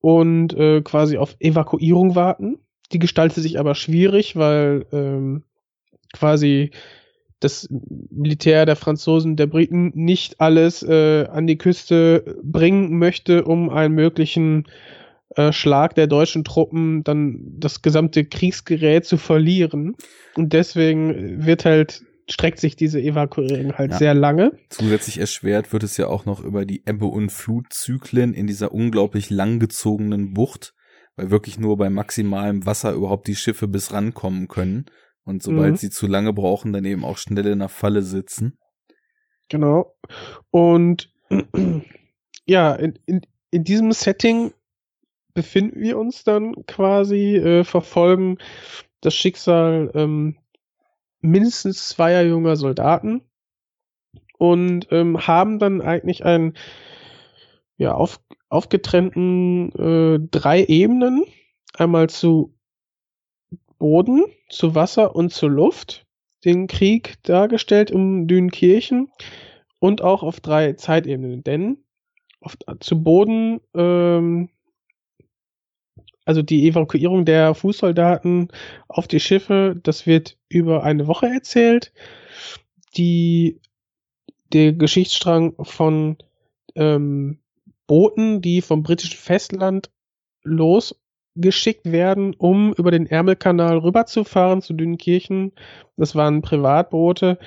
und äh, quasi auf Evakuierung warten. Die gestaltet sich aber schwierig, weil ähm, quasi das Militär der Franzosen, der Briten nicht alles äh, an die Küste bringen möchte, um einen möglichen Schlag der deutschen Truppen dann das gesamte Kriegsgerät zu verlieren. Und deswegen wird halt streckt sich diese Evakuierung halt ja. sehr lange. Zusätzlich erschwert wird es ja auch noch über die Ebbe- und Flutzyklen in dieser unglaublich langgezogenen Bucht, weil wirklich nur bei maximalem Wasser überhaupt die Schiffe bis rankommen können. Und sobald mhm. sie zu lange brauchen, dann eben auch schnell in der Falle sitzen. Genau. Und ja, in, in, in diesem Setting befinden wir uns dann quasi, äh, verfolgen das Schicksal ähm, mindestens zweier junger Soldaten und ähm, haben dann eigentlich einen ja, auf, aufgetrennten äh, drei Ebenen. Einmal zu Boden, zu Wasser und zur Luft. Den Krieg dargestellt um Dünkirchen und auch auf drei Zeitebenen. Denn auf, zu Boden ähm, also die Evakuierung der Fußsoldaten auf die Schiffe, das wird über eine Woche erzählt. Die, der Geschichtsstrang von ähm, Booten, die vom britischen Festland losgeschickt werden, um über den Ärmelkanal rüberzufahren zu Dünkirchen. Das waren Privatboote.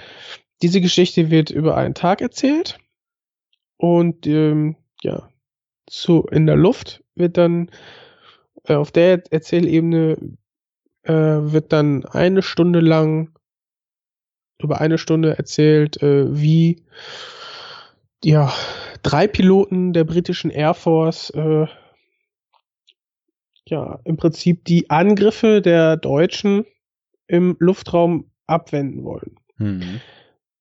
Diese Geschichte wird über einen Tag erzählt. Und ähm, ja, zu, in der Luft wird dann auf der Erzählebene äh, wird dann eine Stunde lang über eine Stunde erzählt, äh, wie ja drei Piloten der britischen Air Force äh, ja im Prinzip die Angriffe der Deutschen im Luftraum abwenden wollen. Mhm.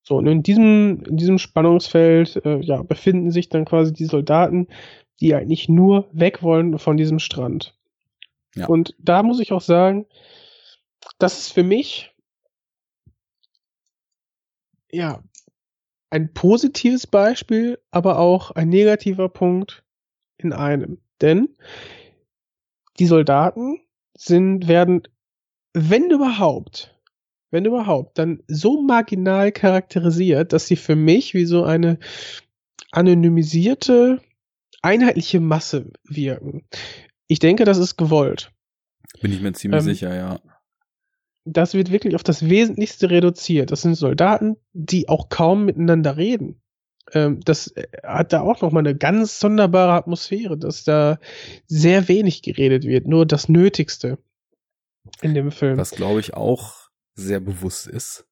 So, und in diesem, in diesem Spannungsfeld äh, ja, befinden sich dann quasi die Soldaten, die eigentlich nur weg wollen von diesem Strand. Ja. Und da muss ich auch sagen, das ist für mich ja ein positives Beispiel, aber auch ein negativer Punkt in einem. Denn die Soldaten sind, werden, wenn überhaupt, wenn überhaupt, dann so marginal charakterisiert, dass sie für mich wie so eine anonymisierte, einheitliche Masse wirken. Ich denke, das ist gewollt. Bin ich mir ziemlich ähm, sicher, ja. Das wird wirklich auf das Wesentlichste reduziert. Das sind Soldaten, die auch kaum miteinander reden. Ähm, das äh, hat da auch nochmal eine ganz sonderbare Atmosphäre, dass da sehr wenig geredet wird, nur das Nötigste in dem Film. Was glaube ich auch sehr bewusst ist.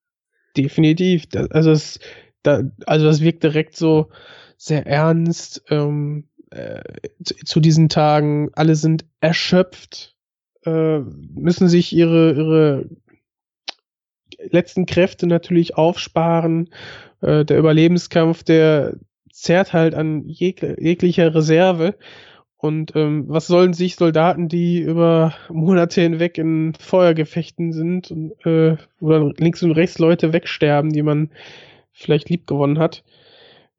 Definitiv. Das, also, es, da, also das wirkt direkt so sehr ernst. Ähm, äh, zu, diesen Tagen, alle sind erschöpft, äh, müssen sich ihre, ihre letzten Kräfte natürlich aufsparen. Äh, der Überlebenskampf, der zerrt halt an jeg jeglicher Reserve. Und ähm, was sollen sich Soldaten, die über Monate hinweg in Feuergefechten sind und äh, dann links und rechts Leute wegsterben, die man vielleicht lieb gewonnen hat.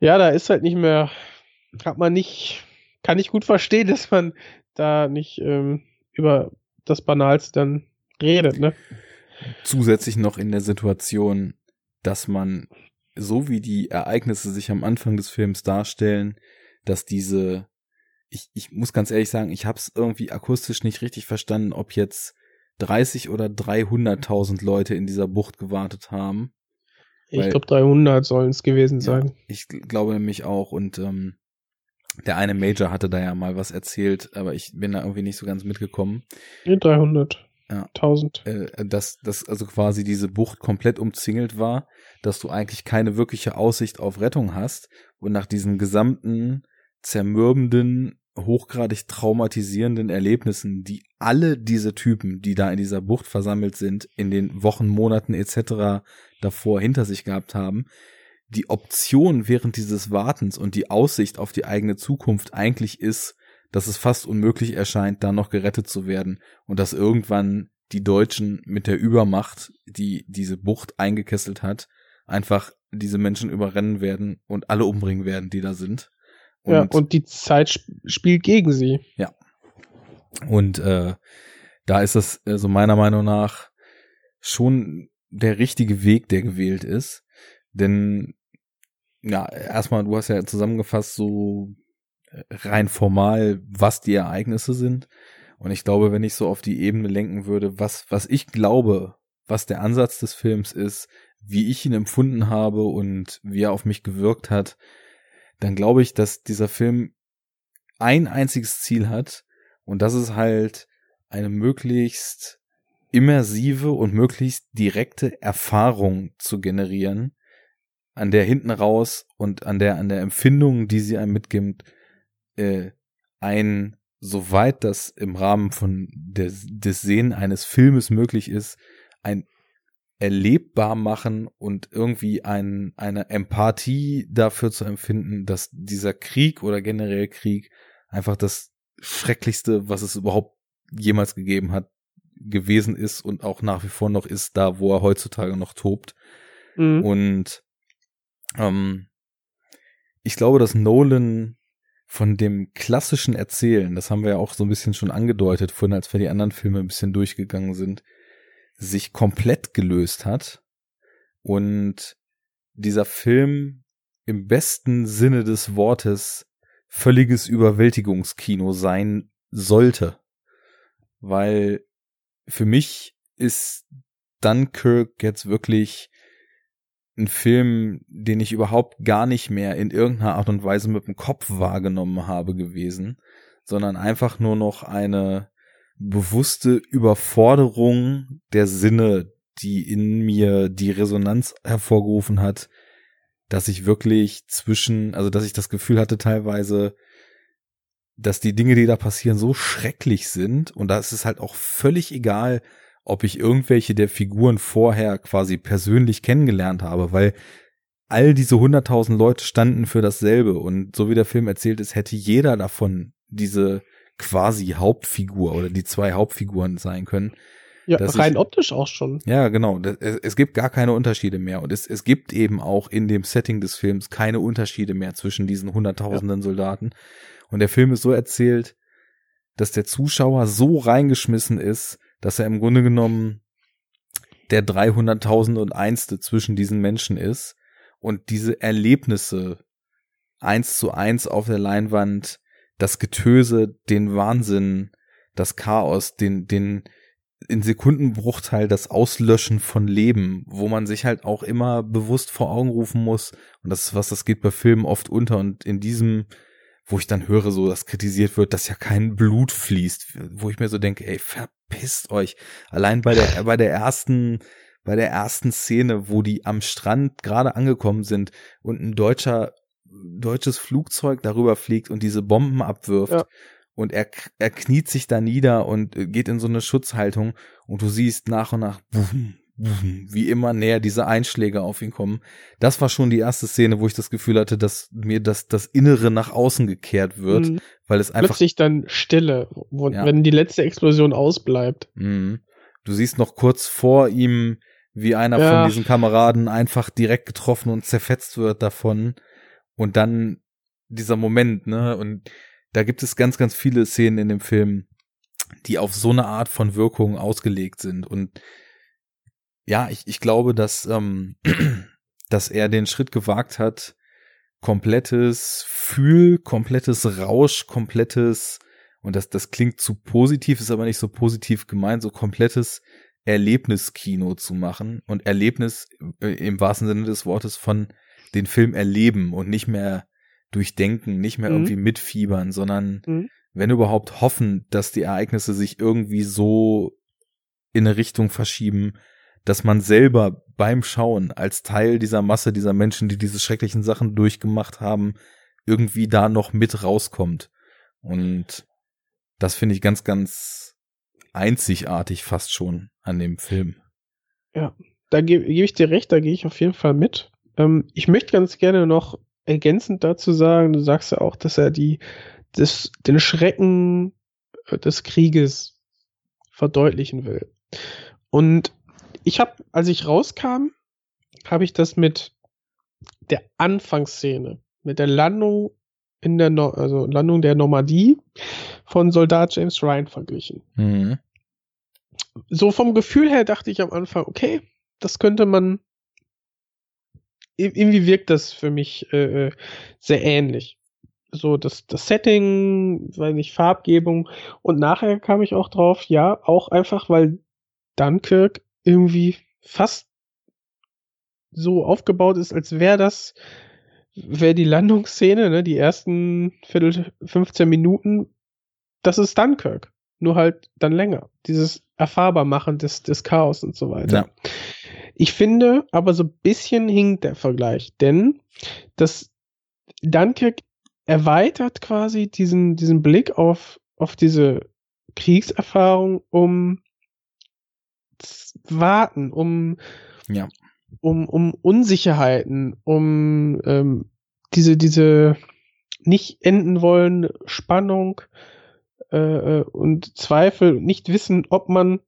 Ja, da ist halt nicht mehr hat man nicht, kann ich gut verstehen, dass man da nicht ähm, über das Banalste dann redet, ne? Zusätzlich noch in der Situation, dass man, so wie die Ereignisse sich am Anfang des Films darstellen, dass diese, ich, ich muss ganz ehrlich sagen, ich habe es irgendwie akustisch nicht richtig verstanden, ob jetzt 30 oder 300.000 Leute in dieser Bucht gewartet haben. Ich glaube 300 sollen es gewesen sein. Ja, ich glaube nämlich auch und ähm, der eine Major hatte da ja mal was erzählt, aber ich bin da irgendwie nicht so ganz mitgekommen. 300. Ja. 1000. Äh, dass, dass also quasi diese Bucht komplett umzingelt war, dass du eigentlich keine wirkliche Aussicht auf Rettung hast und nach diesen gesamten zermürbenden, hochgradig traumatisierenden Erlebnissen, die alle diese Typen, die da in dieser Bucht versammelt sind, in den Wochen, Monaten etc. davor hinter sich gehabt haben, die Option während dieses Wartens und die Aussicht auf die eigene Zukunft eigentlich ist, dass es fast unmöglich erscheint, da noch gerettet zu werden und dass irgendwann die Deutschen mit der Übermacht, die diese Bucht eingekesselt hat, einfach diese Menschen überrennen werden und alle umbringen werden, die da sind. Und, ja, und die Zeit sp spielt gegen sie. Ja. Und äh, da ist es äh, so meiner Meinung nach schon der richtige Weg, der gewählt ist. Denn ja, erstmal, du hast ja zusammengefasst, so äh, rein formal, was die Ereignisse sind. Und ich glaube, wenn ich so auf die Ebene lenken würde, was, was ich glaube, was der Ansatz des Films ist, wie ich ihn empfunden habe und wie er auf mich gewirkt hat, dann glaube ich, dass dieser Film ein einziges Ziel hat und das ist halt eine möglichst immersive und möglichst direkte Erfahrung zu generieren, an der hinten raus und an der, an der Empfindung, die sie einem mitgibt, äh, ein, soweit das im Rahmen von des, des Sehen eines Filmes möglich ist, ein erlebbar machen und irgendwie ein, eine Empathie dafür zu empfinden, dass dieser Krieg oder generell Krieg einfach das Schrecklichste, was es überhaupt jemals gegeben hat, gewesen ist und auch nach wie vor noch ist, da wo er heutzutage noch tobt. Mhm. Und ähm, ich glaube, dass Nolan von dem klassischen Erzählen, das haben wir ja auch so ein bisschen schon angedeutet, vorhin als wir die anderen Filme ein bisschen durchgegangen sind, sich komplett gelöst hat und dieser Film im besten Sinne des Wortes völliges Überwältigungskino sein sollte. Weil für mich ist Dunkirk jetzt wirklich ein Film, den ich überhaupt gar nicht mehr in irgendeiner Art und Weise mit dem Kopf wahrgenommen habe gewesen, sondern einfach nur noch eine bewusste Überforderung der Sinne, die in mir die Resonanz hervorgerufen hat, dass ich wirklich zwischen, also dass ich das Gefühl hatte teilweise, dass die Dinge, die da passieren, so schrecklich sind. Und da ist es halt auch völlig egal, ob ich irgendwelche der Figuren vorher quasi persönlich kennengelernt habe, weil all diese hunderttausend Leute standen für dasselbe und so wie der Film erzählt ist, hätte jeder davon diese quasi Hauptfigur oder die zwei Hauptfiguren sein können. Ja, rein ich, optisch auch schon. Ja, genau. Es, es, gibt gar keine Unterschiede mehr. Und es, es gibt eben auch in dem Setting des Films keine Unterschiede mehr zwischen diesen hunderttausenden ja. Soldaten. Und der Film ist so erzählt, dass der Zuschauer so reingeschmissen ist, dass er im Grunde genommen der 300.000 und einste zwischen diesen Menschen ist und diese Erlebnisse eins zu eins auf der Leinwand, das Getöse, den Wahnsinn, das Chaos, den, den, in Sekundenbruchteil das Auslöschen von Leben, wo man sich halt auch immer bewusst vor Augen rufen muss. Und das ist was, das geht bei Filmen oft unter. Und in diesem wo ich dann höre, so, dass kritisiert wird, dass ja kein Blut fließt, wo ich mir so denke, ey, verpisst euch. Allein bei der, bei der ersten, bei der ersten Szene, wo die am Strand gerade angekommen sind und ein deutscher, deutsches Flugzeug darüber fliegt und diese Bomben abwirft. Ja. Und er, er kniet sich da nieder und geht in so eine Schutzhaltung und du siehst nach und nach, boom, wie immer näher diese Einschläge auf ihn kommen. Das war schon die erste Szene, wo ich das Gefühl hatte, dass mir das, das Innere nach außen gekehrt wird, mhm. weil es einfach. Plötzlich dann Stille, wo, ja. wenn die letzte Explosion ausbleibt. Mhm. Du siehst noch kurz vor ihm, wie einer ja. von diesen Kameraden einfach direkt getroffen und zerfetzt wird davon. Und dann dieser Moment, ne, und da gibt es ganz, ganz viele Szenen in dem Film, die auf so eine Art von Wirkung ausgelegt sind. Und ja, ich, ich glaube, dass, ähm, dass er den Schritt gewagt hat, komplettes Fühl, komplettes Rausch, komplettes, und das, das klingt zu positiv, ist aber nicht so positiv gemeint, so komplettes Erlebniskino zu machen und Erlebnis äh, im wahrsten Sinne des Wortes von den Film erleben und nicht mehr durchdenken, nicht mehr mhm. irgendwie mitfiebern, sondern mhm. wenn überhaupt hoffen, dass die Ereignisse sich irgendwie so in eine Richtung verschieben, dass man selber beim Schauen als Teil dieser Masse dieser Menschen, die diese schrecklichen Sachen durchgemacht haben, irgendwie da noch mit rauskommt. Und das finde ich ganz, ganz einzigartig fast schon an dem Film. Ja, da gebe geb ich dir recht, da gehe ich auf jeden Fall mit. Ähm, ich möchte ganz gerne noch ergänzend dazu sagen, du sagst ja auch, dass er die, das, den Schrecken äh, des Krieges verdeutlichen will. Und ich habe, als ich rauskam, habe ich das mit der Anfangsszene, mit der Landung in der, no also Landung der Normandie von Soldat James Ryan verglichen. Mhm. So vom Gefühl her dachte ich am Anfang, okay, das könnte man, irgendwie wirkt das für mich äh, äh, sehr ähnlich. So das, das Setting, weil nicht Farbgebung und nachher kam ich auch drauf, ja, auch einfach, weil Dunkirk irgendwie fast so aufgebaut ist, als wäre das, wäre die Landungsszene, ne, die ersten Viertel, 15 Minuten, das ist Dunkirk. Nur halt dann länger. Dieses Erfahrbarmachen des, des Chaos und so weiter. Ja. Ich finde, aber so ein bisschen hinkt der Vergleich, denn das Dunkirk erweitert quasi diesen, diesen Blick auf, auf diese Kriegserfahrung um warten, um, ja. um, um Unsicherheiten, um ähm, diese, diese nicht enden wollen Spannung äh, äh, und Zweifel, nicht wissen, ob man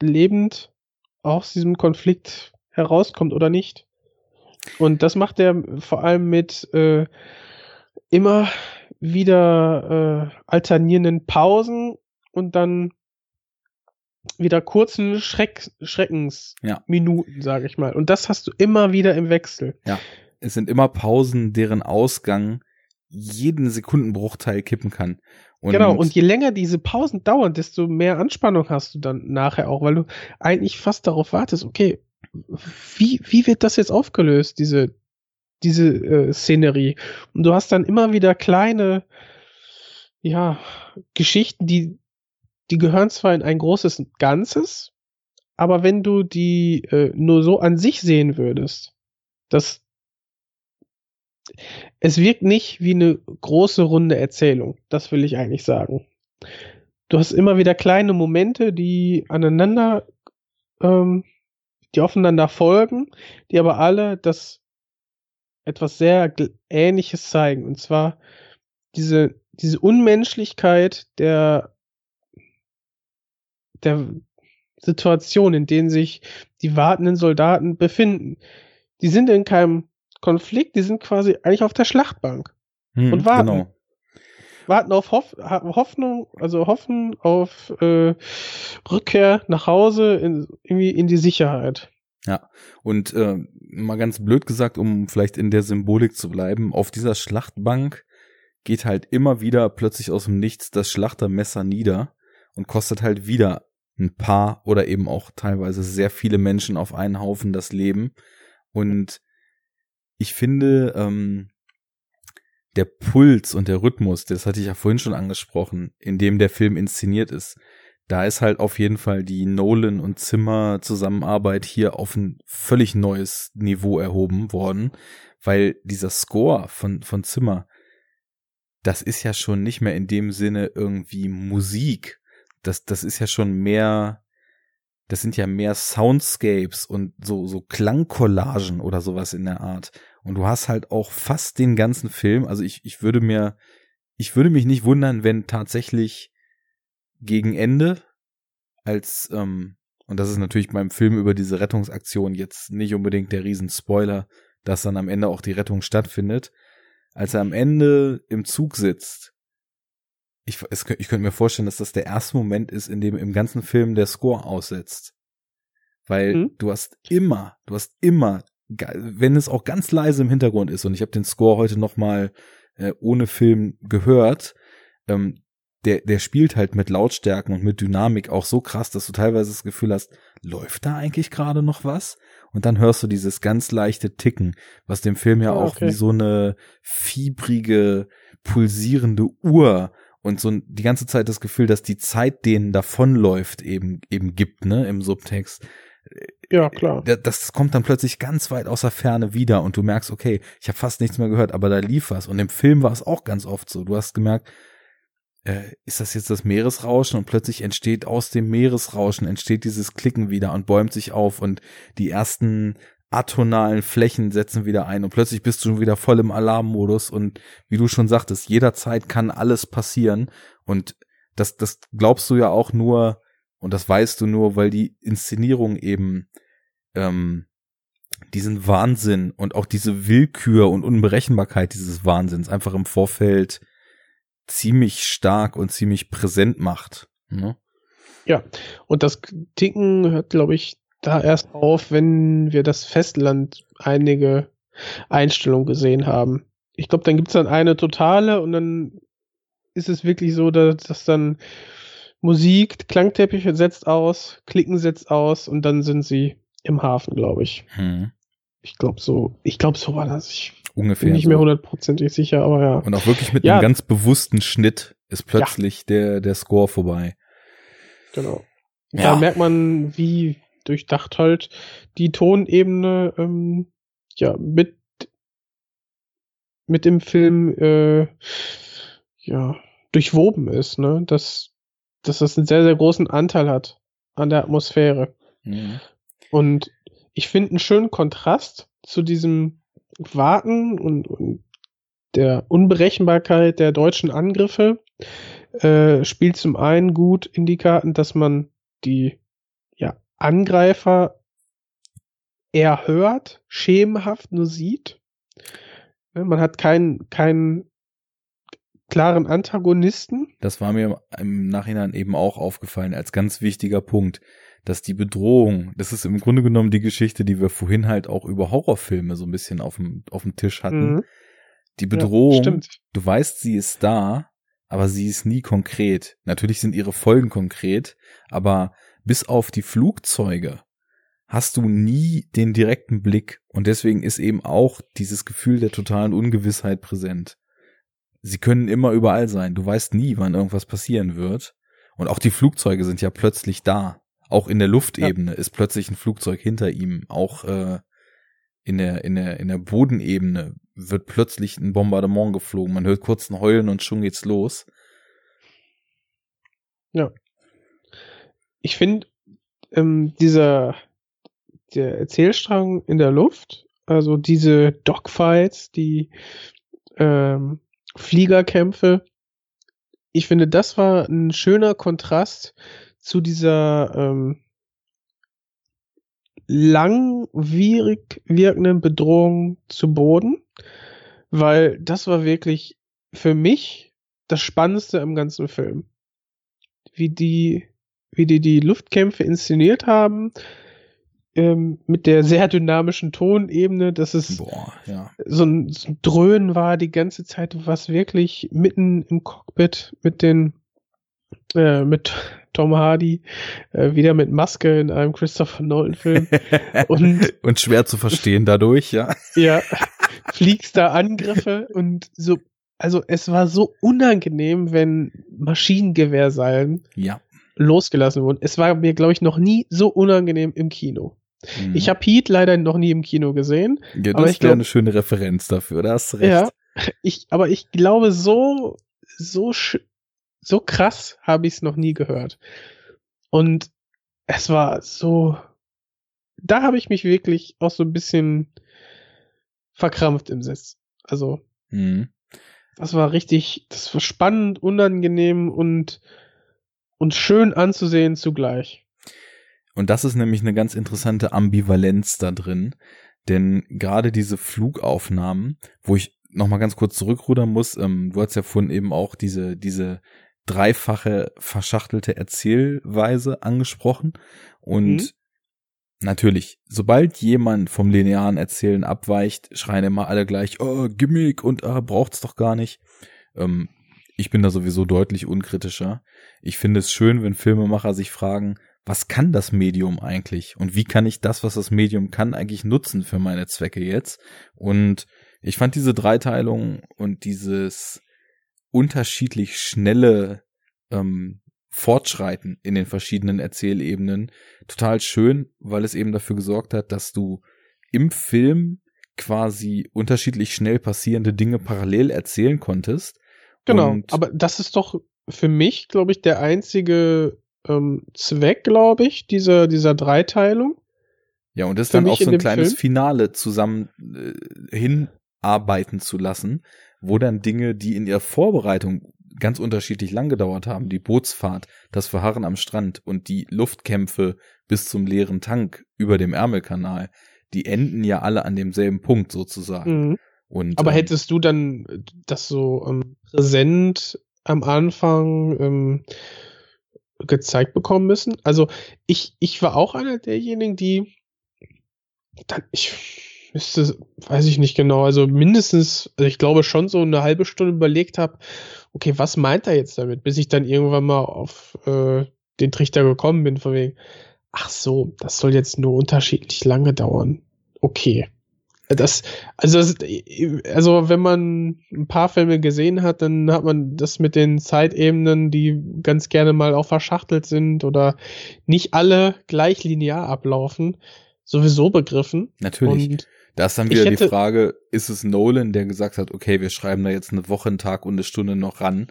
lebend aus diesem Konflikt herauskommt oder nicht. Und das macht er vor allem mit äh, immer wieder äh, alternierenden Pausen und dann wieder kurzen Schreck, Schreckensminuten, ja. sage ich mal. Und das hast du immer wieder im Wechsel. Ja. Es sind immer Pausen, deren Ausgang jeden Sekundenbruchteil kippen kann. Und genau, und je länger diese Pausen dauern, desto mehr Anspannung hast du dann nachher auch, weil du eigentlich fast darauf wartest, okay, wie, wie wird das jetzt aufgelöst, diese, diese äh, Szenerie? Und du hast dann immer wieder kleine, ja, Geschichten, die die gehören zwar in ein großes Ganzes, aber wenn du die äh, nur so an sich sehen würdest, das es wirkt nicht wie eine große runde Erzählung, das will ich eigentlich sagen. Du hast immer wieder kleine Momente, die aneinander, ähm, die aufeinander folgen, die aber alle das etwas sehr Ähnliches zeigen. Und zwar diese, diese Unmenschlichkeit der der Situation, in denen sich die wartenden Soldaten befinden. Die sind in keinem Konflikt, die sind quasi eigentlich auf der Schlachtbank hm, und warten. Genau. Warten auf Hoff Hoffnung, also hoffen auf äh, Rückkehr nach Hause, in, irgendwie in die Sicherheit. Ja, und äh, mal ganz blöd gesagt, um vielleicht in der Symbolik zu bleiben, auf dieser Schlachtbank geht halt immer wieder plötzlich aus dem Nichts das Schlachtermesser nieder und kostet halt wieder ein paar oder eben auch teilweise sehr viele Menschen auf einen Haufen das Leben. Und ich finde, ähm, der Puls und der Rhythmus, das hatte ich ja vorhin schon angesprochen, in dem der Film inszeniert ist, da ist halt auf jeden Fall die Nolan und Zimmer Zusammenarbeit hier auf ein völlig neues Niveau erhoben worden, weil dieser Score von, von Zimmer, das ist ja schon nicht mehr in dem Sinne irgendwie Musik, das, das ist ja schon mehr, das sind ja mehr Soundscapes und so, so Klangcollagen oder sowas in der Art. Und du hast halt auch fast den ganzen Film, also ich, ich würde mir, ich würde mich nicht wundern, wenn tatsächlich gegen Ende als, ähm, und das ist natürlich beim Film über diese Rettungsaktion jetzt nicht unbedingt der Riesenspoiler, dass dann am Ende auch die Rettung stattfindet, als er am Ende im Zug sitzt ich, es, ich könnte mir vorstellen, dass das der erste Moment ist, in dem im ganzen Film der Score aussetzt. Weil hm? du hast immer, du hast immer, wenn es auch ganz leise im Hintergrund ist, und ich habe den Score heute noch mal äh, ohne Film gehört, ähm, der, der spielt halt mit Lautstärken und mit Dynamik auch so krass, dass du teilweise das Gefühl hast, läuft da eigentlich gerade noch was? Und dann hörst du dieses ganz leichte Ticken, was dem Film ja oh, auch wie so eine fiebrige, pulsierende Uhr und so die ganze Zeit das Gefühl, dass die Zeit denen davonläuft eben, eben gibt, ne, im Subtext. Ja, klar. Das kommt dann plötzlich ganz weit aus der Ferne wieder und du merkst, okay, ich habe fast nichts mehr gehört, aber da lief was. Und im Film war es auch ganz oft so. Du hast gemerkt, äh, ist das jetzt das Meeresrauschen und plötzlich entsteht aus dem Meeresrauschen entsteht dieses Klicken wieder und bäumt sich auf und die ersten atonalen Flächen setzen wieder ein und plötzlich bist du wieder voll im Alarmmodus und wie du schon sagtest, jederzeit kann alles passieren und das, das glaubst du ja auch nur und das weißt du nur, weil die Inszenierung eben ähm, diesen Wahnsinn und auch diese Willkür und Unberechenbarkeit dieses Wahnsinns einfach im Vorfeld ziemlich stark und ziemlich präsent macht. Ne? Ja, und das Ticken hört, glaube ich, da erst auf, wenn wir das Festland einige Einstellungen gesehen haben. Ich glaube, dann gibt's dann eine totale und dann ist es wirklich so, dass, dass dann Musik, Klangteppich setzt aus, Klicken setzt aus und dann sind sie im Hafen, glaube ich. Hm. Ich glaube so, ich glaube so war das. Ich Ungefähr. Bin nicht mehr hundertprozentig sicher, aber ja. Und auch wirklich mit ja. einem ganz bewussten Schnitt ist plötzlich ja. der, der Score vorbei. Genau. Ja. Da merkt man, wie durchdacht halt die Tonebene ähm, ja mit mit dem Film äh, ja durchwoben ist, ne? Dass, dass das einen sehr, sehr großen Anteil hat an der Atmosphäre. Mhm. Und ich finde einen schönen Kontrast zu diesem Warten und, und der Unberechenbarkeit der deutschen Angriffe äh, spielt zum einen gut in die Karten, dass man die Angreifer eher hört, schemenhaft nur sieht. Man hat keinen, keinen klaren Antagonisten. Das war mir im Nachhinein eben auch aufgefallen als ganz wichtiger Punkt dass die Bedrohung, das ist im Grunde genommen die Geschichte, die wir vorhin halt auch über Horrorfilme so ein bisschen auf dem, auf dem Tisch hatten. Mhm. Die Bedrohung, ja, du weißt, sie ist da, aber sie ist nie konkret. Natürlich sind ihre Folgen konkret, aber bis auf die Flugzeuge hast du nie den direkten Blick und deswegen ist eben auch dieses Gefühl der totalen Ungewissheit präsent. Sie können immer überall sein. Du weißt nie, wann irgendwas passieren wird. Und auch die Flugzeuge sind ja plötzlich da. Auch in der Luftebene ja. ist plötzlich ein Flugzeug hinter ihm. Auch äh, in der in der in der Bodenebene wird plötzlich ein Bombardement geflogen. Man hört kurz ein Heulen und schon geht's los. Ja. Ich finde ähm, dieser der Erzählstrang in der Luft, also diese Dogfights, die ähm, Fliegerkämpfe, ich finde, das war ein schöner Kontrast zu dieser ähm, langwierig wirkenden Bedrohung zu Boden, weil das war wirklich für mich das Spannendste im ganzen Film. Wie die, wie die die Luftkämpfe inszeniert haben, ähm, mit der sehr dynamischen Tonebene, dass es Boah, ja. so, ein, so ein Dröhnen war die ganze Zeit, was wirklich mitten im Cockpit mit den äh, mit Tom Hardy, äh, wieder mit Maske in einem Christopher Nolan-Film. und, und schwer zu verstehen dadurch, ja. ja, fliegst da Angriffe und so, also es war so unangenehm, wenn Maschinengewehrseilen ja. Losgelassen wurden. Es war mir, glaube ich, noch nie so unangenehm im Kino. Mhm. Ich habe Heat leider noch nie im Kino gesehen. Ja, das ist ja eine schöne Referenz dafür, da hast du recht. Ja, ich, aber ich glaube, so, so so krass habe ich es noch nie gehört. Und es war so, da habe ich mich wirklich auch so ein bisschen verkrampft im Sitz. Also, mhm. das war richtig, das war spannend, unangenehm und, und schön anzusehen zugleich. Und das ist nämlich eine ganz interessante Ambivalenz da drin, denn gerade diese Flugaufnahmen, wo ich noch mal ganz kurz zurückrudern muss, ähm, du hast ja vorhin eben auch diese diese dreifache verschachtelte Erzählweise angesprochen und mhm. Natürlich, sobald jemand vom linearen Erzählen abweicht, schreien immer alle gleich, oh, Gimmick und ah, braucht's doch gar nicht. Ähm, ich bin da sowieso deutlich unkritischer. Ich finde es schön, wenn Filmemacher sich fragen, was kann das Medium eigentlich? Und wie kann ich das, was das Medium kann, eigentlich nutzen für meine Zwecke jetzt? Und ich fand diese Dreiteilung und dieses unterschiedlich schnelle ähm, Fortschreiten in den verschiedenen Erzählebenen total schön, weil es eben dafür gesorgt hat, dass du im Film quasi unterschiedlich schnell passierende Dinge parallel erzählen konntest. Genau, aber das ist doch für mich, glaube ich, der einzige ähm, Zweck, glaube ich, dieser, dieser Dreiteilung. Ja, und das dann auch so ein kleines Film. Finale zusammen äh, hinarbeiten zu lassen, wo dann Dinge, die in ihrer Vorbereitung ganz unterschiedlich lang gedauert haben. Die Bootsfahrt, das Verharren am Strand und die Luftkämpfe bis zum leeren Tank über dem Ärmelkanal, die enden ja alle an demselben Punkt sozusagen. Mhm. Und, Aber ähm, hättest du dann das so ähm, präsent am Anfang ähm, gezeigt bekommen müssen? Also ich, ich war auch einer derjenigen, die dann, ich müsste, weiß ich nicht genau, also mindestens, also ich glaube schon so eine halbe Stunde überlegt habe, okay, was meint er jetzt damit, bis ich dann irgendwann mal auf äh, den Trichter gekommen bin, von wegen, ach so, das soll jetzt nur unterschiedlich lange dauern. Okay. Das, also, das, also wenn man ein paar Filme gesehen hat, dann hat man das mit den Zeitebenen, die ganz gerne mal auch verschachtelt sind oder nicht alle gleich linear ablaufen, sowieso begriffen. Natürlich. Und da ist dann wieder hätte, die Frage, ist es Nolan, der gesagt hat, okay, wir schreiben da jetzt eine Woche, einen Tag und eine Stunde noch ran?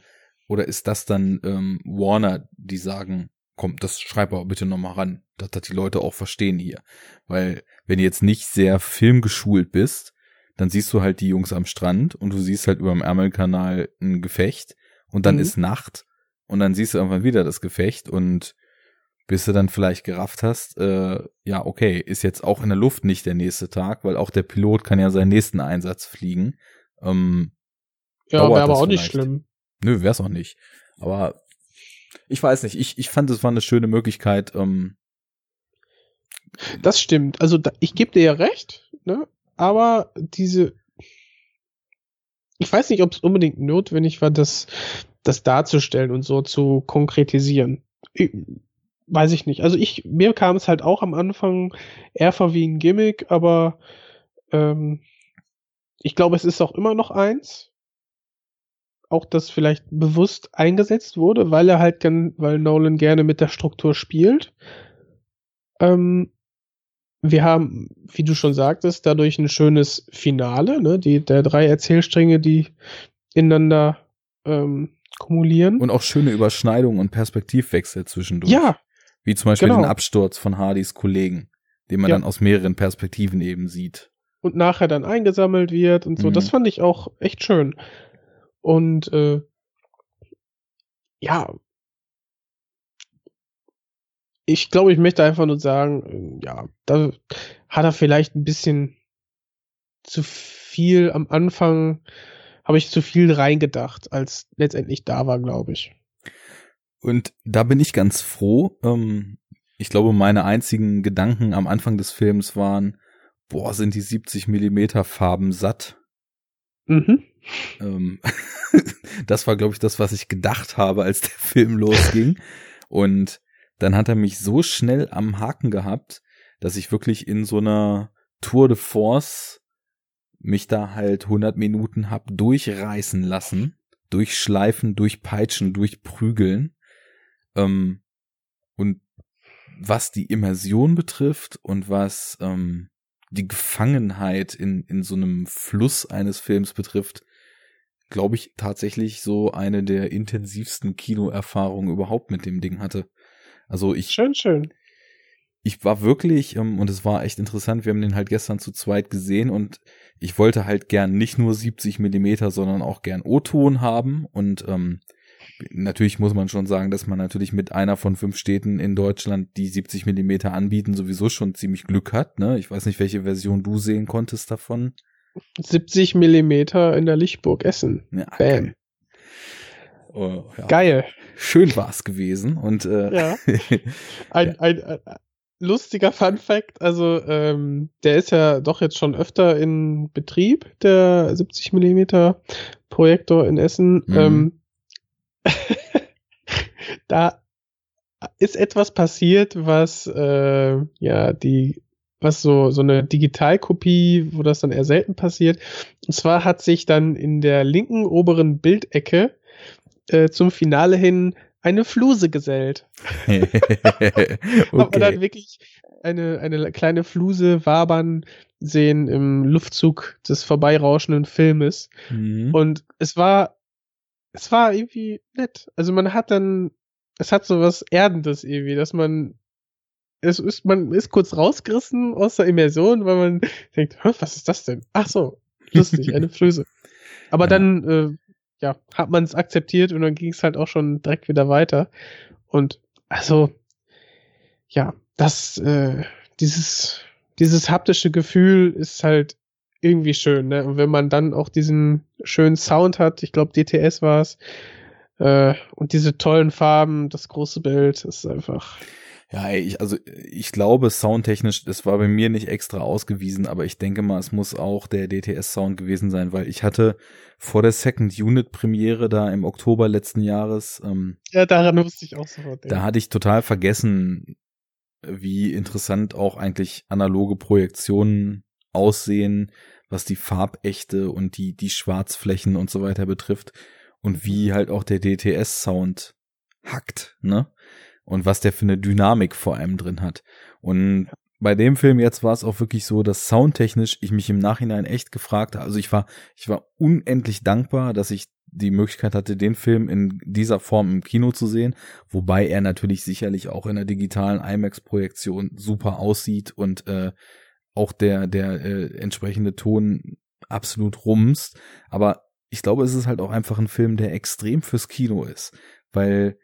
Oder ist das dann ähm, Warner, die sagen, komm, das schreib aber bitte nochmal ran, dass das die Leute auch verstehen hier. Weil wenn du jetzt nicht sehr filmgeschult bist, dann siehst du halt die Jungs am Strand und du siehst halt über dem Ärmelkanal ein Gefecht und dann mhm. ist Nacht und dann siehst du irgendwann wieder das Gefecht und bis du dann vielleicht gerafft hast, äh, ja, okay, ist jetzt auch in der Luft nicht der nächste Tag, weil auch der Pilot kann ja seinen nächsten Einsatz fliegen. Ähm, ja, wäre aber auch vielleicht. nicht schlimm. Nö, wär's auch nicht. Aber ich weiß nicht, ich, ich fand, es war eine schöne Möglichkeit. Ähm, das stimmt. Also da, ich gebe dir ja recht, ne? Aber diese, ich weiß nicht, ob es unbedingt notwendig war, das, das darzustellen und so zu konkretisieren. Ich, weiß ich nicht. Also ich, mir kam es halt auch am Anfang eher vor wie ein Gimmick, aber ähm, ich glaube, es ist auch immer noch eins. Auch das vielleicht bewusst eingesetzt wurde, weil er halt, gern, weil Nolan gerne mit der Struktur spielt. Ähm, wir haben, wie du schon sagtest, dadurch ein schönes Finale, ne? Die, der drei Erzählstränge, die ineinander ähm, kumulieren. Und auch schöne Überschneidungen und Perspektivwechsel zwischendurch. Ja, wie zum Beispiel genau. den Absturz von Hardys Kollegen, den man ja. dann aus mehreren Perspektiven eben sieht. Und nachher dann eingesammelt wird und so. Mhm. Das fand ich auch echt schön. Und äh, ja, ich glaube, ich möchte einfach nur sagen, ja, da hat er vielleicht ein bisschen zu viel am Anfang, habe ich zu viel reingedacht, als letztendlich da war, glaube ich. Und da bin ich ganz froh. Ähm, ich glaube, meine einzigen Gedanken am Anfang des Films waren, boah, sind die 70 Millimeter Farben satt. Mhm. Ähm, das war, glaube ich, das, was ich gedacht habe, als der Film losging. Und dann hat er mich so schnell am Haken gehabt, dass ich wirklich in so einer Tour de Force mich da halt 100 Minuten hab durchreißen lassen, durchschleifen, durchpeitschen, durchprügeln. Ähm, und was die Immersion betrifft und was ähm, die Gefangenheit in, in so einem Fluss eines Films betrifft, glaube ich tatsächlich so eine der intensivsten Kinoerfahrungen überhaupt mit dem Ding hatte. Also ich. Schön, schön. Ich war wirklich, ähm, und es war echt interessant, wir haben den halt gestern zu zweit gesehen und ich wollte halt gern nicht nur 70 Millimeter, sondern auch gern O-Ton haben und ähm, natürlich muss man schon sagen, dass man natürlich mit einer von fünf Städten in Deutschland, die 70 Millimeter anbieten, sowieso schon ziemlich Glück hat. Ne? Ich weiß nicht, welche Version du sehen konntest davon. 70 Millimeter in der Lichtburg Essen. Ja, Bam. Oh, ja. Geil. Schön war's gewesen und äh, Ja. Ein, ein, ein lustiger Fun Fact, also ähm, der ist ja doch jetzt schon öfter in Betrieb, der 70 Millimeter Projektor in Essen. Mhm. Ähm, da ist etwas passiert, was äh, ja die was so so eine Digitalkopie, wo das dann eher selten passiert. Und zwar hat sich dann in der linken oberen Bildecke äh, zum Finale hin eine Fluse gesellt. Hat man dann okay. wirklich eine, eine kleine Fluse wabern sehen im Luftzug des vorbeirauschenden Filmes. Mhm. Und es war, es war irgendwie nett. Also man hat dann, es hat so was Erdendes irgendwie, dass man, es ist, man ist kurz rausgerissen aus der Immersion, weil man denkt, was ist das denn? Ach so, lustig, eine Flöße. Aber Ja. dann, äh, ja, hat man es akzeptiert und dann ging es halt auch schon direkt wieder weiter. Und also, ja, das, äh, dieses, dieses haptische Gefühl ist halt irgendwie schön, ne? Und wenn man dann auch diesen schönen Sound hat, ich glaube DTS war es, äh, und diese tollen Farben, das große Bild, ist einfach. Ja, ich, also ich glaube, soundtechnisch, das war bei mir nicht extra ausgewiesen, aber ich denke mal, es muss auch der DTS-Sound gewesen sein, weil ich hatte vor der Second Unit-Premiere da im Oktober letzten Jahres, ähm, Ja, daran musste ich auch sofort da denken. hatte ich total vergessen, wie interessant auch eigentlich analoge Projektionen aussehen, was die Farbechte und die, die Schwarzflächen und so weiter betrifft und wie halt auch der DTS-Sound hackt, ne? Und was der für eine Dynamik vor allem drin hat. Und bei dem Film jetzt war es auch wirklich so, dass soundtechnisch ich mich im Nachhinein echt gefragt habe. Also ich war, ich war unendlich dankbar, dass ich die Möglichkeit hatte, den Film in dieser Form im Kino zu sehen, wobei er natürlich sicherlich auch in der digitalen IMAX-Projektion super aussieht und äh, auch der der äh, entsprechende Ton absolut rumst. Aber ich glaube, es ist halt auch einfach ein Film, der extrem fürs Kino ist, weil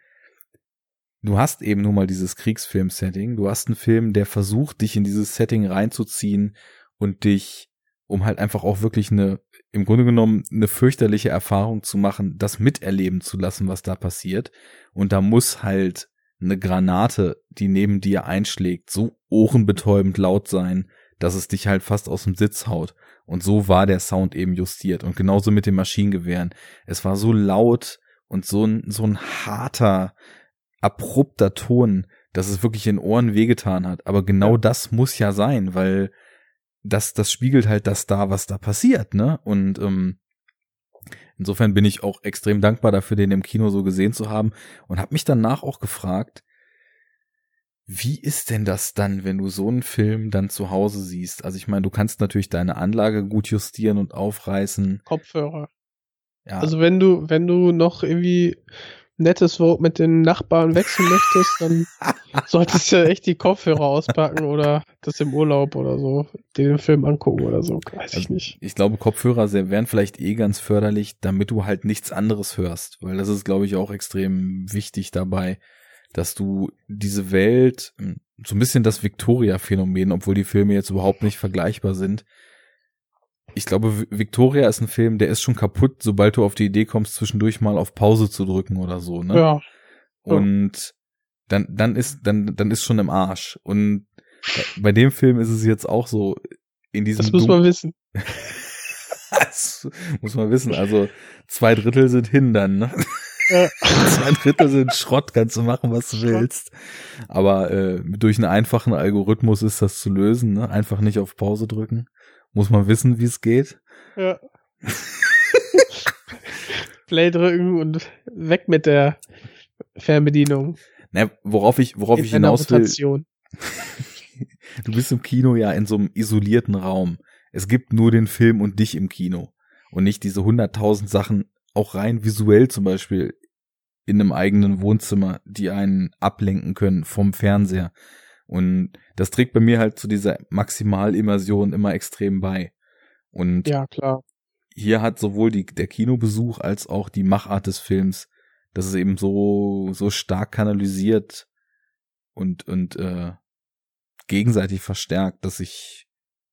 du hast eben nur mal dieses Kriegsfilm-Setting. Du hast einen Film, der versucht, dich in dieses Setting reinzuziehen und dich, um halt einfach auch wirklich eine, im Grunde genommen, eine fürchterliche Erfahrung zu machen, das miterleben zu lassen, was da passiert. Und da muss halt eine Granate, die neben dir einschlägt, so ohrenbetäubend laut sein, dass es dich halt fast aus dem Sitz haut. Und so war der Sound eben justiert. Und genauso mit den Maschinengewehren. Es war so laut und so ein, so ein harter, abrupter Ton, dass es wirklich in Ohren wehgetan hat. Aber genau Ja. das muss ja sein, weil das, das spiegelt halt das da, was da passiert, ne? Und ähm, insofern bin ich auch extrem dankbar dafür, den im Kino so gesehen zu haben und habe mich danach auch gefragt, wie ist denn das dann, wenn du so einen Film dann zu Hause siehst? Also ich meine, du kannst natürlich deine Anlage gut justieren und aufreißen. Kopfhörer. Ja, Also wenn du, wenn du noch irgendwie nettes Wort mit den Nachbarn wechseln möchtest, dann solltest du echt die Kopfhörer auspacken oder das im Urlaub oder so, dir den Film angucken oder so, weiß ich Also, nicht. Ich glaube, Kopfhörer wären vielleicht eh ganz förderlich, damit du halt nichts anderes hörst, weil das ist, glaube ich, auch extrem wichtig dabei, dass du diese Welt, hm, so ein bisschen das Victoria-Phänomen, obwohl die Filme jetzt überhaupt nicht vergleichbar sind. Ich glaube, Vi- Victoria ist ein Film, der ist schon kaputt, sobald du auf die Idee kommst, zwischendurch mal auf Pause zu drücken oder so, ne? Ja, Und dann, dann ist, dann, dann ist schon im Arsch. Und bei dem Film ist es jetzt auch so, in diesem das muss man wissen. das muss man wissen. Also zwei Drittel sind hindern, ne? Ja. Zwei Drittel sind Schrott, kannst du machen, was du Schrott. willst. Aber äh, durch einen einfachen Algorithmus ist das zu lösen, ne? Einfach nicht auf Pause drücken. Muss man wissen, wie es geht. Ja. Play drücken und weg mit der Fernbedienung. Ne, worauf ich, worauf In ich hinaus will, du bist im Kino ja in so einem isolierten Raum. Es gibt nur den Film und dich im Kino. Und nicht diese hunderttausend Sachen, auch rein visuell zum Beispiel, in einem eigenen Wohnzimmer, die einen ablenken können vom Fernseher. Und das trägt bei mir halt zu dieser Maximalimmersion immer extrem bei. Und Ja, klar. hier hat sowohl die, der Kinobesuch als auch die Machart des Films, das ist eben so, so stark kanalisiert und, und äh, gegenseitig verstärkt, dass ich,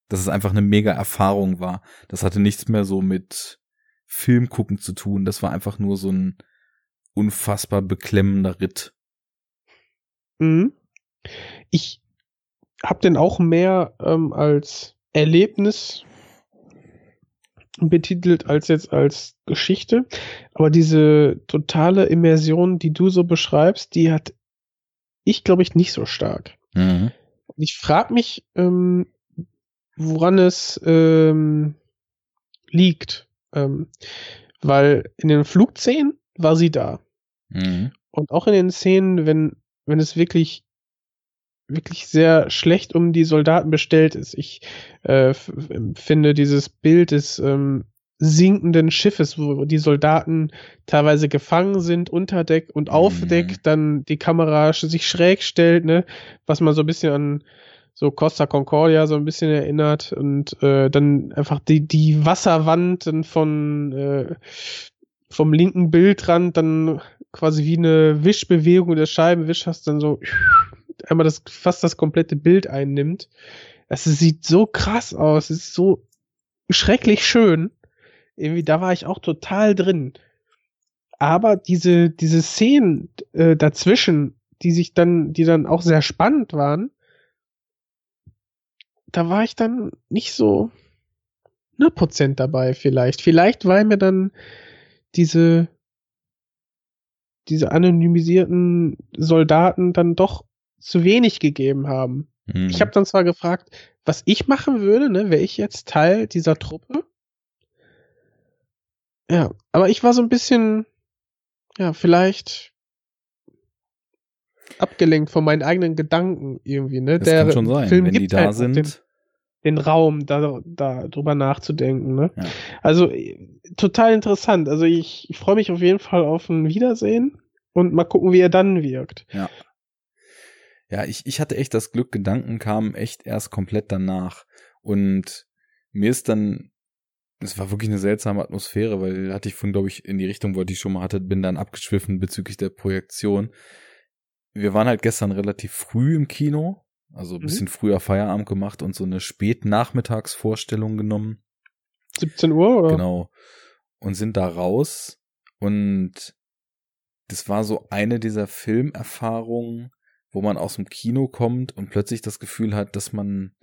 dass es einfach eine mega Erfahrung war. Das hatte nichts mehr so mit Film gucken zu tun. Das war einfach nur so ein unfassbar beklemmender Ritt. Mhm. Ich habe den auch mehr ähm, als Erlebnis betitelt als jetzt als Geschichte. Aber diese totale Immersion, die du so beschreibst, die hat ich, glaube ich, nicht so stark. Mhm. Ich frage mich, ähm, woran es ähm, liegt. Ähm, weil in den Flugszenen war sie da. Mhm. Und auch in den Szenen, wenn, wenn es wirklich wirklich sehr schlecht um die Soldaten bestellt ist. Ich äh, finde dieses Bild des ähm, sinkenden Schiffes, wo die Soldaten teilweise gefangen sind, unter Deck und auf mhm. Deck, dann die Kamera sich schräg stellt, ne, was man so ein bisschen an so Costa Concordia so ein bisschen erinnert und äh, dann einfach die die Wasserwand dann von äh, vom linken Bildrand dann quasi wie eine Wischbewegung der Scheibenwisch hast dann so einmal das fast das komplette Bild einnimmt. Das sieht so krass aus, es ist so schrecklich schön. Irgendwie, da war ich auch total drin. Aber diese, diese Szenen äh, dazwischen, die sich dann, die dann auch sehr spannend waren, da war ich dann nicht so 100% dabei vielleicht. Vielleicht, weil mir dann diese, diese anonymisierten Soldaten dann doch zu wenig gegeben haben. Mhm. Ich habe dann zwar gefragt, was ich machen würde, ne, wäre ich jetzt Teil dieser Truppe. Ja, aber ich war so ein bisschen, ja, vielleicht abgelenkt von meinen eigenen Gedanken irgendwie, ne? Das Der kann schon sein, Film wenn die da halt sind. Den, den Raum, da, da drüber nachzudenken, ne? Ja. Also total interessant. Also ich, ich freue mich auf jeden Fall auf ein Wiedersehen und mal gucken, wie er dann wirkt. Ja. Ja, ich, ich hatte echt das Glück, Gedanken kamen echt erst komplett danach. Und mir ist dann, es war wirklich eine seltsame Atmosphäre, weil hatte ich von, glaube ich, in die Richtung, wo ich schon mal hatte, bin dann abgeschwiffen bezüglich der Projektion. Wir waren halt gestern relativ früh im Kino, also ein mhm. bisschen früher Feierabend gemacht und so eine Spätnachmittagsvorstellung genommen. 17 Uhr, oder? Genau. Und sind da raus und das war so eine dieser Filmerfahrungen, wo man aus dem Kino kommt und plötzlich das Gefühl hat, dass man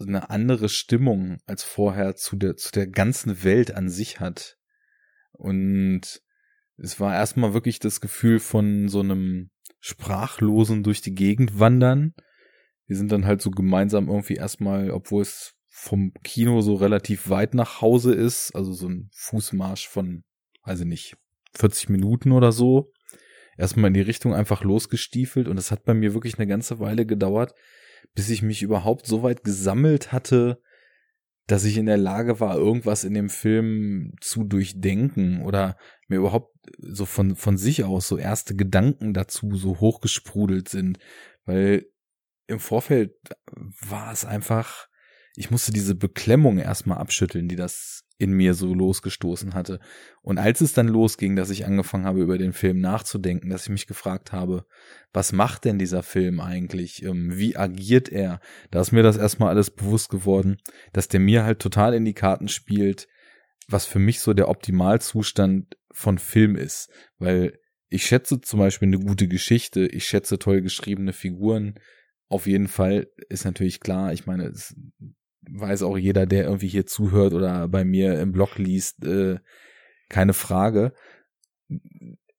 eine andere Stimmung als vorher zu der, zu der ganzen Welt an sich hat. Und es war erstmal wirklich das Gefühl von so einem Sprachlosen durch die Gegend wandern. Wir sind dann halt so gemeinsam irgendwie erstmal, obwohl es vom Kino so relativ weit nach Hause ist, also so ein Fußmarsch von, weiß ich nicht, 40 Minuten oder so, erstmal in die Richtung einfach losgestiefelt und es hat bei mir wirklich eine ganze Weile gedauert, bis ich mich überhaupt so weit gesammelt hatte, dass ich in der Lage war, irgendwas in dem Film zu durchdenken oder mir überhaupt so von, von sich aus so erste Gedanken dazu so hochgesprudelt sind, weil im Vorfeld war es einfach, ich musste diese Beklemmung erstmal abschütteln, die das in mir so losgestoßen hatte. Und als es dann losging, dass ich angefangen habe, über den Film nachzudenken, dass ich mich gefragt habe, was macht denn dieser Film eigentlich? Ähm, wie agiert er? Da ist mir das erstmal alles bewusst geworden, dass der mir halt total in die Karten spielt, was für mich so der Optimalzustand von Film ist. Weil ich schätze zum Beispiel eine gute Geschichte, ich schätze toll geschriebene Figuren. Auf jeden Fall ist natürlich klar, ich meine, es weiß auch jeder, der irgendwie hier zuhört oder bei mir im Blog liest, äh, keine Frage.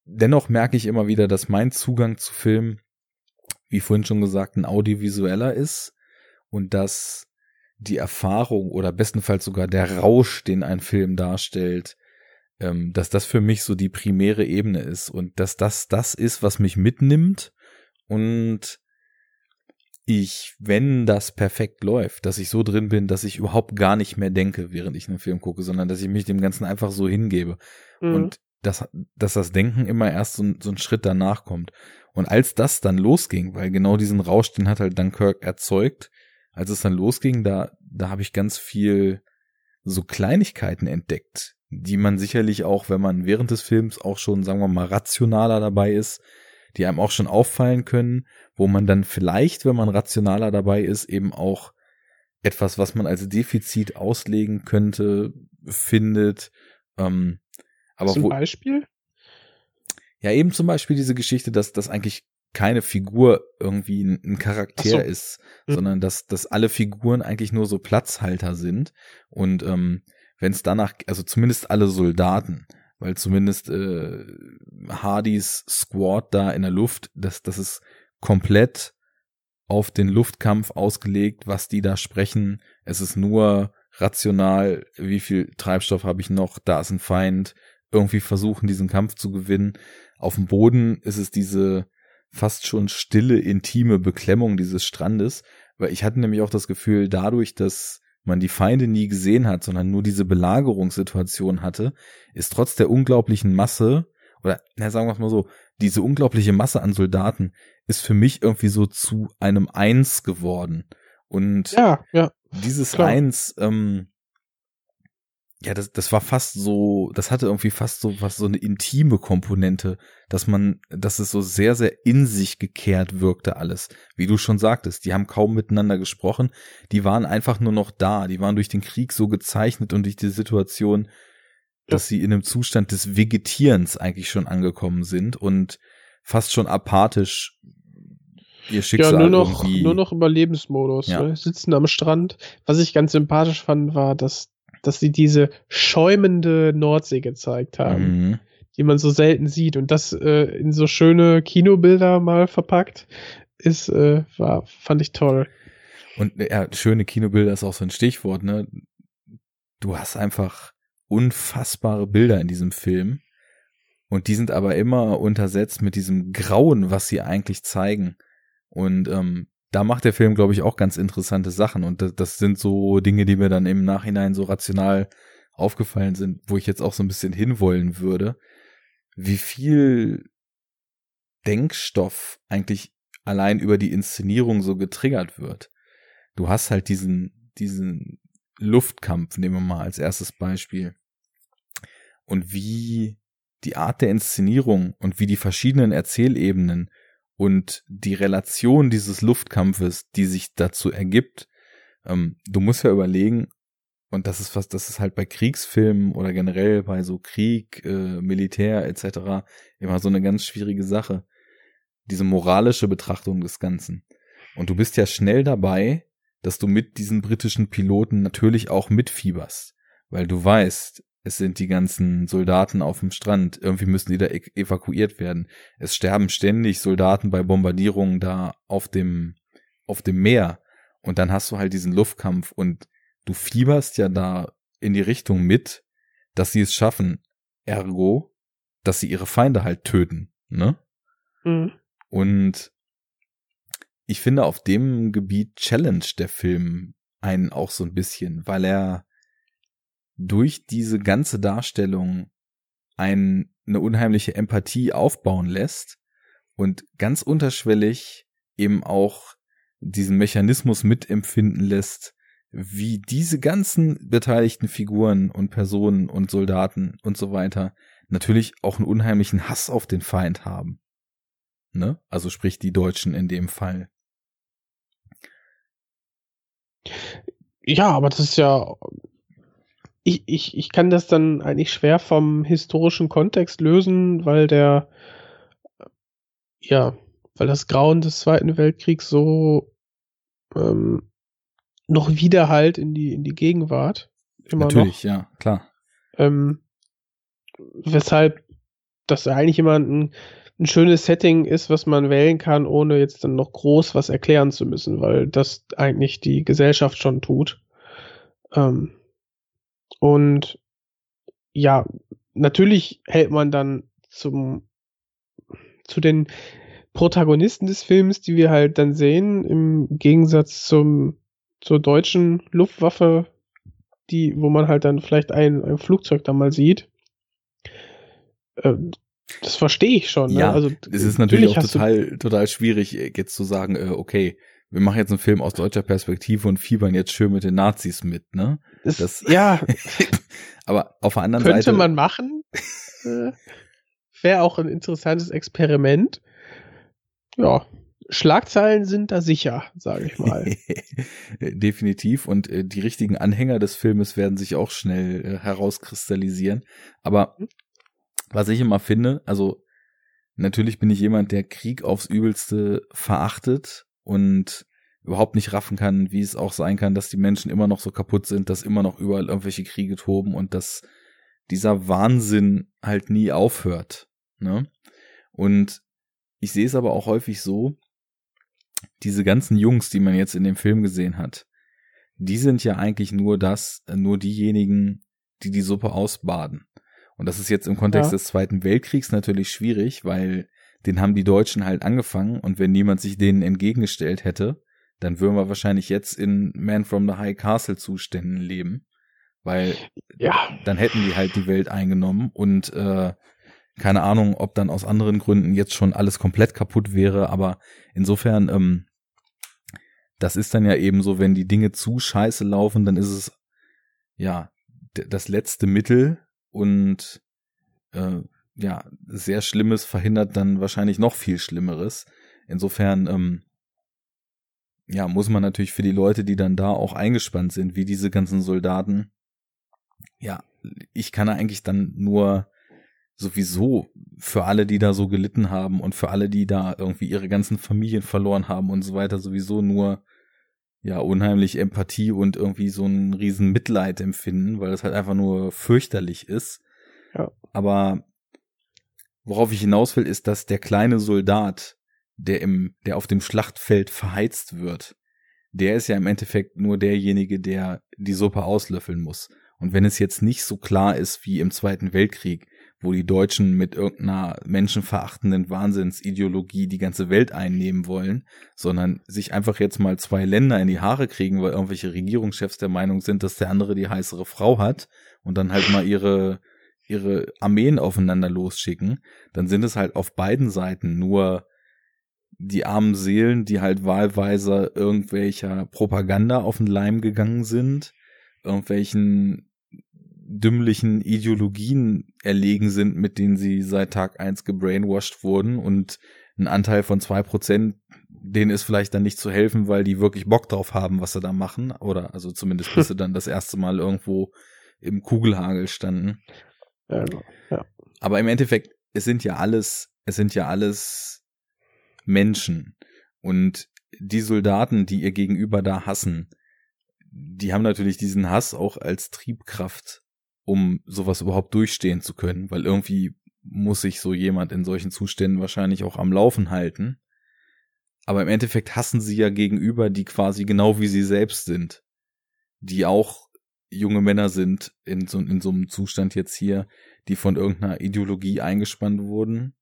Dennoch merke ich immer wieder, dass mein Zugang zu Film, wie vorhin schon gesagt, ein audiovisueller ist und dass die Erfahrung oder bestenfalls sogar der Rausch, den ein Film darstellt, ähm, dass das für mich so die primäre Ebene ist und dass das das ist, was mich mitnimmt und ich, wenn das perfekt läuft, dass ich so drin bin, dass ich überhaupt gar nicht mehr denke, während ich einen Film gucke, sondern dass ich mich dem Ganzen einfach so hingebe. Mhm. Und dass, dass das Denken immer erst so, so ein Schritt danach kommt. Und als das dann losging, weil genau diesen Rausch, den hat halt Dunkirk erzeugt, als es dann losging, da, da habe ich ganz viel so Kleinigkeiten entdeckt, die man sicherlich auch, wenn man während des Films auch schon, sagen wir mal, rationaler dabei ist, die einem auch schon auffallen können, wo man dann vielleicht, wenn man rationaler dabei ist, eben auch etwas, was man als Defizit auslegen könnte, findet. Ähm, aber Zum wo, Beispiel? Ja, eben zum Beispiel diese Geschichte, dass das eigentlich keine Figur irgendwie ein, Charakter so. ist, mhm. sondern dass, dass alle Figuren eigentlich nur so Platzhalter sind. Und ähm, wenn es danach, also zumindest alle Soldaten, weil zumindest äh, Hardys Squad da in der Luft, das, das ist komplett auf den Luftkampf ausgelegt, was die da sprechen. Es ist nur rational, wie viel Treibstoff habe ich noch, da ist ein Feind, irgendwie versuchen, diesen Kampf zu gewinnen. Auf dem Boden ist es diese fast schon stille, intime Beklemmung dieses Strandes, weil ich hatte nämlich auch das Gefühl, dadurch, dass man die Feinde nie gesehen hat, sondern nur diese Belagerungssituation hatte, ist trotz der unglaublichen Masse, oder na, sagen wir es mal so, diese unglaubliche Masse an Soldaten ist für mich irgendwie so zu einem Eins geworden. Und ja, ja, dieses klar. Eins, ähm, ja, das, das war fast so, das hatte irgendwie fast so was so eine intime Komponente, dass man, dass es so sehr, sehr in sich gekehrt wirkte alles. Wie du schon sagtest, die haben kaum miteinander gesprochen, die waren einfach nur noch da, die waren durch den Krieg so gezeichnet und durch die Situation, dass sie in einem Zustand des Vegetierens eigentlich schon angekommen sind und fast schon apathisch ihr Schicksal ja, nur noch, irgendwie. nur noch Überlebensmodus. Ja. Ne? Sitzen am Strand. Was ich ganz sympathisch fand, war, dass dass sie diese schäumende Nordsee gezeigt haben, mhm. die man so selten sieht und das äh, in so schöne Kinobilder mal verpackt ist, äh, war, fand ich toll. Und ja, schöne Kinobilder ist auch so ein Stichwort, ne? Du hast einfach unfassbare Bilder in diesem Film. Und die sind aber immer untersetzt mit diesem Grauen, was sie eigentlich zeigen. Und ähm, da macht der Film, glaube ich, auch ganz interessante Sachen. Und das, sind so Dinge, die mir dann im Nachhinein so rational aufgefallen sind, wo ich jetzt auch so ein bisschen hinwollen würde, wie viel Denkstoff eigentlich allein über die Inszenierung so getriggert wird. Du hast halt diesen, diesen Luftkampf, nehmen wir mal als erstes Beispiel. Und wie die Art der Inszenierung und wie die verschiedenen Erzählebenen und die Relation dieses Luftkampfes, die sich dazu ergibt, ähm, du musst ja überlegen, und das ist was, das ist halt bei Kriegsfilmen oder generell bei so Krieg, äh, Militär etc. immer so eine ganz schwierige Sache. Diese moralische Betrachtung des Ganzen. Und du bist ja schnell dabei, dass du mit diesen britischen Piloten natürlich auch mitfieberst, weil du weißt, es sind die ganzen Soldaten auf dem Strand. Irgendwie müssen die da evakuiert werden. Es sterben ständig Soldaten bei Bombardierungen da auf dem, auf dem Meer. Und dann hast du halt diesen Luftkampf und du fieberst ja da in die Richtung mit, dass sie es schaffen. Ergo, dass sie ihre Feinde halt töten, ne? Mhm. Und ich finde, auf dem Gebiet challenge der Film einen auch so ein bisschen, weil er durch diese ganze Darstellung ein, eine unheimliche Empathie aufbauen lässt und ganz unterschwellig eben auch diesen Mechanismus mitempfinden lässt, wie diese ganzen beteiligten Figuren und Personen und Soldaten und so weiter natürlich auch einen unheimlichen Hass auf den Feind haben. Ne? Also sprich die Deutschen in dem Fall. Ja, aber das ist ja ich, ich, ich kann das dann eigentlich schwer vom historischen Kontext lösen, weil der, ja, weil das Grauen des Zweiten Weltkriegs so ähm, noch wieder halt in die, in die Gegenwart. Immer Natürlich, noch. ja, klar. Ähm, weshalb das eigentlich immer ein, ein schönes Setting ist, was man wählen kann, ohne jetzt dann noch groß was erklären zu müssen, weil das eigentlich die Gesellschaft schon tut. Ähm, und ja, natürlich hält man dann zum, zu den Protagonisten des Films, die wir halt dann sehen, im Gegensatz zum, zur deutschen Luftwaffe, die, wo man halt dann vielleicht ein, ein Flugzeug da mal sieht. Äh, das verstehe ich schon. Ne? Ja, also, es ist natürlich auch total, total schwierig, jetzt zu sagen, äh, okay, wir machen jetzt einen Film aus deutscher Perspektive und fiebern jetzt schön mit den Nazis mit, ne? Das, das ja. aber auf der anderen Könnte Seite. Könnte man machen. Äh, Wäre auch ein interessantes Experiment. Ja. Schlagzeilen sind da sicher, sage ich mal. Definitiv. Und äh, die richtigen Anhänger des Filmes werden sich auch schnell äh, herauskristallisieren. Aber mhm. was ich immer finde, also natürlich bin ich jemand, der Krieg aufs Übelste verachtet und überhaupt nicht raffen kann, wie es auch sein kann, dass die Menschen immer noch so kaputt sind, dass immer noch überall irgendwelche Kriege toben und dass dieser Wahnsinn halt nie aufhört. Ne? Und ich sehe es aber auch häufig so, diese ganzen Jungs, die man jetzt in dem Film gesehen hat, die sind ja eigentlich nur das, nur diejenigen, die die Suppe ausbaden. Und das ist jetzt im Kontext ja. des Zweiten Weltkriegs natürlich schwierig, weil den haben die Deutschen halt angefangen und wenn niemand sich denen entgegengestellt hätte, dann würden wir wahrscheinlich jetzt in Man from the High Castle Zuständen leben, weil ja. dann hätten die halt die Welt eingenommen und äh, keine Ahnung, ob dann aus anderen Gründen jetzt schon alles komplett kaputt wäre, aber insofern, ähm, das ist dann ja eben so, wenn die Dinge zu scheiße laufen, dann ist es ja das letzte Mittel und äh, ja, sehr Schlimmes verhindert dann wahrscheinlich noch viel Schlimmeres. Insofern, ähm, ja, muss man natürlich für die Leute, die dann da auch eingespannt sind, wie diese ganzen Soldaten, ja, ich kann eigentlich dann nur sowieso für alle, die da so gelitten haben und für alle, die da irgendwie ihre ganzen Familien verloren haben und so weiter, sowieso nur ja unheimlich Empathie und irgendwie so ein riesen Mitleid empfinden, weil das halt einfach nur fürchterlich ist. Ja. Aber worauf ich hinaus will, ist, dass der kleine Soldat, der im, der auf dem Schlachtfeld verheizt wird, der ist ja im Endeffekt nur derjenige, der die Suppe auslöffeln muss. Und wenn es jetzt nicht so klar ist wie im Zweiten Weltkrieg, wo die Deutschen mit irgendeiner menschenverachtenden Wahnsinnsideologie die ganze Welt einnehmen wollen, sondern sich einfach jetzt mal zwei Länder in die Haare kriegen, weil irgendwelche Regierungschefs der Meinung sind, dass der andere die heißere Frau hat und dann halt mal ihre ihre Armeen aufeinander losschicken, dann sind es halt auf beiden Seiten nur die armen Seelen, die halt wahlweise irgendwelcher Propaganda auf den Leim gegangen sind, irgendwelchen dümmlichen Ideologien erlegen sind, mit denen sie seit Tag eins gebrainwashed wurden und ein Anteil von zwei Prozent, denen ist vielleicht dann nicht zu helfen, weil die wirklich Bock drauf haben, was sie da machen. Oder also zumindest bis sie dann das erste Mal irgendwo im Kugelhagel standen. Genau. ja. Aber im Endeffekt, es sind ja alles, es sind ja alles Menschen. Und die Soldaten, die ihr gegenüber da hassen, die haben natürlich diesen Hass auch als Triebkraft um sowas überhaupt durchstehen zu können, weil irgendwie muss sich so jemand in solchen Zuständen wahrscheinlich auch am Laufen halten. Aber im Endeffekt hassen sie ja gegenüber, die quasi genau wie sie selbst sind, die auch junge Männer sind in so, in so einem Zustand jetzt hier, die von irgendeiner Ideologie eingespannt wurden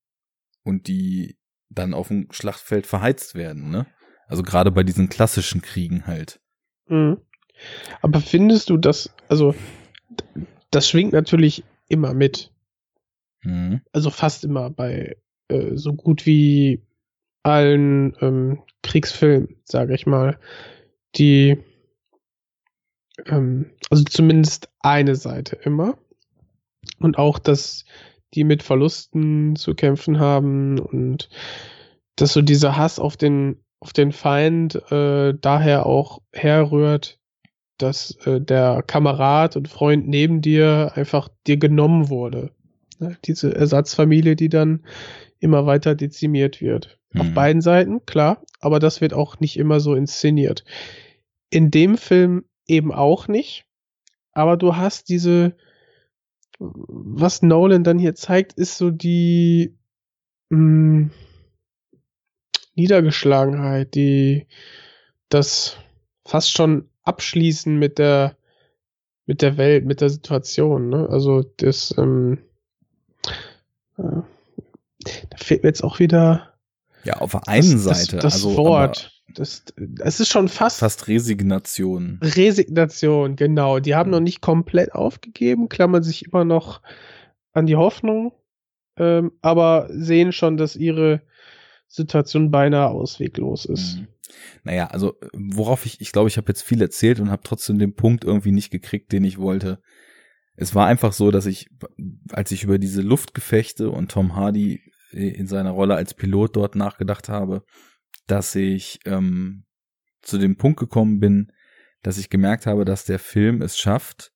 und die dann auf dem Schlachtfeld verheizt werden, ne? Also gerade bei diesen klassischen Kriegen halt. Mhm. Aber findest du das, also das schwingt natürlich immer mit. Mhm. Also fast immer bei äh, so gut wie allen ähm, Kriegsfilmen, sage ich mal, die ähm, also zumindest eine Seite immer und auch, dass die mit Verlusten zu kämpfen haben und dass so dieser Hass auf den auf den Feind äh, daher auch herrührt, dass äh, der Kamerad und Freund neben dir einfach dir genommen wurde. Ne? Diese Ersatzfamilie, die dann immer weiter dezimiert wird. Mhm. Auf beiden Seiten, klar, aber das wird auch nicht immer so inszeniert. In dem Film eben auch nicht, aber du hast diese, was Nolan dann hier zeigt, ist so die mh, hm, Niedergeschlagenheit, die das fast schon abschließen mit der mit der Welt, mit der Situation. Ne? Also das, ähm, äh, da fehlt mir jetzt auch wieder. Ja, auf der einen das, Seite. Das, das also, Wort. Das, das ist schon fast. Fast Resignation. Resignation, genau. Die haben noch nicht komplett aufgegeben, klammern sich immer noch an die Hoffnung, ähm, aber sehen schon, dass ihre Situation beinahe ausweglos ist. Mhm. Naja, also worauf ich, ich glaube, ich habe jetzt viel erzählt und habe trotzdem den Punkt irgendwie nicht gekriegt, den ich wollte. Es war einfach so, dass ich, als ich über diese Luftgefechte und Tom Hardy in seiner Rolle als Pilot dort nachgedacht habe, dass ich ähm, zu dem Punkt gekommen bin, dass ich gemerkt habe, dass der Film es schafft,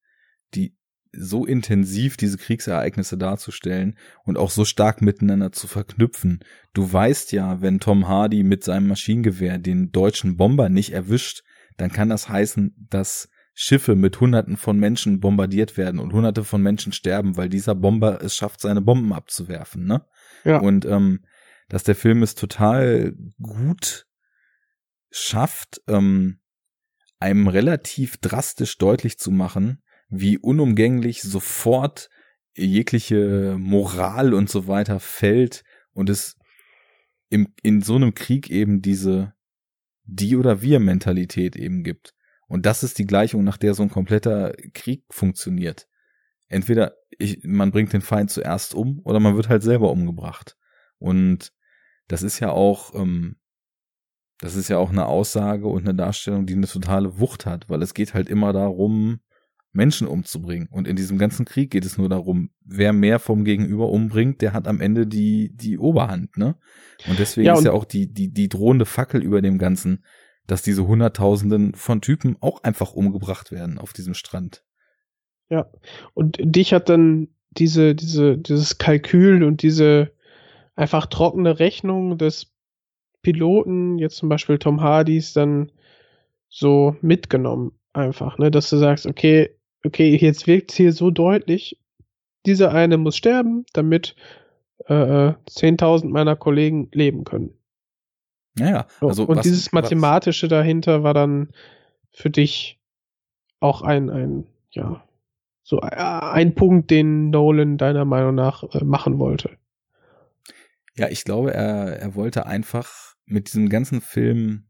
die so intensiv diese Kriegsereignisse darzustellen und auch so stark miteinander zu verknüpfen. Du weißt ja, wenn Tom Hardy mit seinem Maschinengewehr den deutschen Bomber nicht erwischt, dann kann das heißen, dass Schiffe mit Hunderten von Menschen bombardiert werden und Hunderte von Menschen sterben, weil dieser Bomber es schafft, seine Bomben abzuwerfen, ne? Ja. Und ähm, dass der Film es total gut schafft, ähm, einem relativ drastisch deutlich zu machen, wie unumgänglich sofort jegliche Moral und so weiter fällt und es im, in so einem Krieg eben diese die oder wir Mentalität eben gibt. Und das ist die Gleichung, nach der so ein kompletter Krieg funktioniert. Entweder ich, man bringt den Feind zuerst um oder man wird halt selber umgebracht. Und das ist ja auch, ähm, das ist ja auch eine Aussage und eine Darstellung, die eine totale Wucht hat, weil es geht halt immer darum, Menschen umzubringen. Und in diesem ganzen Krieg geht es nur darum, wer mehr vom Gegenüber umbringt, der hat am Ende die, die Oberhand, ne? Und deswegen ja, und ist ja auch die, die, die drohende Fackel über dem Ganzen, dass diese Hunderttausenden von Typen auch einfach umgebracht werden auf diesem Strand. Ja. Und dich hat dann diese, diese, dieses Kalkül und diese einfach trockene Rechnung des Piloten, jetzt zum Beispiel Tom Hardys, dann so mitgenommen einfach, ne, dass du sagst, okay, okay, jetzt wirkt es hier so deutlich, dieser eine muss sterben, damit äh, 10.000 meiner Kollegen leben können. Naja, also und was, dieses Mathematische was? dahinter war dann für dich auch ein, ein, ja, so ein Punkt, den Nolan deiner Meinung nach äh, machen wollte. Ja, ich glaube, er, er wollte einfach mit diesem ganzen Film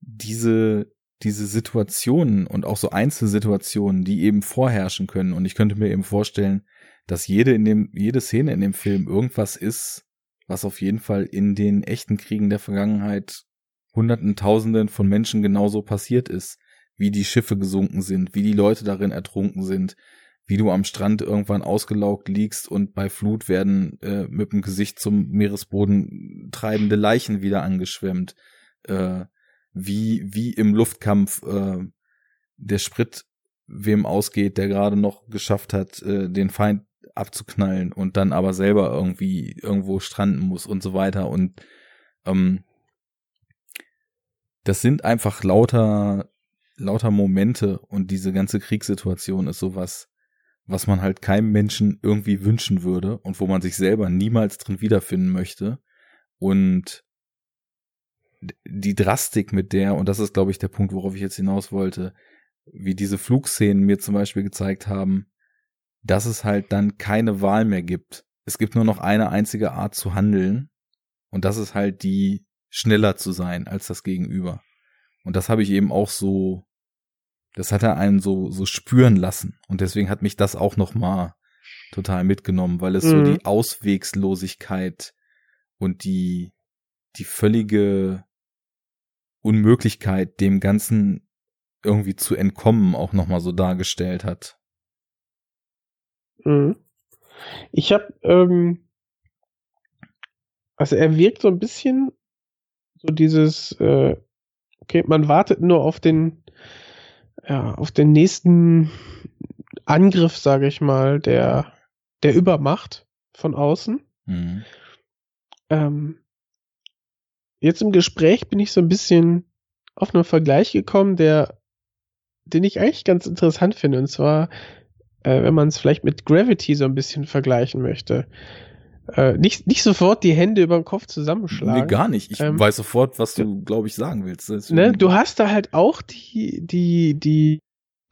diese diese Situationen und auch so Einzelsituationen, die eben vorherrschen können. Und ich könnte mir eben vorstellen, dass jede in dem, jede Szene in dem Film irgendwas ist, was auf jeden Fall in den echten Kriegen der Vergangenheit Hunderten, Tausenden von Menschen genauso passiert ist, wie die Schiffe gesunken sind, wie die Leute darin ertrunken sind, wie du am Strand irgendwann ausgelaugt liegst und bei Flut werden äh, mit dem Gesicht zum Meeresboden treibende Leichen wieder angeschwemmt. Äh, wie, wie im Luftkampf äh, der Sprit wem ausgeht, der gerade noch geschafft hat, äh, den Feind abzuknallen und dann aber selber irgendwie irgendwo stranden muss und so weiter. Und ähm, das sind einfach lauter, lauter Momente und diese ganze Kriegssituation ist sowas, was man halt keinem Menschen irgendwie wünschen würde und wo man sich selber niemals drin wiederfinden möchte. Und die Drastik mit der, und das ist, glaube ich, der Punkt, worauf ich jetzt hinaus wollte, wie diese Flugszenen mir zum Beispiel gezeigt haben, dass es halt dann keine Wahl mehr gibt. Es gibt nur noch eine einzige Art zu handeln, und das ist halt die, schneller zu sein als das Gegenüber. Und das habe ich eben auch so, das hat er einen so, so spüren lassen. Und deswegen hat mich das auch noch mal total mitgenommen, weil es mhm. so die Auswegslosigkeit und die, die völlige Unmöglichkeit, dem Ganzen irgendwie zu entkommen, auch nochmal so dargestellt hat. Mhm. Ich habe, ähm, also er wirkt so ein bisschen so dieses, äh, okay, man wartet nur auf den, ja, auf den nächsten Angriff, sage ich mal, der, der Übermacht von außen. Mhm. Ähm, Jetzt im Gespräch bin ich so ein bisschen auf einen Vergleich gekommen, der, den ich eigentlich ganz interessant finde. Und zwar, äh, wenn man es vielleicht mit Gravity so ein bisschen vergleichen möchte. Äh, nicht, nicht sofort die Hände über den Kopf zusammenschlagen. Nee, gar nicht. Ich ähm, weiß sofort, was du, glaube ich, sagen willst. Ne, du hast da halt auch die, die, die,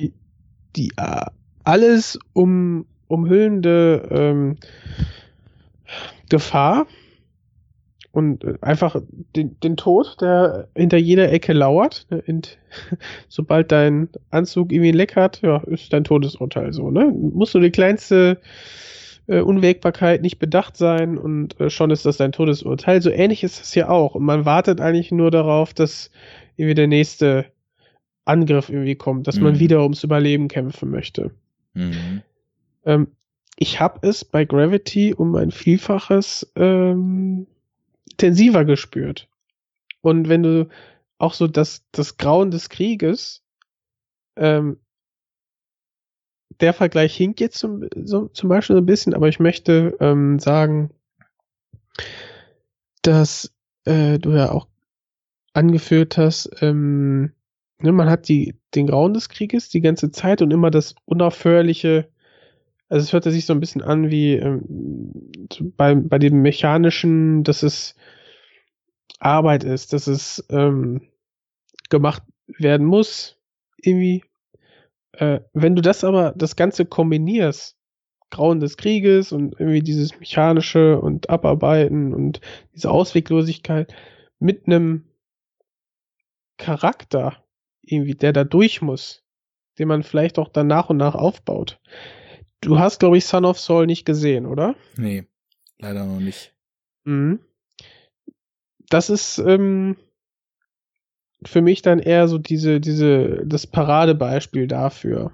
die, die uh, alles um, umhüllende ähm, Gefahr, und äh, einfach den, den Tod, der hinter jeder Ecke lauert. Ne? Und sobald dein Anzug irgendwie ein Leck hat, ja, ist dein Todesurteil so. Ne? Musst du die kleinste äh, Unwägbarkeit nicht bedacht sein und äh, schon ist das dein Todesurteil. So ähnlich ist das ja auch. Und man wartet eigentlich nur darauf, dass irgendwie der nächste Angriff irgendwie kommt, dass mhm. man wieder ums Überleben kämpfen möchte. Mhm. Ähm, ich habe es bei Gravity um ein Vielfaches ähm, intensiver gespürt. Und wenn du auch so das, das Grauen des Krieges ähm, der Vergleich hinkt jetzt zum, so, zum Beispiel so ein bisschen, aber ich möchte ähm, sagen, dass äh, du ja auch angeführt hast, ähm, ne, man hat die, den Grauen des Krieges die ganze Zeit und immer das unaufhörliche, also es hört sich so ein bisschen an wie ähm, bei, bei dem Mechanischen, dass es Arbeit ist, dass es ähm, gemacht werden muss, irgendwie. Äh, wenn du das aber, das Ganze kombinierst, Grauen des Krieges und irgendwie dieses Mechanische und Abarbeiten und diese Ausweglosigkeit mit einem Charakter, irgendwie, der da durch muss, den man vielleicht auch dann nach und nach aufbaut. Du hast, glaube ich, Son of Saul nicht gesehen, oder? Nee, leider noch nicht. Mhm. Das ist ähm, für mich dann eher so diese, diese, das Paradebeispiel dafür.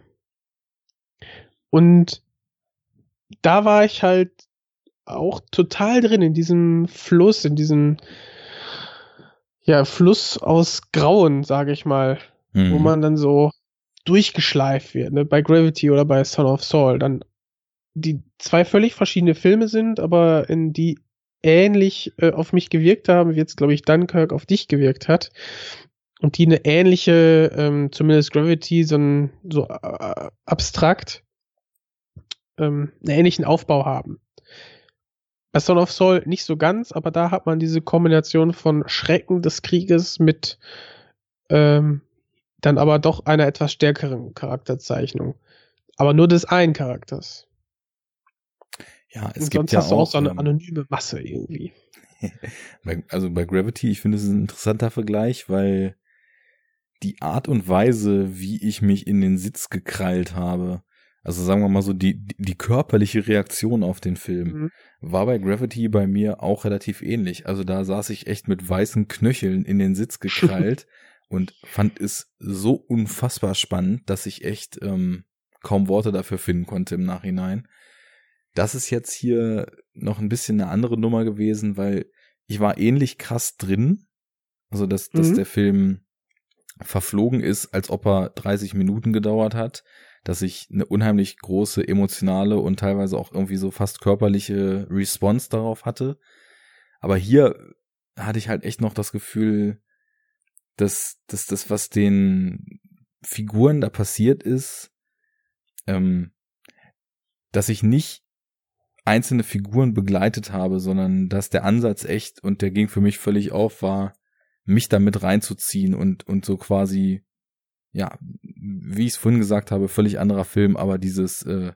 Und da war ich halt auch total drin in diesem Fluss, in diesem ja, Fluss aus Grauen, sage ich mal, mhm. wo man dann so durchgeschleift wird, ne? bei Gravity oder bei Son of Saul, dann die zwei völlig verschiedene Filme sind, aber in die ähnlich äh, auf mich gewirkt haben, wie jetzt, glaube ich, Dunkirk auf dich gewirkt hat. Und die eine ähnliche, ähm, zumindest Gravity, so, ein, so äh, abstrakt, ähm, einen ähnlichen Aufbau haben. Bei Son of Soul nicht so ganz, aber da hat man diese Kombination von Schrecken des Krieges mit ähm, dann aber doch einer etwas stärkeren Charakterzeichnung. Aber nur des einen Charakters. Ja, es Und gibt sonst ja hast auch, du auch so eine ähm, anonyme Masse irgendwie. also bei Gravity, ich finde es ein interessanter Vergleich, weil die Art und Weise, wie ich mich in den Sitz gekrallt habe, also sagen wir mal so, die, die körperliche Reaktion auf den Film mhm. war bei Gravity bei mir auch relativ ähnlich. Also da saß ich echt mit weißen Knöcheln in den Sitz gekrallt und fand es so unfassbar spannend, dass ich echt ähm, kaum Worte dafür finden konnte im Nachhinein. Das ist jetzt hier noch ein bisschen eine andere Nummer gewesen, weil ich war ähnlich krass drin. Also, dass, mhm. dass der Film verflogen ist, als ob er 30 Minuten gedauert hat dass ich eine unheimlich große emotionale und teilweise auch irgendwie so fast körperliche Response darauf hatte. Aber hier hatte ich halt echt noch das Gefühl, dass, dass das, was den Figuren da passiert ist, ähm, dass ich nicht einzelne Figuren begleitet habe, sondern dass der Ansatz echt, und der ging für mich völlig auf, war, mich damit reinzuziehen und, und so quasi ja, wie ich es vorhin gesagt habe, völlig anderer Film, aber dieses, äh,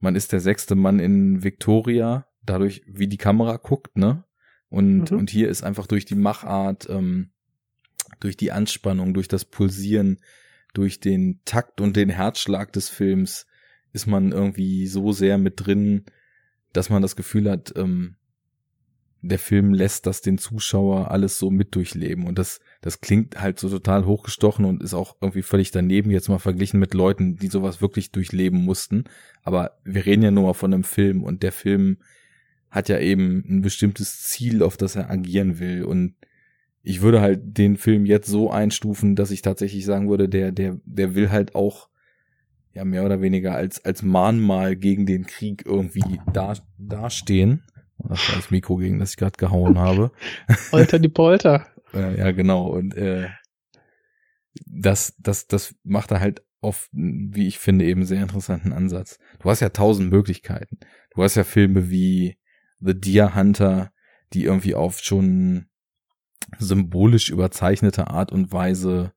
man ist der sechste Mann in Victoria, dadurch, wie die Kamera guckt, ne? Und, mhm. und hier ist einfach durch die Machart, ähm, durch die Anspannung, durch das Pulsieren, durch den Takt und den Herzschlag des Films ist man irgendwie so sehr mit drin, dass man das Gefühl hat, ähm, der Film lässt das den Zuschauer alles so mit durchleben. Und das, das klingt halt so total hochgestochen und ist auch irgendwie völlig daneben, jetzt mal verglichen mit Leuten, die sowas wirklich durchleben mussten. Aber wir reden ja nur mal von einem Film und der Film hat ja eben ein bestimmtes Ziel, auf das er agieren will. Und ich würde halt den Film jetzt so einstufen, dass ich tatsächlich sagen würde, der, der, der will halt auch ja mehr oder weniger als als Mahnmal gegen den Krieg irgendwie da dastehen das war das Mikro, gegen das ich gerade gehauen habe. Polter die Polter. ja, genau. Und äh, das, das, das macht er halt auf, wie ich finde, eben sehr interessanten Ansatz. Du hast ja tausend Möglichkeiten. Du hast ja Filme wie The Deer Hunter, die irgendwie auf schon symbolisch überzeichnete Art und Weise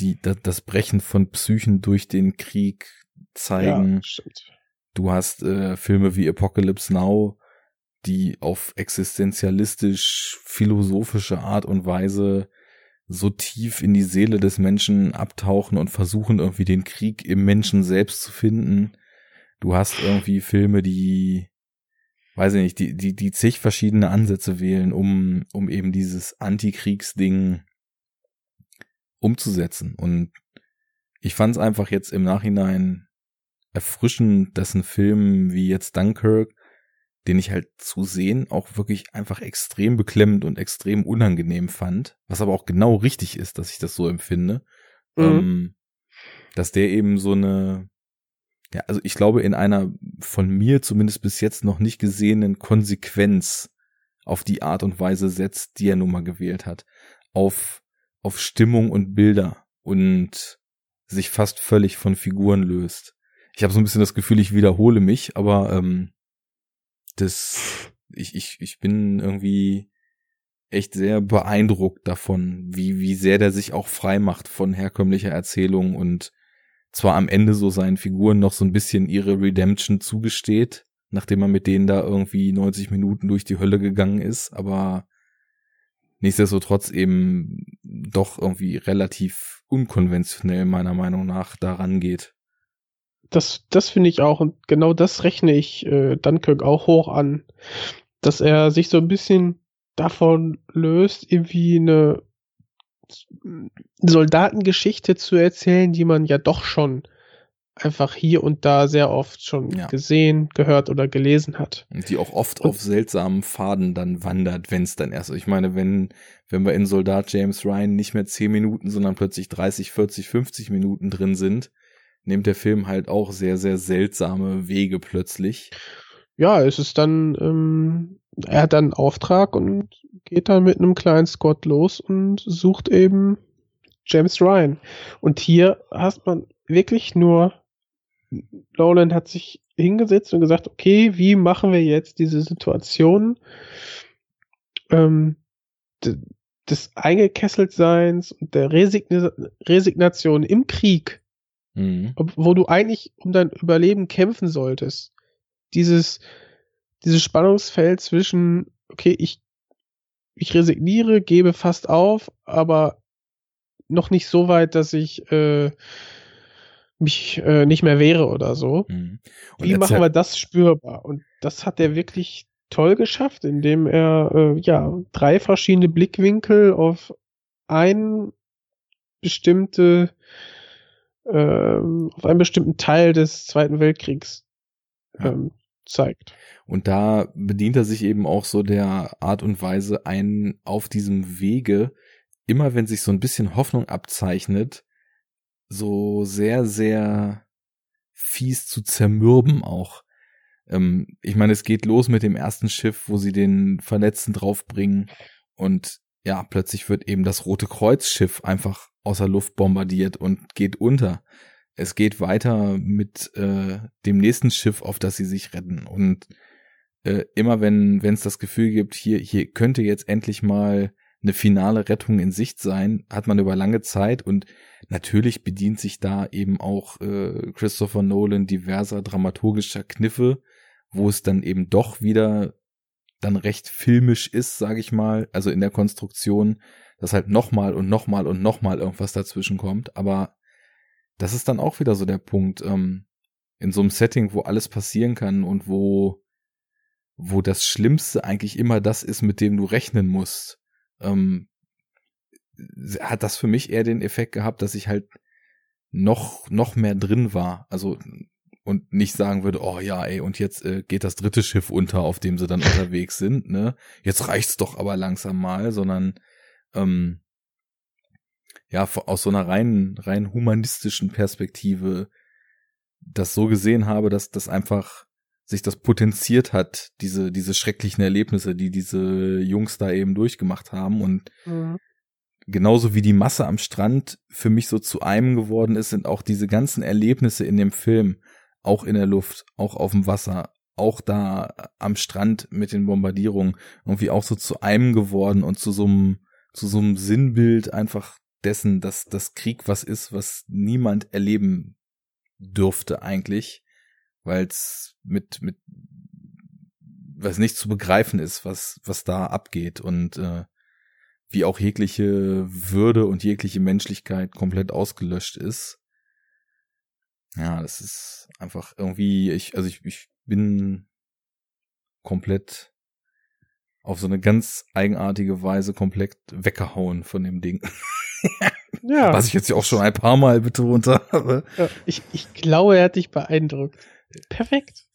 die das Brechen von Psychen durch den Krieg zeigen. Ja, du hast äh, Filme wie Apocalypse Now, die auf existenzialistisch philosophische Art und Weise so tief in die Seele des Menschen abtauchen und versuchen irgendwie den Krieg im Menschen selbst zu finden. Du hast irgendwie Filme, die, weiß ich nicht, die, die, die zig verschiedene Ansätze wählen, um, um eben dieses Antikriegsding umzusetzen. Und ich fand es einfach jetzt im Nachhinein erfrischend, dass ein Film wie jetzt Dunkirk den ich halt zu sehen auch wirklich einfach extrem beklemmend und extrem unangenehm fand, was aber auch genau richtig ist, dass ich das so empfinde, mhm. ähm, dass der eben so eine ja, also ich glaube, in einer von mir zumindest bis jetzt noch nicht gesehenen Konsequenz auf die Art und Weise setzt, die er nun mal gewählt hat. Auf, auf Stimmung und Bilder und sich fast völlig von Figuren löst. Ich habe so ein bisschen das Gefühl, ich wiederhole mich, aber ähm, das, ich, ich, ich bin irgendwie echt sehr beeindruckt davon, wie, wie sehr der sich auch frei macht von herkömmlicher Erzählung und zwar am Ende so seinen Figuren noch so ein bisschen ihre Redemption zugesteht, nachdem er mit denen da irgendwie 90 Minuten durch die Hölle gegangen ist, aber nichtsdestotrotz eben doch irgendwie relativ unkonventionell meiner Meinung nach daran geht. Das, das finde ich auch und genau das rechne ich äh, Dunkirk auch hoch an, dass er sich so ein bisschen davon löst, irgendwie eine Soldatengeschichte zu erzählen, die man ja doch schon einfach hier und da sehr oft schon ja. gesehen, gehört oder gelesen hat. Und die auch oft und, auf seltsamen Faden dann wandert, wenn es dann erst. Ich meine, wenn, wenn wir in Soldat James Ryan nicht mehr 10 Minuten, sondern plötzlich 30, 40, 50 Minuten drin sind, nimmt der Film halt auch sehr, sehr seltsame Wege plötzlich. Ja, es ist dann, ähm, er hat dann einen Auftrag und geht dann mit einem kleinen Scott los und sucht eben James Ryan. Und hier hast man wirklich nur, Nolan hat sich hingesetzt und gesagt, okay, wie machen wir jetzt diese Situation ähm, des Eingekesseltseins und der Resign Resignation im Krieg, mhm. wo du eigentlich um dein Überleben kämpfen solltest. Dieses, dieses Spannungsfeld zwischen, okay, ich ich resigniere, gebe fast auf, aber noch nicht so weit, dass ich äh, mich äh, nicht mehr wehre oder so. Mhm. Wie machen wir das spürbar? Und das hat er wirklich toll geschafft, indem er äh, ja drei verschiedene Blickwinkel auf ein bestimmte äh, auf einen bestimmten Teil des Zweiten Weltkriegs ähm, zeigt. Und da bedient er sich eben auch so der Art und Weise ein auf diesem Wege, immer wenn sich so ein bisschen Hoffnung abzeichnet, so sehr, sehr fies zu zermürben auch. Ähm, ich meine, es geht los mit dem ersten Schiff, wo sie den Verletzten draufbringen und ja, plötzlich wird eben das Rote Kreuz-Schiff einfach außer Luft bombardiert und geht unter es geht weiter mit äh, dem nächsten Schiff, auf das sie sich retten. Und äh, immer wenn es das Gefühl gibt, hier hier könnte jetzt endlich mal eine finale Rettung in Sicht sein, hat man über lange Zeit und natürlich bedient sich da eben auch äh, Christopher Nolan diverser dramaturgischer Kniffe, wo es dann eben doch wieder dann recht filmisch ist, sage ich mal, also in der Konstruktion, dass halt nochmal und nochmal und nochmal irgendwas dazwischen kommt, aber das ist dann auch wieder so der Punkt, ähm, in so einem Setting, wo alles passieren kann und wo, wo das Schlimmste eigentlich immer das ist, mit dem du rechnen musst, ähm, hat das für mich eher den Effekt gehabt, dass ich halt noch, noch mehr drin war. Also, und nicht sagen würde, oh ja, ey, und jetzt äh, geht das dritte Schiff unter, auf dem sie dann unterwegs sind, ne? Jetzt reicht's doch aber langsam mal, sondern ähm, ja, aus so einer rein, rein humanistischen Perspektive das so gesehen habe, dass das einfach sich das potenziert hat, diese, diese schrecklichen Erlebnisse, die diese Jungs da eben durchgemacht haben und mhm. genauso wie die Masse am Strand für mich so zu einem geworden ist, sind auch diese ganzen Erlebnisse in dem Film, auch in der Luft, auch auf dem Wasser, auch da am Strand mit den Bombardierungen irgendwie auch so zu einem geworden und zu so einem, zu so einem Sinnbild einfach dessen, dass das Krieg was ist, was niemand erleben dürfte eigentlich, weil es mit mit was nicht zu begreifen ist, was was da abgeht und äh, wie auch jegliche Würde und jegliche Menschlichkeit komplett ausgelöscht ist. Ja, das ist einfach irgendwie ich also ich ich bin komplett auf so eine ganz eigenartige Weise komplett weggehauen von dem Ding. ja. Was ich jetzt ja auch schon ein paar Mal betont habe. Ja, ich, ich glaube, er hat dich beeindruckt. Perfekt.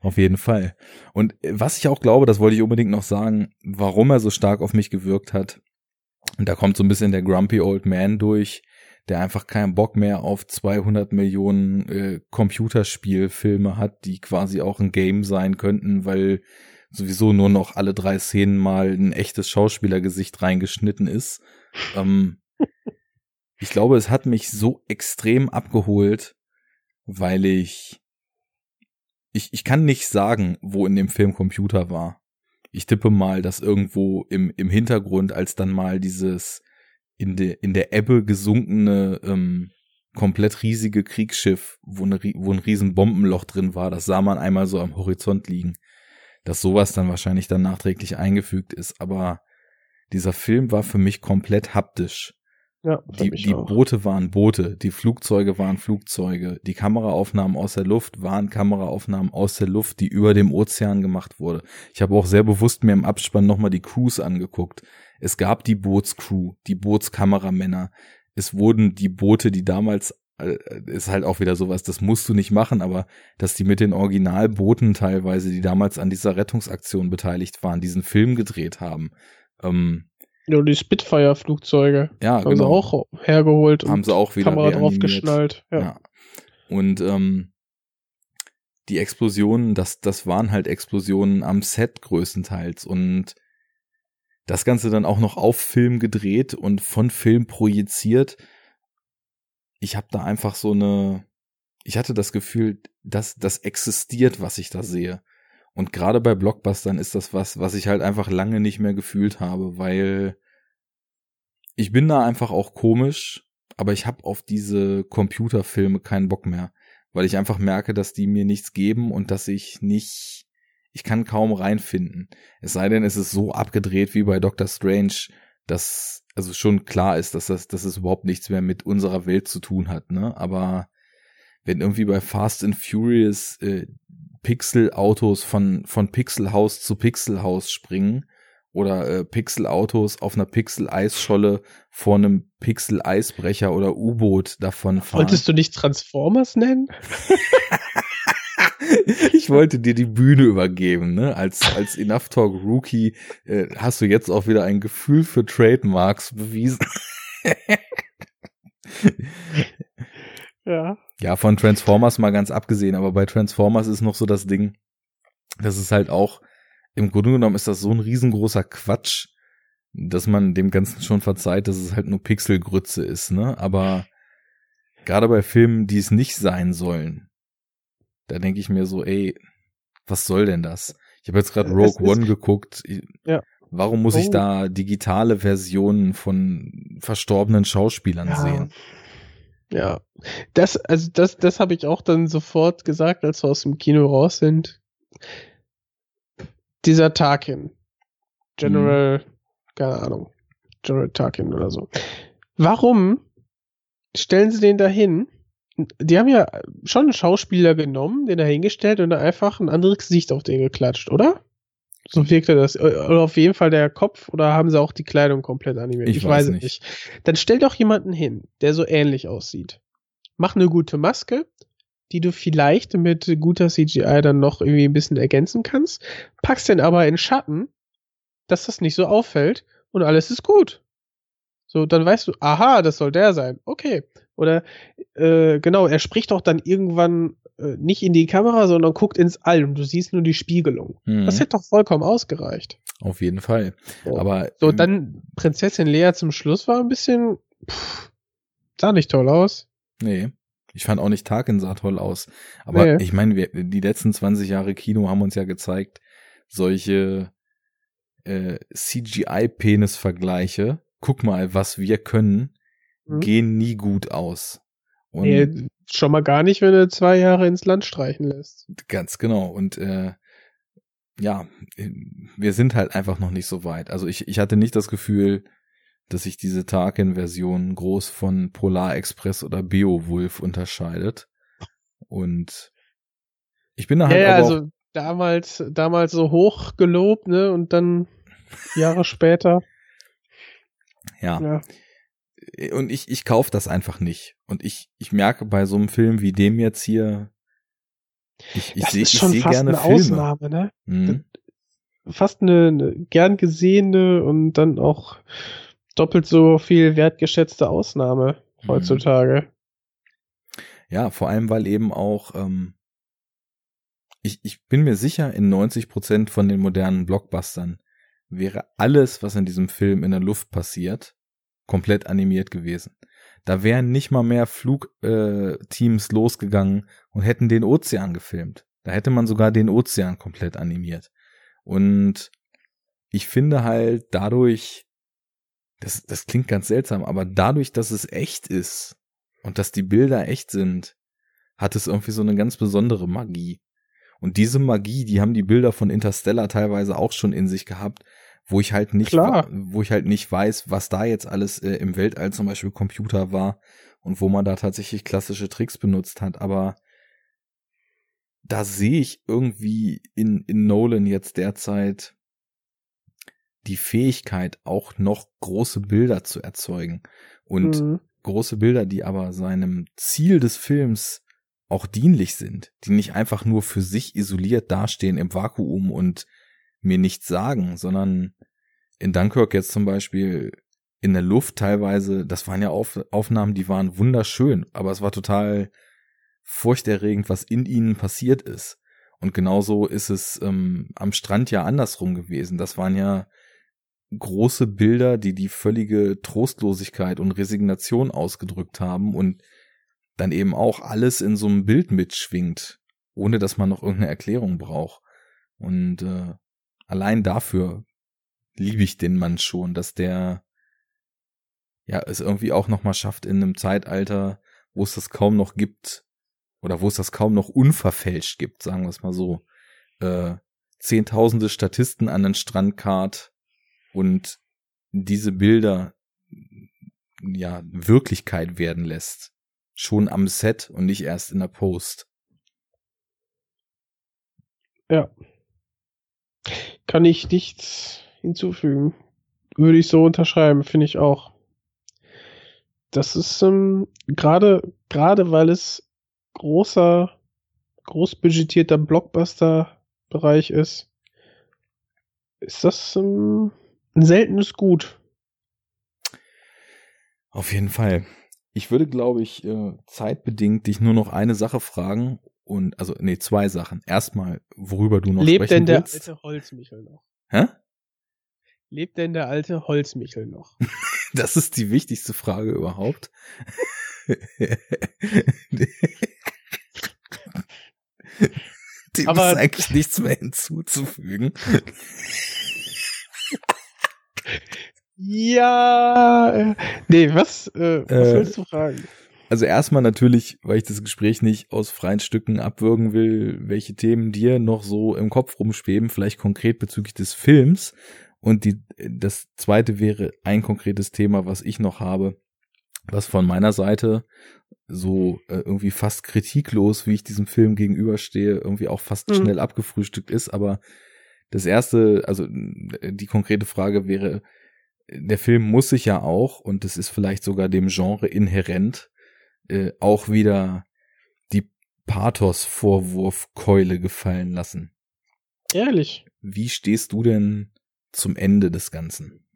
Auf jeden Fall. Und was ich auch glaube, das wollte ich unbedingt noch sagen, warum er so stark auf mich gewirkt hat. Und da kommt so ein bisschen der Grumpy Old Man durch, der einfach keinen Bock mehr auf 200 Millionen äh, Computerspielfilme hat, die quasi auch ein Game sein könnten, weil sowieso nur noch alle drei Szenen mal ein echtes Schauspielergesicht reingeschnitten ist. Ähm, ich glaube, es hat mich so extrem abgeholt, weil ich, ich, ich kann nicht sagen, wo in dem Film Computer war. Ich tippe mal, dass irgendwo im, im Hintergrund, als dann mal dieses in, de, in der Ebbe gesunkene, ähm, komplett riesige Kriegsschiff, wo, eine, wo ein riesen Bombenloch drin war, das sah man einmal so am Horizont liegen, dass sowas dann wahrscheinlich dann nachträglich eingefügt ist. Aber dieser Film war für mich komplett haptisch. Ja, die, die Boote waren Boote, die Flugzeuge waren Flugzeuge, die Kameraaufnahmen aus der Luft waren Kameraaufnahmen aus der Luft, die über dem Ozean gemacht wurde. Ich habe auch sehr bewusst mir im Abspann nochmal die Crews angeguckt. Es gab die Bootscrew, die Bootskameramänner. Es wurden die Boote, die damals äh, ist halt auch wieder sowas, das musst du nicht machen, aber dass die mit den Originalbooten teilweise, die damals an dieser Rettungsaktion beteiligt waren, diesen Film gedreht haben. Ähm, ja, die Spitfire-Flugzeuge. Ja, haben genau. sie auch hergeholt haben sie auch wieder Kamera draufgeschnallt. Ja. Ja. Und ähm, die Explosionen, das, das waren halt Explosionen am Set größtenteils und das Ganze dann auch noch auf Film gedreht und von Film projiziert. Ich habe da einfach so eine, ich hatte das Gefühl, dass das existiert, was ich da sehe. Und gerade bei Blockbustern ist das was, was ich halt einfach lange nicht mehr gefühlt habe, weil ich bin da einfach auch komisch, aber ich habe auf diese Computerfilme keinen Bock mehr, weil ich einfach merke, dass die mir nichts geben und dass ich nicht, ich kann kaum reinfinden. Es sei denn, es ist so abgedreht wie bei Doctor Strange, dass also schon klar ist, dass das, dass es überhaupt nichts mehr mit unserer Welt zu tun hat, ne? Aber wenn irgendwie bei Fast and Furious äh, Pixel-Autos von, von Pixelhaus zu Pixelhaus springen oder äh, Pixel-Autos auf einer Pixel-Eisscholle vor einem Pixel-Eisbrecher oder U-Boot davon fahren. Wolltest du nicht Transformers nennen? ich wollte dir die Bühne übergeben, ne? Als, als Enough Talk Rookie äh, hast du jetzt auch wieder ein Gefühl für Trademarks bewiesen. Ja. Ja, von Transformers mal ganz abgesehen, aber bei Transformers ist noch so das Ding, das ist halt auch, im Grunde genommen ist das so ein riesengroßer Quatsch, dass man dem Ganzen schon verzeiht, dass es halt nur Pixelgrütze ist, ne? Aber gerade bei Filmen, die es nicht sein sollen, da denke ich mir so, ey, was soll denn das? Ich habe jetzt gerade Es Rogue One geguckt. Ich- Ja. Warum muss ich Oh. da digitale Versionen von verstorbenen Schauspielern Ja. sehen? Ja. Das, also das, das habe ich auch dann sofort gesagt, als wir aus dem Kino raus sind. Dieser Tarkin. General, keine Ahnung. General Tarkin oder so. Warum stellen sie den da hin? Die haben ja schon einen Schauspieler genommen, den da hingestellt und da einfach ein anderes Gesicht auf den geklatscht, oder? So wirkte das. Oder auf jeden Fall der Kopf oder haben sie auch die Kleidung komplett animiert? Ich weiß nicht. Dann stell doch jemanden hin, der so ähnlich aussieht. Mach eine gute Maske, die du vielleicht mit guter CGI dann noch irgendwie ein bisschen ergänzen kannst. Packst den aber in Schatten, dass das nicht so auffällt und alles ist gut. So, dann weißt du, aha, das soll der sein. Okay. Oder äh, genau, er spricht auch dann irgendwann äh, nicht in die Kamera, sondern guckt ins All und du siehst nur die Spiegelung. Mhm. Das hätte doch vollkommen ausgereicht. Auf jeden Fall. So. Aber So, dann Prinzessin Lea zum Schluss war ein bisschen, pff, sah nicht toll aus. Nee. Ich fand auch nicht Tarkin sah toll aus. Aber Nee. ich meine, die letzten 20 Jahre Kino haben uns ja gezeigt, solche äh, CGI-Penis-Vergleiche, guck mal, was wir können, Mhm. gehen nie gut aus. Und Nee, schon mal gar nicht, wenn du zwei Jahre ins Land streichen lässt. ganz genau. Und äh, ja, wir sind halt einfach noch nicht so weit. Also ich, ich hatte nicht das Gefühl, dass sich diese Tarkin-Version groß von Polar Express oder Beowulf unterscheidet. Und ich bin da halt Ja, aber also damals, damals so hoch gelobt, ne, und dann Jahre später, Ja. ja. Und ich, ich kauf das einfach nicht. Und ich, ich merke bei so einem Film wie dem jetzt hier, ich, ich sehe seh fast gerne eine Filme. Ausnahme, ne? Mhm. Fast eine, eine gern gesehene und dann auch doppelt so viel wertgeschätzte Ausnahme. mhm. heutzutage. Ja, vor allem, weil eben auch, ähm, ich, ich bin mir sicher, in 90 Prozent von den modernen Blockbustern wäre alles, was in diesem Film in der Luft passiert, komplett animiert gewesen. Da wären nicht mal mehr Flugteams äh, losgegangen und hätten den Ozean gefilmt. Da hätte man sogar den Ozean komplett animiert. Und ich finde halt dadurch, das, das klingt ganz seltsam, aber dadurch, dass es echt ist und dass die Bilder echt sind, hat es irgendwie so eine ganz besondere Magie. Und diese Magie, die haben die Bilder von Interstellar teilweise auch schon in sich gehabt, wo ich halt nicht, Klar. wo ich halt nicht weiß, was da jetzt alles äh, im Weltall zum Beispiel Computer war und wo man da tatsächlich klassische Tricks benutzt hat. Aber da sehe ich irgendwie in, in Nolan jetzt derzeit die Fähigkeit, auch noch große Bilder zu erzeugen. Und mhm. große Bilder, die aber seinem Ziel des Films auch dienlich sind, die nicht einfach nur für sich isoliert dastehen im Vakuum und mir nichts sagen, sondern in Dunkirk jetzt zum Beispiel in der Luft teilweise, das waren ja Auf Aufnahmen, die waren wunderschön, aber es war total furchterregend, was in ihnen passiert ist. Und genauso ist es ähm, am Strand ja andersrum gewesen. Das waren ja große Bilder, die die völlige Trostlosigkeit und Resignation ausgedrückt haben und dann eben auch alles in so einem Bild mitschwingt, ohne dass man noch irgendeine Erklärung braucht. Und äh, allein dafür liebe ich den Mann schon, dass der ja es irgendwie auch noch mal schafft in einem Zeitalter, wo es das kaum noch gibt oder wo es das kaum noch unverfälscht gibt, sagen wir es mal so. Äh, Zehntausende Statisten an den Strand kart und diese Bilder ja Wirklichkeit werden lässt. Schon am Set und nicht erst in der Post. Ja. Kann ich nichts hinzufügen. Würde ich so unterschreiben, finde ich auch. Das ist ähm, gerade gerade weil es großer großbudgetierter Blockbuster-Bereich ist, ist das ähm, ein seltenes Gut. Auf jeden Fall. Ich würde, glaube ich, äh, zeitbedingt dich nur noch eine Sache fragen und also nee, zwei Sachen. Erstmal, worüber du noch Lebt sprechen denn der willst. alte Holzmichel noch? Hä? Lebt denn der alte Holzmichel noch? Das ist die wichtigste Frage überhaupt. Dem Aber- ist eigentlich nichts mehr hinzuzufügen. Ja, äh, nee, was, äh, was Äh, willst du fragen? Also erstmal natürlich, weil ich das Gespräch nicht aus freien Stücken abwürgen will, welche Themen dir noch so im Kopf rumschweben, vielleicht konkret bezüglich des Films. Und die, das zweite wäre ein konkretes Thema, was ich noch habe, was von meiner Seite so äh, irgendwie fast kritiklos, wie ich diesem Film gegenüberstehe, irgendwie auch fast Mhm. schnell abgefrühstückt ist. Aber das erste, also äh, die konkrete Frage wäre, der Film muss sich ja auch, und das ist vielleicht sogar dem Genre inhärent, äh, auch wieder die Pathos-Vorwurfkeule gefallen lassen. Ehrlich. Wie stehst du denn zum Ende des Ganzen?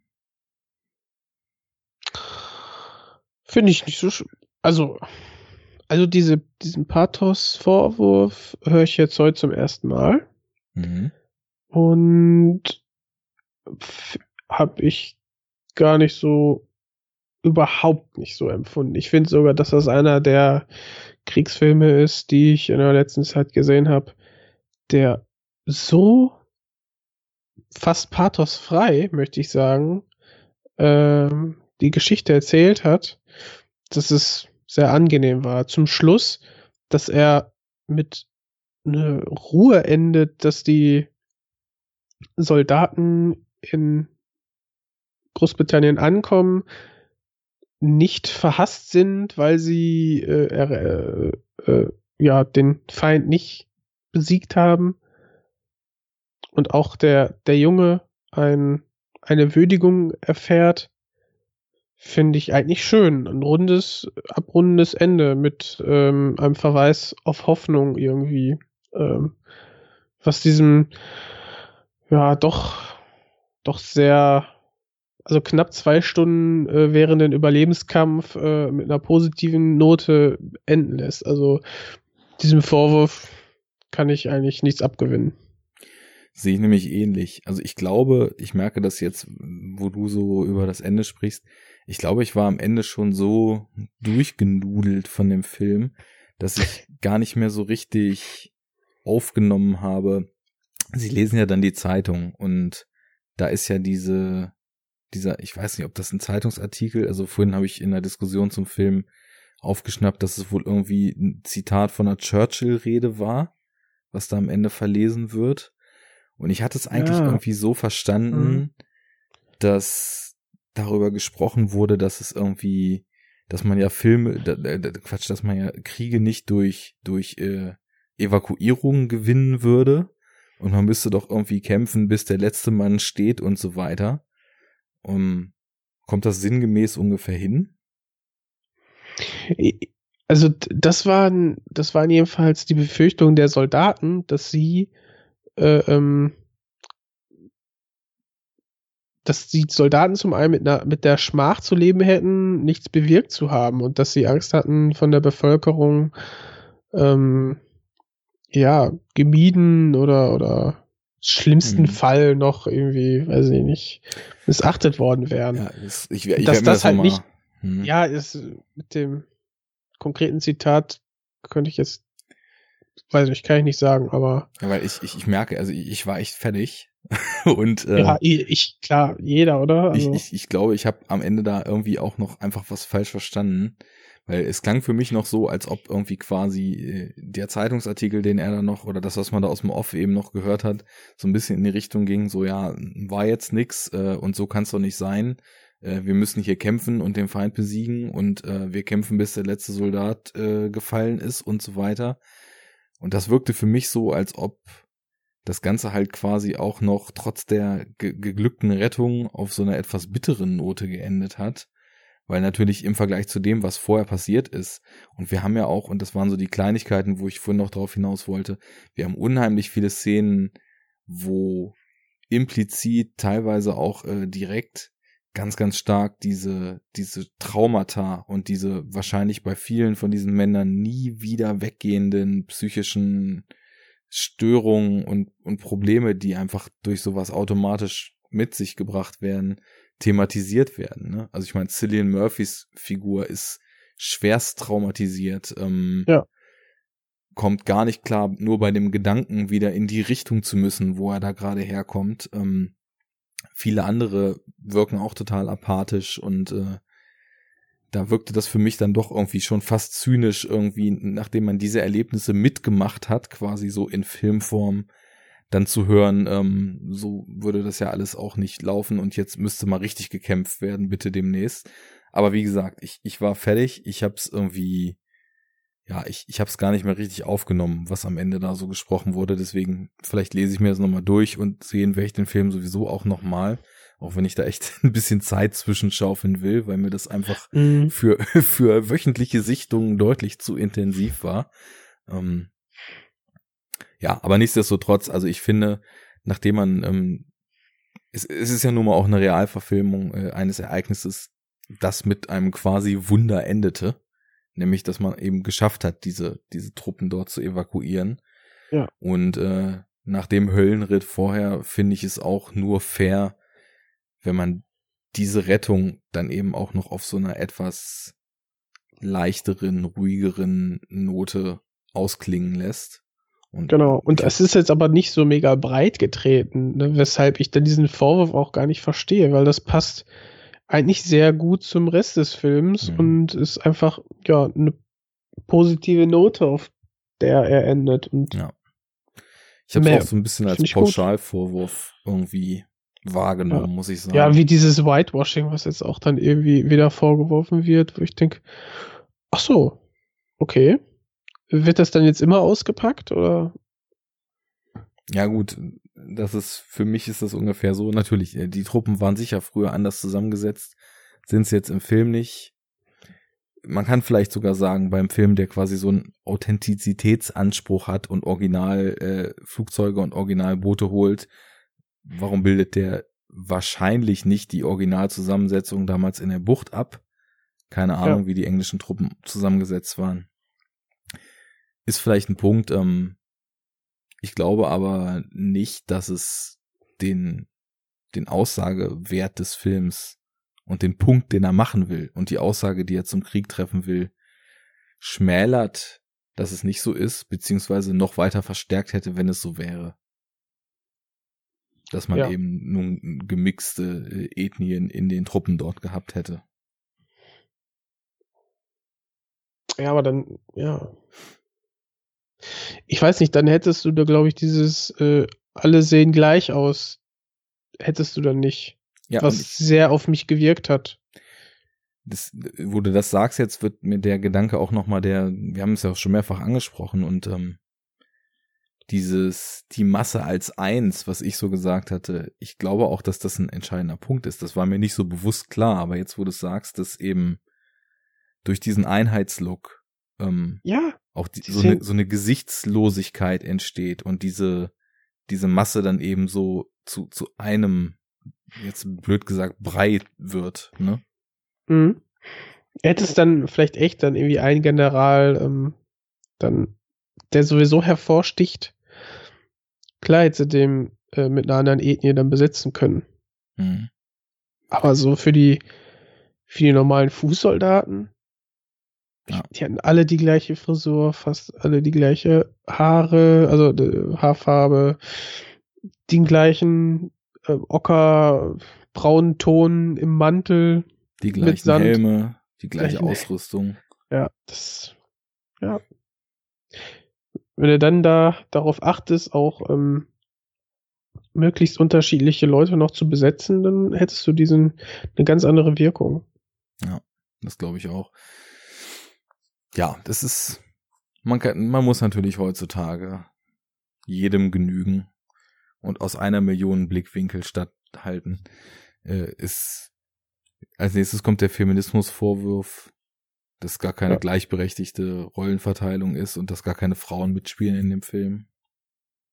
Finde ich nicht so Also, also diese, diesen Pathos-Vorwurf höre ich jetzt heute zum ersten Mal. Mhm. Und habe ich gar nicht so, überhaupt nicht so empfunden. Ich finde sogar, dass das einer der Kriegsfilme ist, die ich in der letzten Zeit gesehen habe, der so fast pathosfrei, möchte ich sagen, ähm, die Geschichte erzählt hat, dass es sehr angenehm war. Zum Schluss, dass er mit einer Ruhe endet, dass die Soldaten in Großbritannien ankommen, nicht verhasst sind, weil sie äh, äh, äh, ja den Feind nicht besiegt haben und auch der der Junge ein, eine Würdigung erfährt, finde ich eigentlich schön. Ein rundes, abrundendes Ende mit ähm, einem Verweis auf Hoffnung irgendwie, ähm, was diesem ja doch doch sehr also knapp zwei Stunden äh, während den Überlebenskampf äh, mit einer positiven Note enden lässt. Also diesem Vorwurf kann ich eigentlich nichts abgewinnen. Sehe ich nämlich ähnlich. Also ich glaube, ich merke das jetzt, wo du so über das Ende sprichst. Ich glaube, ich war am Ende schon so durchgenudelt von dem Film, dass ich gar nicht mehr so richtig aufgenommen habe. Sie lesen ja dann die Zeitung und da ist ja diese, dieser, ich weiß nicht, ob das ein Zeitungsartikel, also vorhin habe ich in der Diskussion zum Film aufgeschnappt, dass es wohl irgendwie ein Zitat von einer Churchill-Rede war, was da am Ende verlesen wird. Und ich hatte es eigentlich ja. irgendwie so verstanden, mhm. dass darüber gesprochen wurde, dass es irgendwie, dass man ja Filme, da, da, Quatsch, dass man ja Kriege nicht durch, durch äh, Evakuierungen gewinnen würde. Und man müsste doch irgendwie kämpfen, bis der letzte Mann steht und so weiter. Um, kommt das sinngemäß ungefähr hin? Also das waren, das waren jedenfalls die Befürchtungen der Soldaten, dass sie äh, ähm, dass die Soldaten zum einen mit, einer, mit der Schmach zu leben hätten, nichts bewirkt zu haben und dass sie Angst hatten, von der Bevölkerung ähm, ja, gemieden oder, oder schlimmsten hm. Fall noch irgendwie, weiß ich nicht, missachtet worden wären. Ja, ist, ich, ich dass das halt nicht, hm. ja, ist mit dem konkreten Zitat könnte ich jetzt weiß ich, kann ich nicht sagen, aber. Ja, weil ich, ich, ich merke, also ich, ich war echt fertig. und äh, ja, ich, klar, jeder, oder? Also. Ich, ich, ich glaube, ich habe am Ende da irgendwie auch noch einfach was falsch verstanden. Weil es klang für mich noch so, als ob irgendwie quasi äh, der Zeitungsartikel, den er da noch, oder das, was man da aus dem Off eben noch gehört hat, so ein bisschen in die Richtung ging, so ja, war jetzt nix äh, und so kann es doch nicht sein. Äh, wir müssen hier kämpfen und den Feind besiegen und äh, wir kämpfen, bis der letzte Soldat äh, gefallen ist und so weiter. Und das wirkte für mich so, als ob das Ganze halt quasi auch noch trotz der ge geglückten Rettung auf so einer etwas bitteren Note geendet hat. Weil natürlich im Vergleich zu dem, was vorher passiert ist, und wir haben ja auch, und das waren so die Kleinigkeiten, wo ich vorhin noch drauf hinaus wollte, wir haben unheimlich viele Szenen, wo implizit, teilweise auch äh, direkt ganz, ganz stark diese, diese Traumata und diese wahrscheinlich bei vielen von diesen Männern nie wieder weggehenden psychischen Störungen und, und Probleme, die einfach durch sowas automatisch mit sich gebracht werden, thematisiert werden. Ne? Also ich meine, Cillian Murphys Figur ist schwerst traumatisiert. Ähm, ja. Kommt gar nicht klar, nur bei dem Gedanken wieder in die Richtung zu müssen, wo er da gerade herkommt. Ähm, viele andere wirken auch total apathisch und äh, da wirkte das für mich dann doch irgendwie schon fast zynisch irgendwie, nachdem man diese Erlebnisse mitgemacht hat, quasi so in Filmform, dann zu hören, ähm, so würde das ja alles auch nicht laufen und jetzt müsste mal richtig gekämpft werden, bitte demnächst. Aber wie gesagt, ich, ich war fertig, ich hab's irgendwie ja, ich, ich habe es gar nicht mehr richtig aufgenommen, was am Ende da so gesprochen wurde. Deswegen, vielleicht lese ich mir das nochmal durch und sehen werde ich den Film sowieso auch nochmal. Auch wenn ich da echt ein bisschen Zeit zwischenschaufeln will, weil mir das einfach mhm. für, für wöchentliche Sichtungen deutlich zu intensiv war. Ähm, ja, aber nichtsdestotrotz, also ich finde, nachdem man, ähm, es, es ist ja nun mal auch eine Realverfilmung äh, eines Ereignisses, das mit einem quasi Wunder endete nämlich dass man eben geschafft hat, diese, diese Truppen dort zu evakuieren. Ja. Und äh, nach dem Höllenritt vorher finde ich es auch nur fair, wenn man diese Rettung dann eben auch noch auf so einer etwas leichteren, ruhigeren Note ausklingen lässt. Und genau, und es ist jetzt aber nicht so mega breit getreten, ne, weshalb ich dann diesen Vorwurf auch gar nicht verstehe, weil das passt eigentlich sehr gut zum Rest des Films mhm. und ist einfach ja eine positive Note, auf der er endet. Und ja. Ich habe es auch so ein bisschen als Pauschalvorwurf irgendwie wahrgenommen, ja. muss ich sagen. Ja, wie dieses Whitewashing, was jetzt auch dann irgendwie wieder vorgeworfen wird, wo ich denke, ach so, okay. Wird das dann jetzt immer ausgepackt oder? Ja gut, das ist, für mich ist das ungefähr so. Natürlich, äh, die Truppen waren sicher früher anders zusammengesetzt, sind es jetzt im Film nicht. Man kann vielleicht sogar sagen, beim Film, der quasi so einen Authentizitätsanspruch hat und Original äh, und Originalboote holt, warum bildet der wahrscheinlich nicht die Originalzusammensetzung damals in der Bucht ab. Keine Ahnung, Ja. wie die englischen Truppen zusammengesetzt waren. Ist vielleicht ein Punkt. Ähm, ich glaube aber nicht, dass es den, den Aussagewert des Films und den Punkt, den er machen will und die Aussage, die er zum Krieg treffen will, schmälert, dass es nicht so ist, beziehungsweise noch weiter verstärkt hätte, wenn es so wäre. Dass man Ja. eben nun gemixte äh, Ethnien in den Truppen dort gehabt hätte. Ja, aber dann, ja. Ich weiß nicht, dann hättest du da, glaube ich, dieses äh, alle sehen gleich aus, hättest du dann nicht. Ja, was ich, sehr auf mich gewirkt hat. das, wo du das sagst, jetzt wird mir der Gedanke auch nochmal der, wir haben es ja auch schon mehrfach angesprochen und ähm, dieses, die Masse als eins, was ich so gesagt hatte, ich glaube auch, dass das ein entscheidender Punkt ist. Das war mir nicht so bewusst klar, aber jetzt, wo du es sagst, dass eben durch diesen Einheitslook ähm, Ja, auch die, Die so, eine, so eine Gesichtslosigkeit entsteht und diese, diese Masse dann eben so zu, zu einem, jetzt blöd gesagt, Brei wird, ne? Mhm. Hättest dann vielleicht echt dann irgendwie einen General, ähm, dann, der sowieso hervorsticht. Klar hätte den äh, mit einer anderen Ethnie dann besetzen können. Mhm. Aber so für die, für die normalen Fußsoldaten, Ja. die hatten alle die gleiche Frisur, fast alle die gleiche Haare, also äh, Haarfarbe, den gleichen äh, ocker braunen Ton im Mantel. Die gleichen. Helme, die gleiche Gleichen- Ausrüstung. Ja, das, ja. Wenn du dann da darauf achtest, auch ähm, möglichst unterschiedliche Leute noch zu besetzen, dann hättest du diesen eine ganz andere Wirkung. Das glaube ich auch. Ja, das ist, man kann, man muss natürlich heutzutage jedem genügen und aus einer Million Blickwinkel statthalten. Äh, ist, als nächstes kommt der Feminismusvorwurf, dass gar keine Ja. gleichberechtigte Rollenverteilung ist und dass gar keine Frauen mitspielen in dem Film.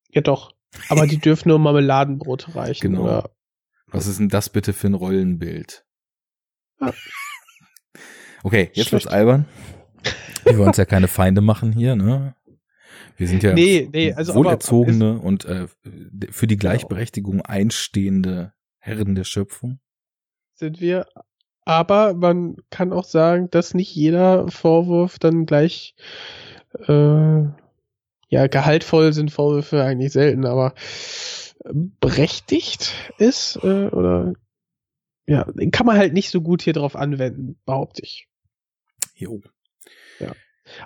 Ja doch. Aber die dürfen nur Marmeladenbrote reichen. Genau. Oder? Was ist denn das bitte für ein Rollenbild? Ja. Okay, jetzt wird's Schlecht. albern. Wir wollen uns ja keine Feinde machen hier, ne? Wir sind ja Nee, nee, also aber- wohlerzogene und äh, für die Gleichberechtigung einstehende Herren der Schöpfung. Sind wir. Aber man kann auch sagen, dass nicht jeder Vorwurf dann gleich äh, ja gehaltvoll sind Vorwürfe eigentlich selten, aber berechtigt ist äh, oder ja, den kann man halt nicht so gut hier drauf anwenden, behaupte ich. Jo.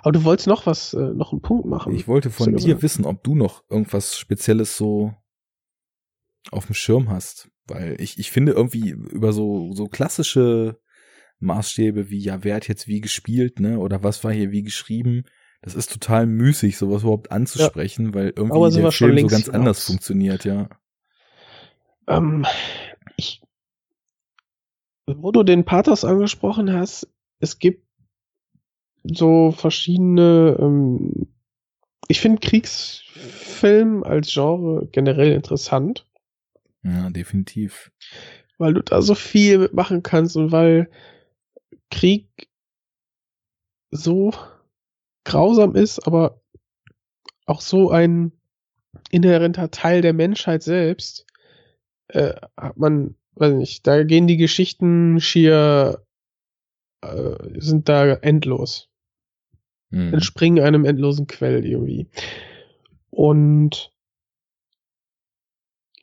Aber du wolltest noch was, äh, noch einen Punkt machen. Ich wollte von dir wissen, ob du noch irgendwas Spezielles so auf dem Schirm hast. Weil ich, ich finde irgendwie über so, so klassische Maßstäbe wie, ja, wer hat jetzt wie gespielt, ne? Oder was war hier wie geschrieben? Das ist total müßig, sowas überhaupt anzusprechen, weil irgendwie Aber der Film so ganz anders hinaus. funktioniert, ja. Ähm, ich, wo du den Pathos angesprochen hast, es gibt so verschiedene, ähm, ich finde Kriegsfilm als Genre generell interessant, Ja, definitiv. weil du da so viel mitmachen kannst und weil Krieg so grausam ist, aber auch so ein inhärenter Teil der Menschheit selbst, äh, hat man, weiß nicht, da gehen die Geschichten schier, äh, sind da endlos, Mhm. entspringen einem endlosen Quell irgendwie. Und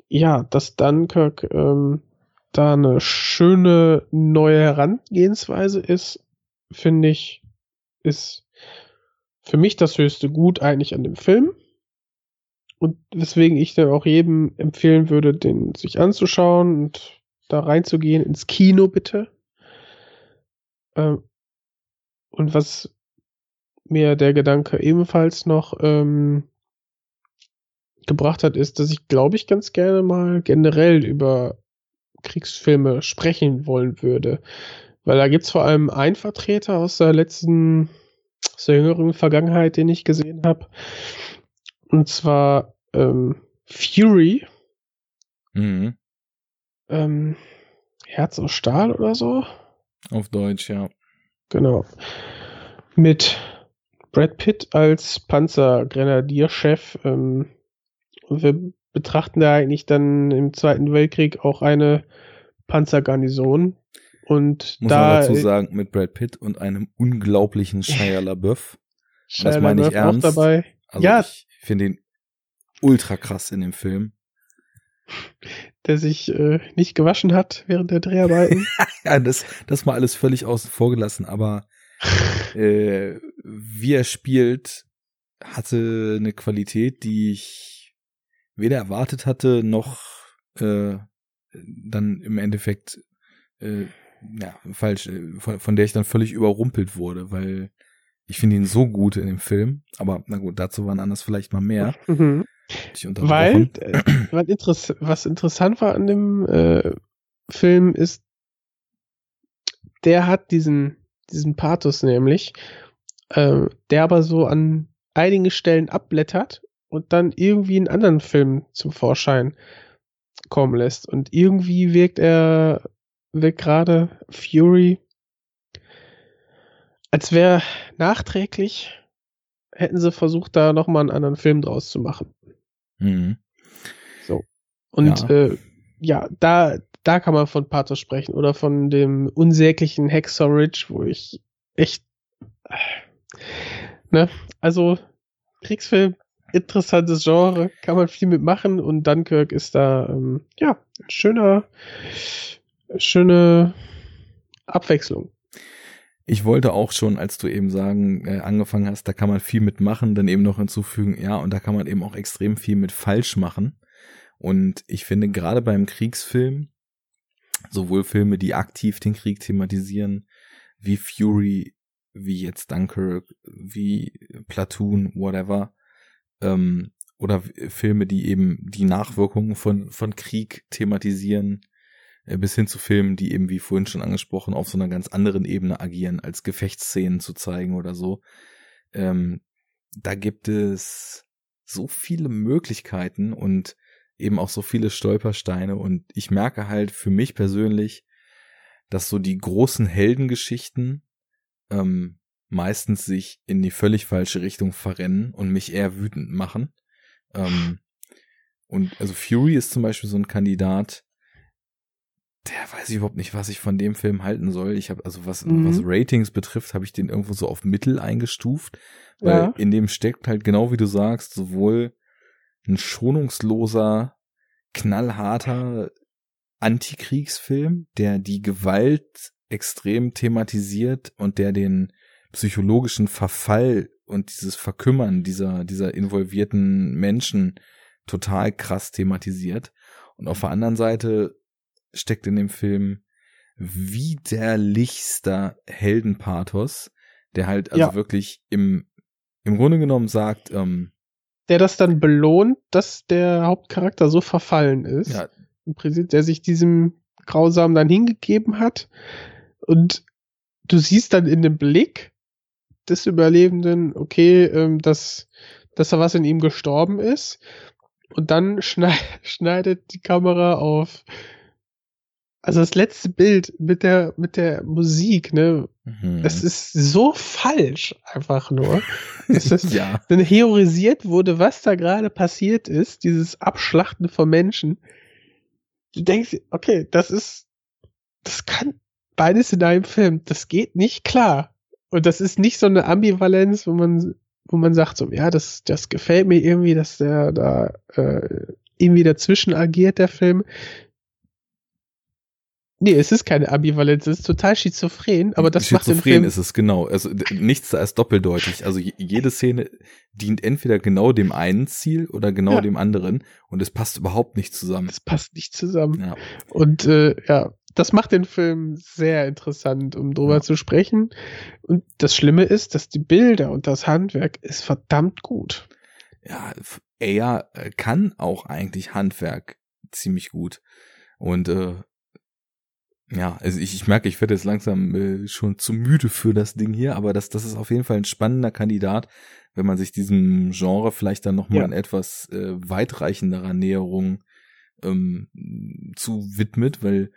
ja, dass Dunkirk ähm, da eine schöne neue Herangehensweise ist, finde ich, ist für mich das höchste Gut eigentlich an dem Film. Und weswegen ich dann auch jedem empfehlen würde, den sich anzuschauen und da reinzugehen ins Kino bitte. Ähm, und was mir der Gedanke ebenfalls noch ähm, gebracht hat, ist, dass ich glaube ich ganz gerne mal generell über Kriegsfilme sprechen wollen würde. Weil da gibt's vor allem einen Vertreter aus der letzten, aus der jüngeren Vergangenheit, den ich gesehen habe. Und zwar ähm, Fury. Mhm. ähm, Herz aus Stahl oder so. Auf Deutsch, ja. Genau. Mit Brad Pitt als Panzergrenadierchef. Ähm, wir betrachten da eigentlich dann im Zweiten Weltkrieg auch eine Panzergarnison. Und Muss da man dazu sagen, mit Brad Pitt und einem unglaublichen Shia LaBeouf. Und das meine ich auch ernst. dabei. Also Ja. ich finde ihn ultra krass in dem Film. der sich äh, nicht gewaschen hat während der Dreharbeiten. Ja, das, das mal alles völlig außen vor gelassen, aber äh, wie er spielt, hatte eine Qualität, die ich weder erwartet hatte, noch äh, dann im Endeffekt äh, ja, falsch, äh, von, von der ich dann völlig überrumpelt wurde, weil ich finde ihn so gut in dem Film, aber na gut, dazu waren anders vielleicht mal mehr. Mhm. Weil, äh, was, interess was interessant war an dem äh, Film ist, der hat diesen, diesen Pathos nämlich, äh, der aber so an einigen Stellen abblättert und dann irgendwie in anderen Filmen zum Vorschein kommen lässt. Und irgendwie wirkt er, wirkt gerade Fury, als wäre nachträglich, hätten sie versucht, da nochmal einen anderen Film draus zu machen. Mhm. Und Ja. äh, ja, da, da kann man von Pathos sprechen oder von dem unsäglichen Hacksaw Ridge, wo ich echt, ne, also Kriegsfilm, interessantes Genre, kann man viel mitmachen und Dunkirk ist da, ähm, ja, schöner, schöne Abwechslung. Ich wollte auch schon, als du eben sagen, äh, angefangen hast, da kann man viel mitmachen, dann eben noch hinzufügen, ja, und da kann man eben auch extrem viel mit falsch machen. Und ich finde gerade beim Kriegsfilm, sowohl Filme, die aktiv den Krieg thematisieren, wie Fury, wie jetzt Dunkirk, wie Platoon, whatever, ähm, oder Filme, die eben die Nachwirkungen von, von Krieg thematisieren, äh, bis hin zu Filmen, die eben, wie vorhin schon angesprochen, auf so einer ganz anderen Ebene agieren, als Gefechtsszenen zu zeigen oder so. Ähm, da gibt es so viele Möglichkeiten und eben auch so viele Stolpersteine und ich merke halt für mich persönlich, dass so die großen Heldengeschichten ähm, meistens sich in die völlig falsche Richtung verrennen und mich eher wütend machen. Ähm, und also Fury ist zum Beispiel so ein Kandidat, der weiß ich überhaupt nicht, was ich von dem Film halten soll. Ich habe also was Mhm. was Ratings betrifft, habe ich den irgendwo so auf Mittel eingestuft, weil Ja. in dem steckt halt genau wie du sagst sowohl ein schonungsloser, knallharter Antikriegsfilm, der die Gewalt extrem thematisiert und der den psychologischen Verfall und dieses Verkümmern dieser, dieser involvierten Menschen total krass thematisiert. Und auf der anderen Seite steckt in dem Film widerlichster Heldenpathos, der halt also Ja. wirklich im, im Grunde genommen sagt, ähm, Der das dann belohnt, dass der Hauptcharakter so verfallen ist. ja, im Prinzip, der sich diesem Grausamen dann hingegeben hat. Und du siehst dann in dem Blick des Überlebenden, okay, ähm, dass, dass da was in ihm gestorben ist. Und dann schnei schneidet die Kamera auf. Also das letzte Bild mit der, mit der Musik, ne? mhm. Es ist so falsch, einfach nur. Es ist, ja, dann heorisiert wurde, was da gerade passiert ist, dieses Abschlachten von Menschen. Du denkst, okay, das ist, das kann beides in einem Film, das geht nicht klar. Und das ist nicht so eine Ambivalenz, wo man, wo man sagt so, ja, das, das gefällt mir irgendwie, dass der da äh, irgendwie dazwischen agiert, der Film. Nee, es ist keine Ambivalenz, es ist total schizophren, aber das macht den Schizophren Film ist es, genau. Also nichts da ist doppeldeutig. Also je- jede Szene dient entweder genau dem einen Ziel oder genau Ja. dem anderen und es passt überhaupt nicht zusammen. das passt nicht zusammen. Ja. Und äh, ja, das macht den Film sehr interessant, um drüber Ja. zu sprechen. Und das Schlimme ist, dass die Bilder und das Handwerk ist verdammt gut. ja, er äh, kann auch eigentlich Handwerk ziemlich gut. Und äh, ja, also ich, ich merke, ich werde jetzt langsam äh, schon zu müde für das Ding hier, aber das, das ist auf jeden Fall ein spannender Kandidat, wenn man sich diesem Genre vielleicht dann nochmal Ja. in etwas äh, weitreichenderer Näherung ähm, zu widmet, weil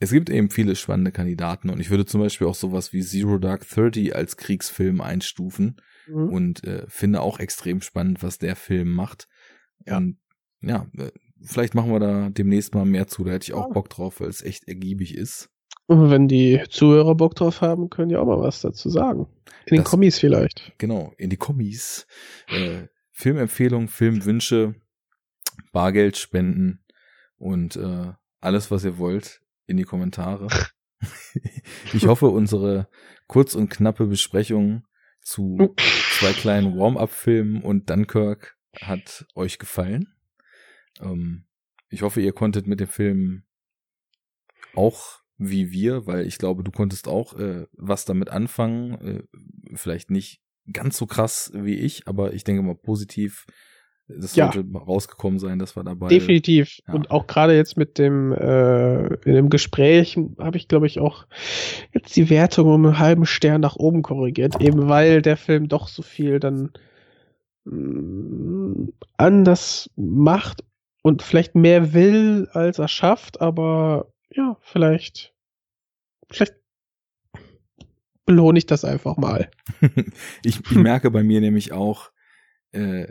es gibt eben viele spannende Kandidaten und ich würde zum Beispiel auch sowas wie Zero Dark Thirty als Kriegsfilm einstufen mhm. und äh, finde auch extrem spannend, was der Film macht. Ja. Und ja, äh, vielleicht machen wir da demnächst mal mehr zu. Da hätte ich auch Bock drauf, weil es echt ergiebig ist. Und wenn die Zuhörer Bock drauf haben, können die auch mal was dazu sagen. In den Kommis vielleicht. Genau, in die Kommis. Äh, Filmempfehlungen, Filmwünsche, Bargeld spenden und äh, alles, was ihr wollt, in die Kommentare. ich hoffe, unsere kurz und knappe Besprechung zu zwei kleinen Warm-up-Filmen und Dunkirk hat euch gefallen. Ähm, ich hoffe, ihr konntet mit dem Film auch wie wir, weil ich glaube, du konntest auch äh, was damit anfangen. Äh, vielleicht nicht ganz so krass wie ich, aber ich denke mal positiv. Das ja. sollte rausgekommen sein, dass wir dabei. Definitiv. Ja. Und auch gerade jetzt mit dem äh, in dem Gespräch habe ich, glaube ich, auch jetzt die Wertung um einen halben Stern nach oben korrigiert, eben weil der Film doch so viel dann mm, anders macht und vielleicht mehr will, als er schafft, aber ja, vielleicht, vielleicht belohne ich das einfach mal. ich, ich merke bei mir nämlich auch, äh,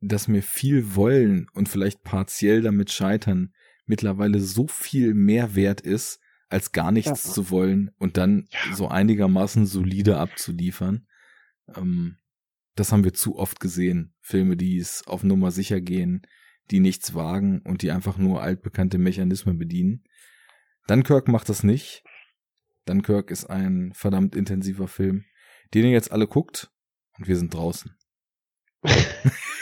dass mir viel wollen und vielleicht partiell damit scheitern mittlerweile so viel mehr wert ist, als gar nichts ja. zu wollen und dann ja. so einigermaßen solide abzuliefern. Ähm, das haben wir zu oft gesehen. Filme, die es auf Nummer sicher gehen, die nichts wagen und die einfach nur altbekannte Mechanismen bedienen. Dunkirk macht das nicht. Dunkirk ist ein verdammt intensiver Film, den ihr jetzt alle guckt und wir sind draußen.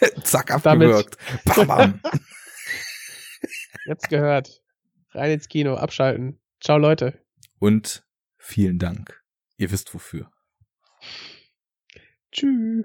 Zack, abgewürgt. Bam, bam. Jetzt gehört. Rein ins Kino, abschalten. Ciao, Leute. Und vielen Dank. Ihr wisst wofür. Tschüss.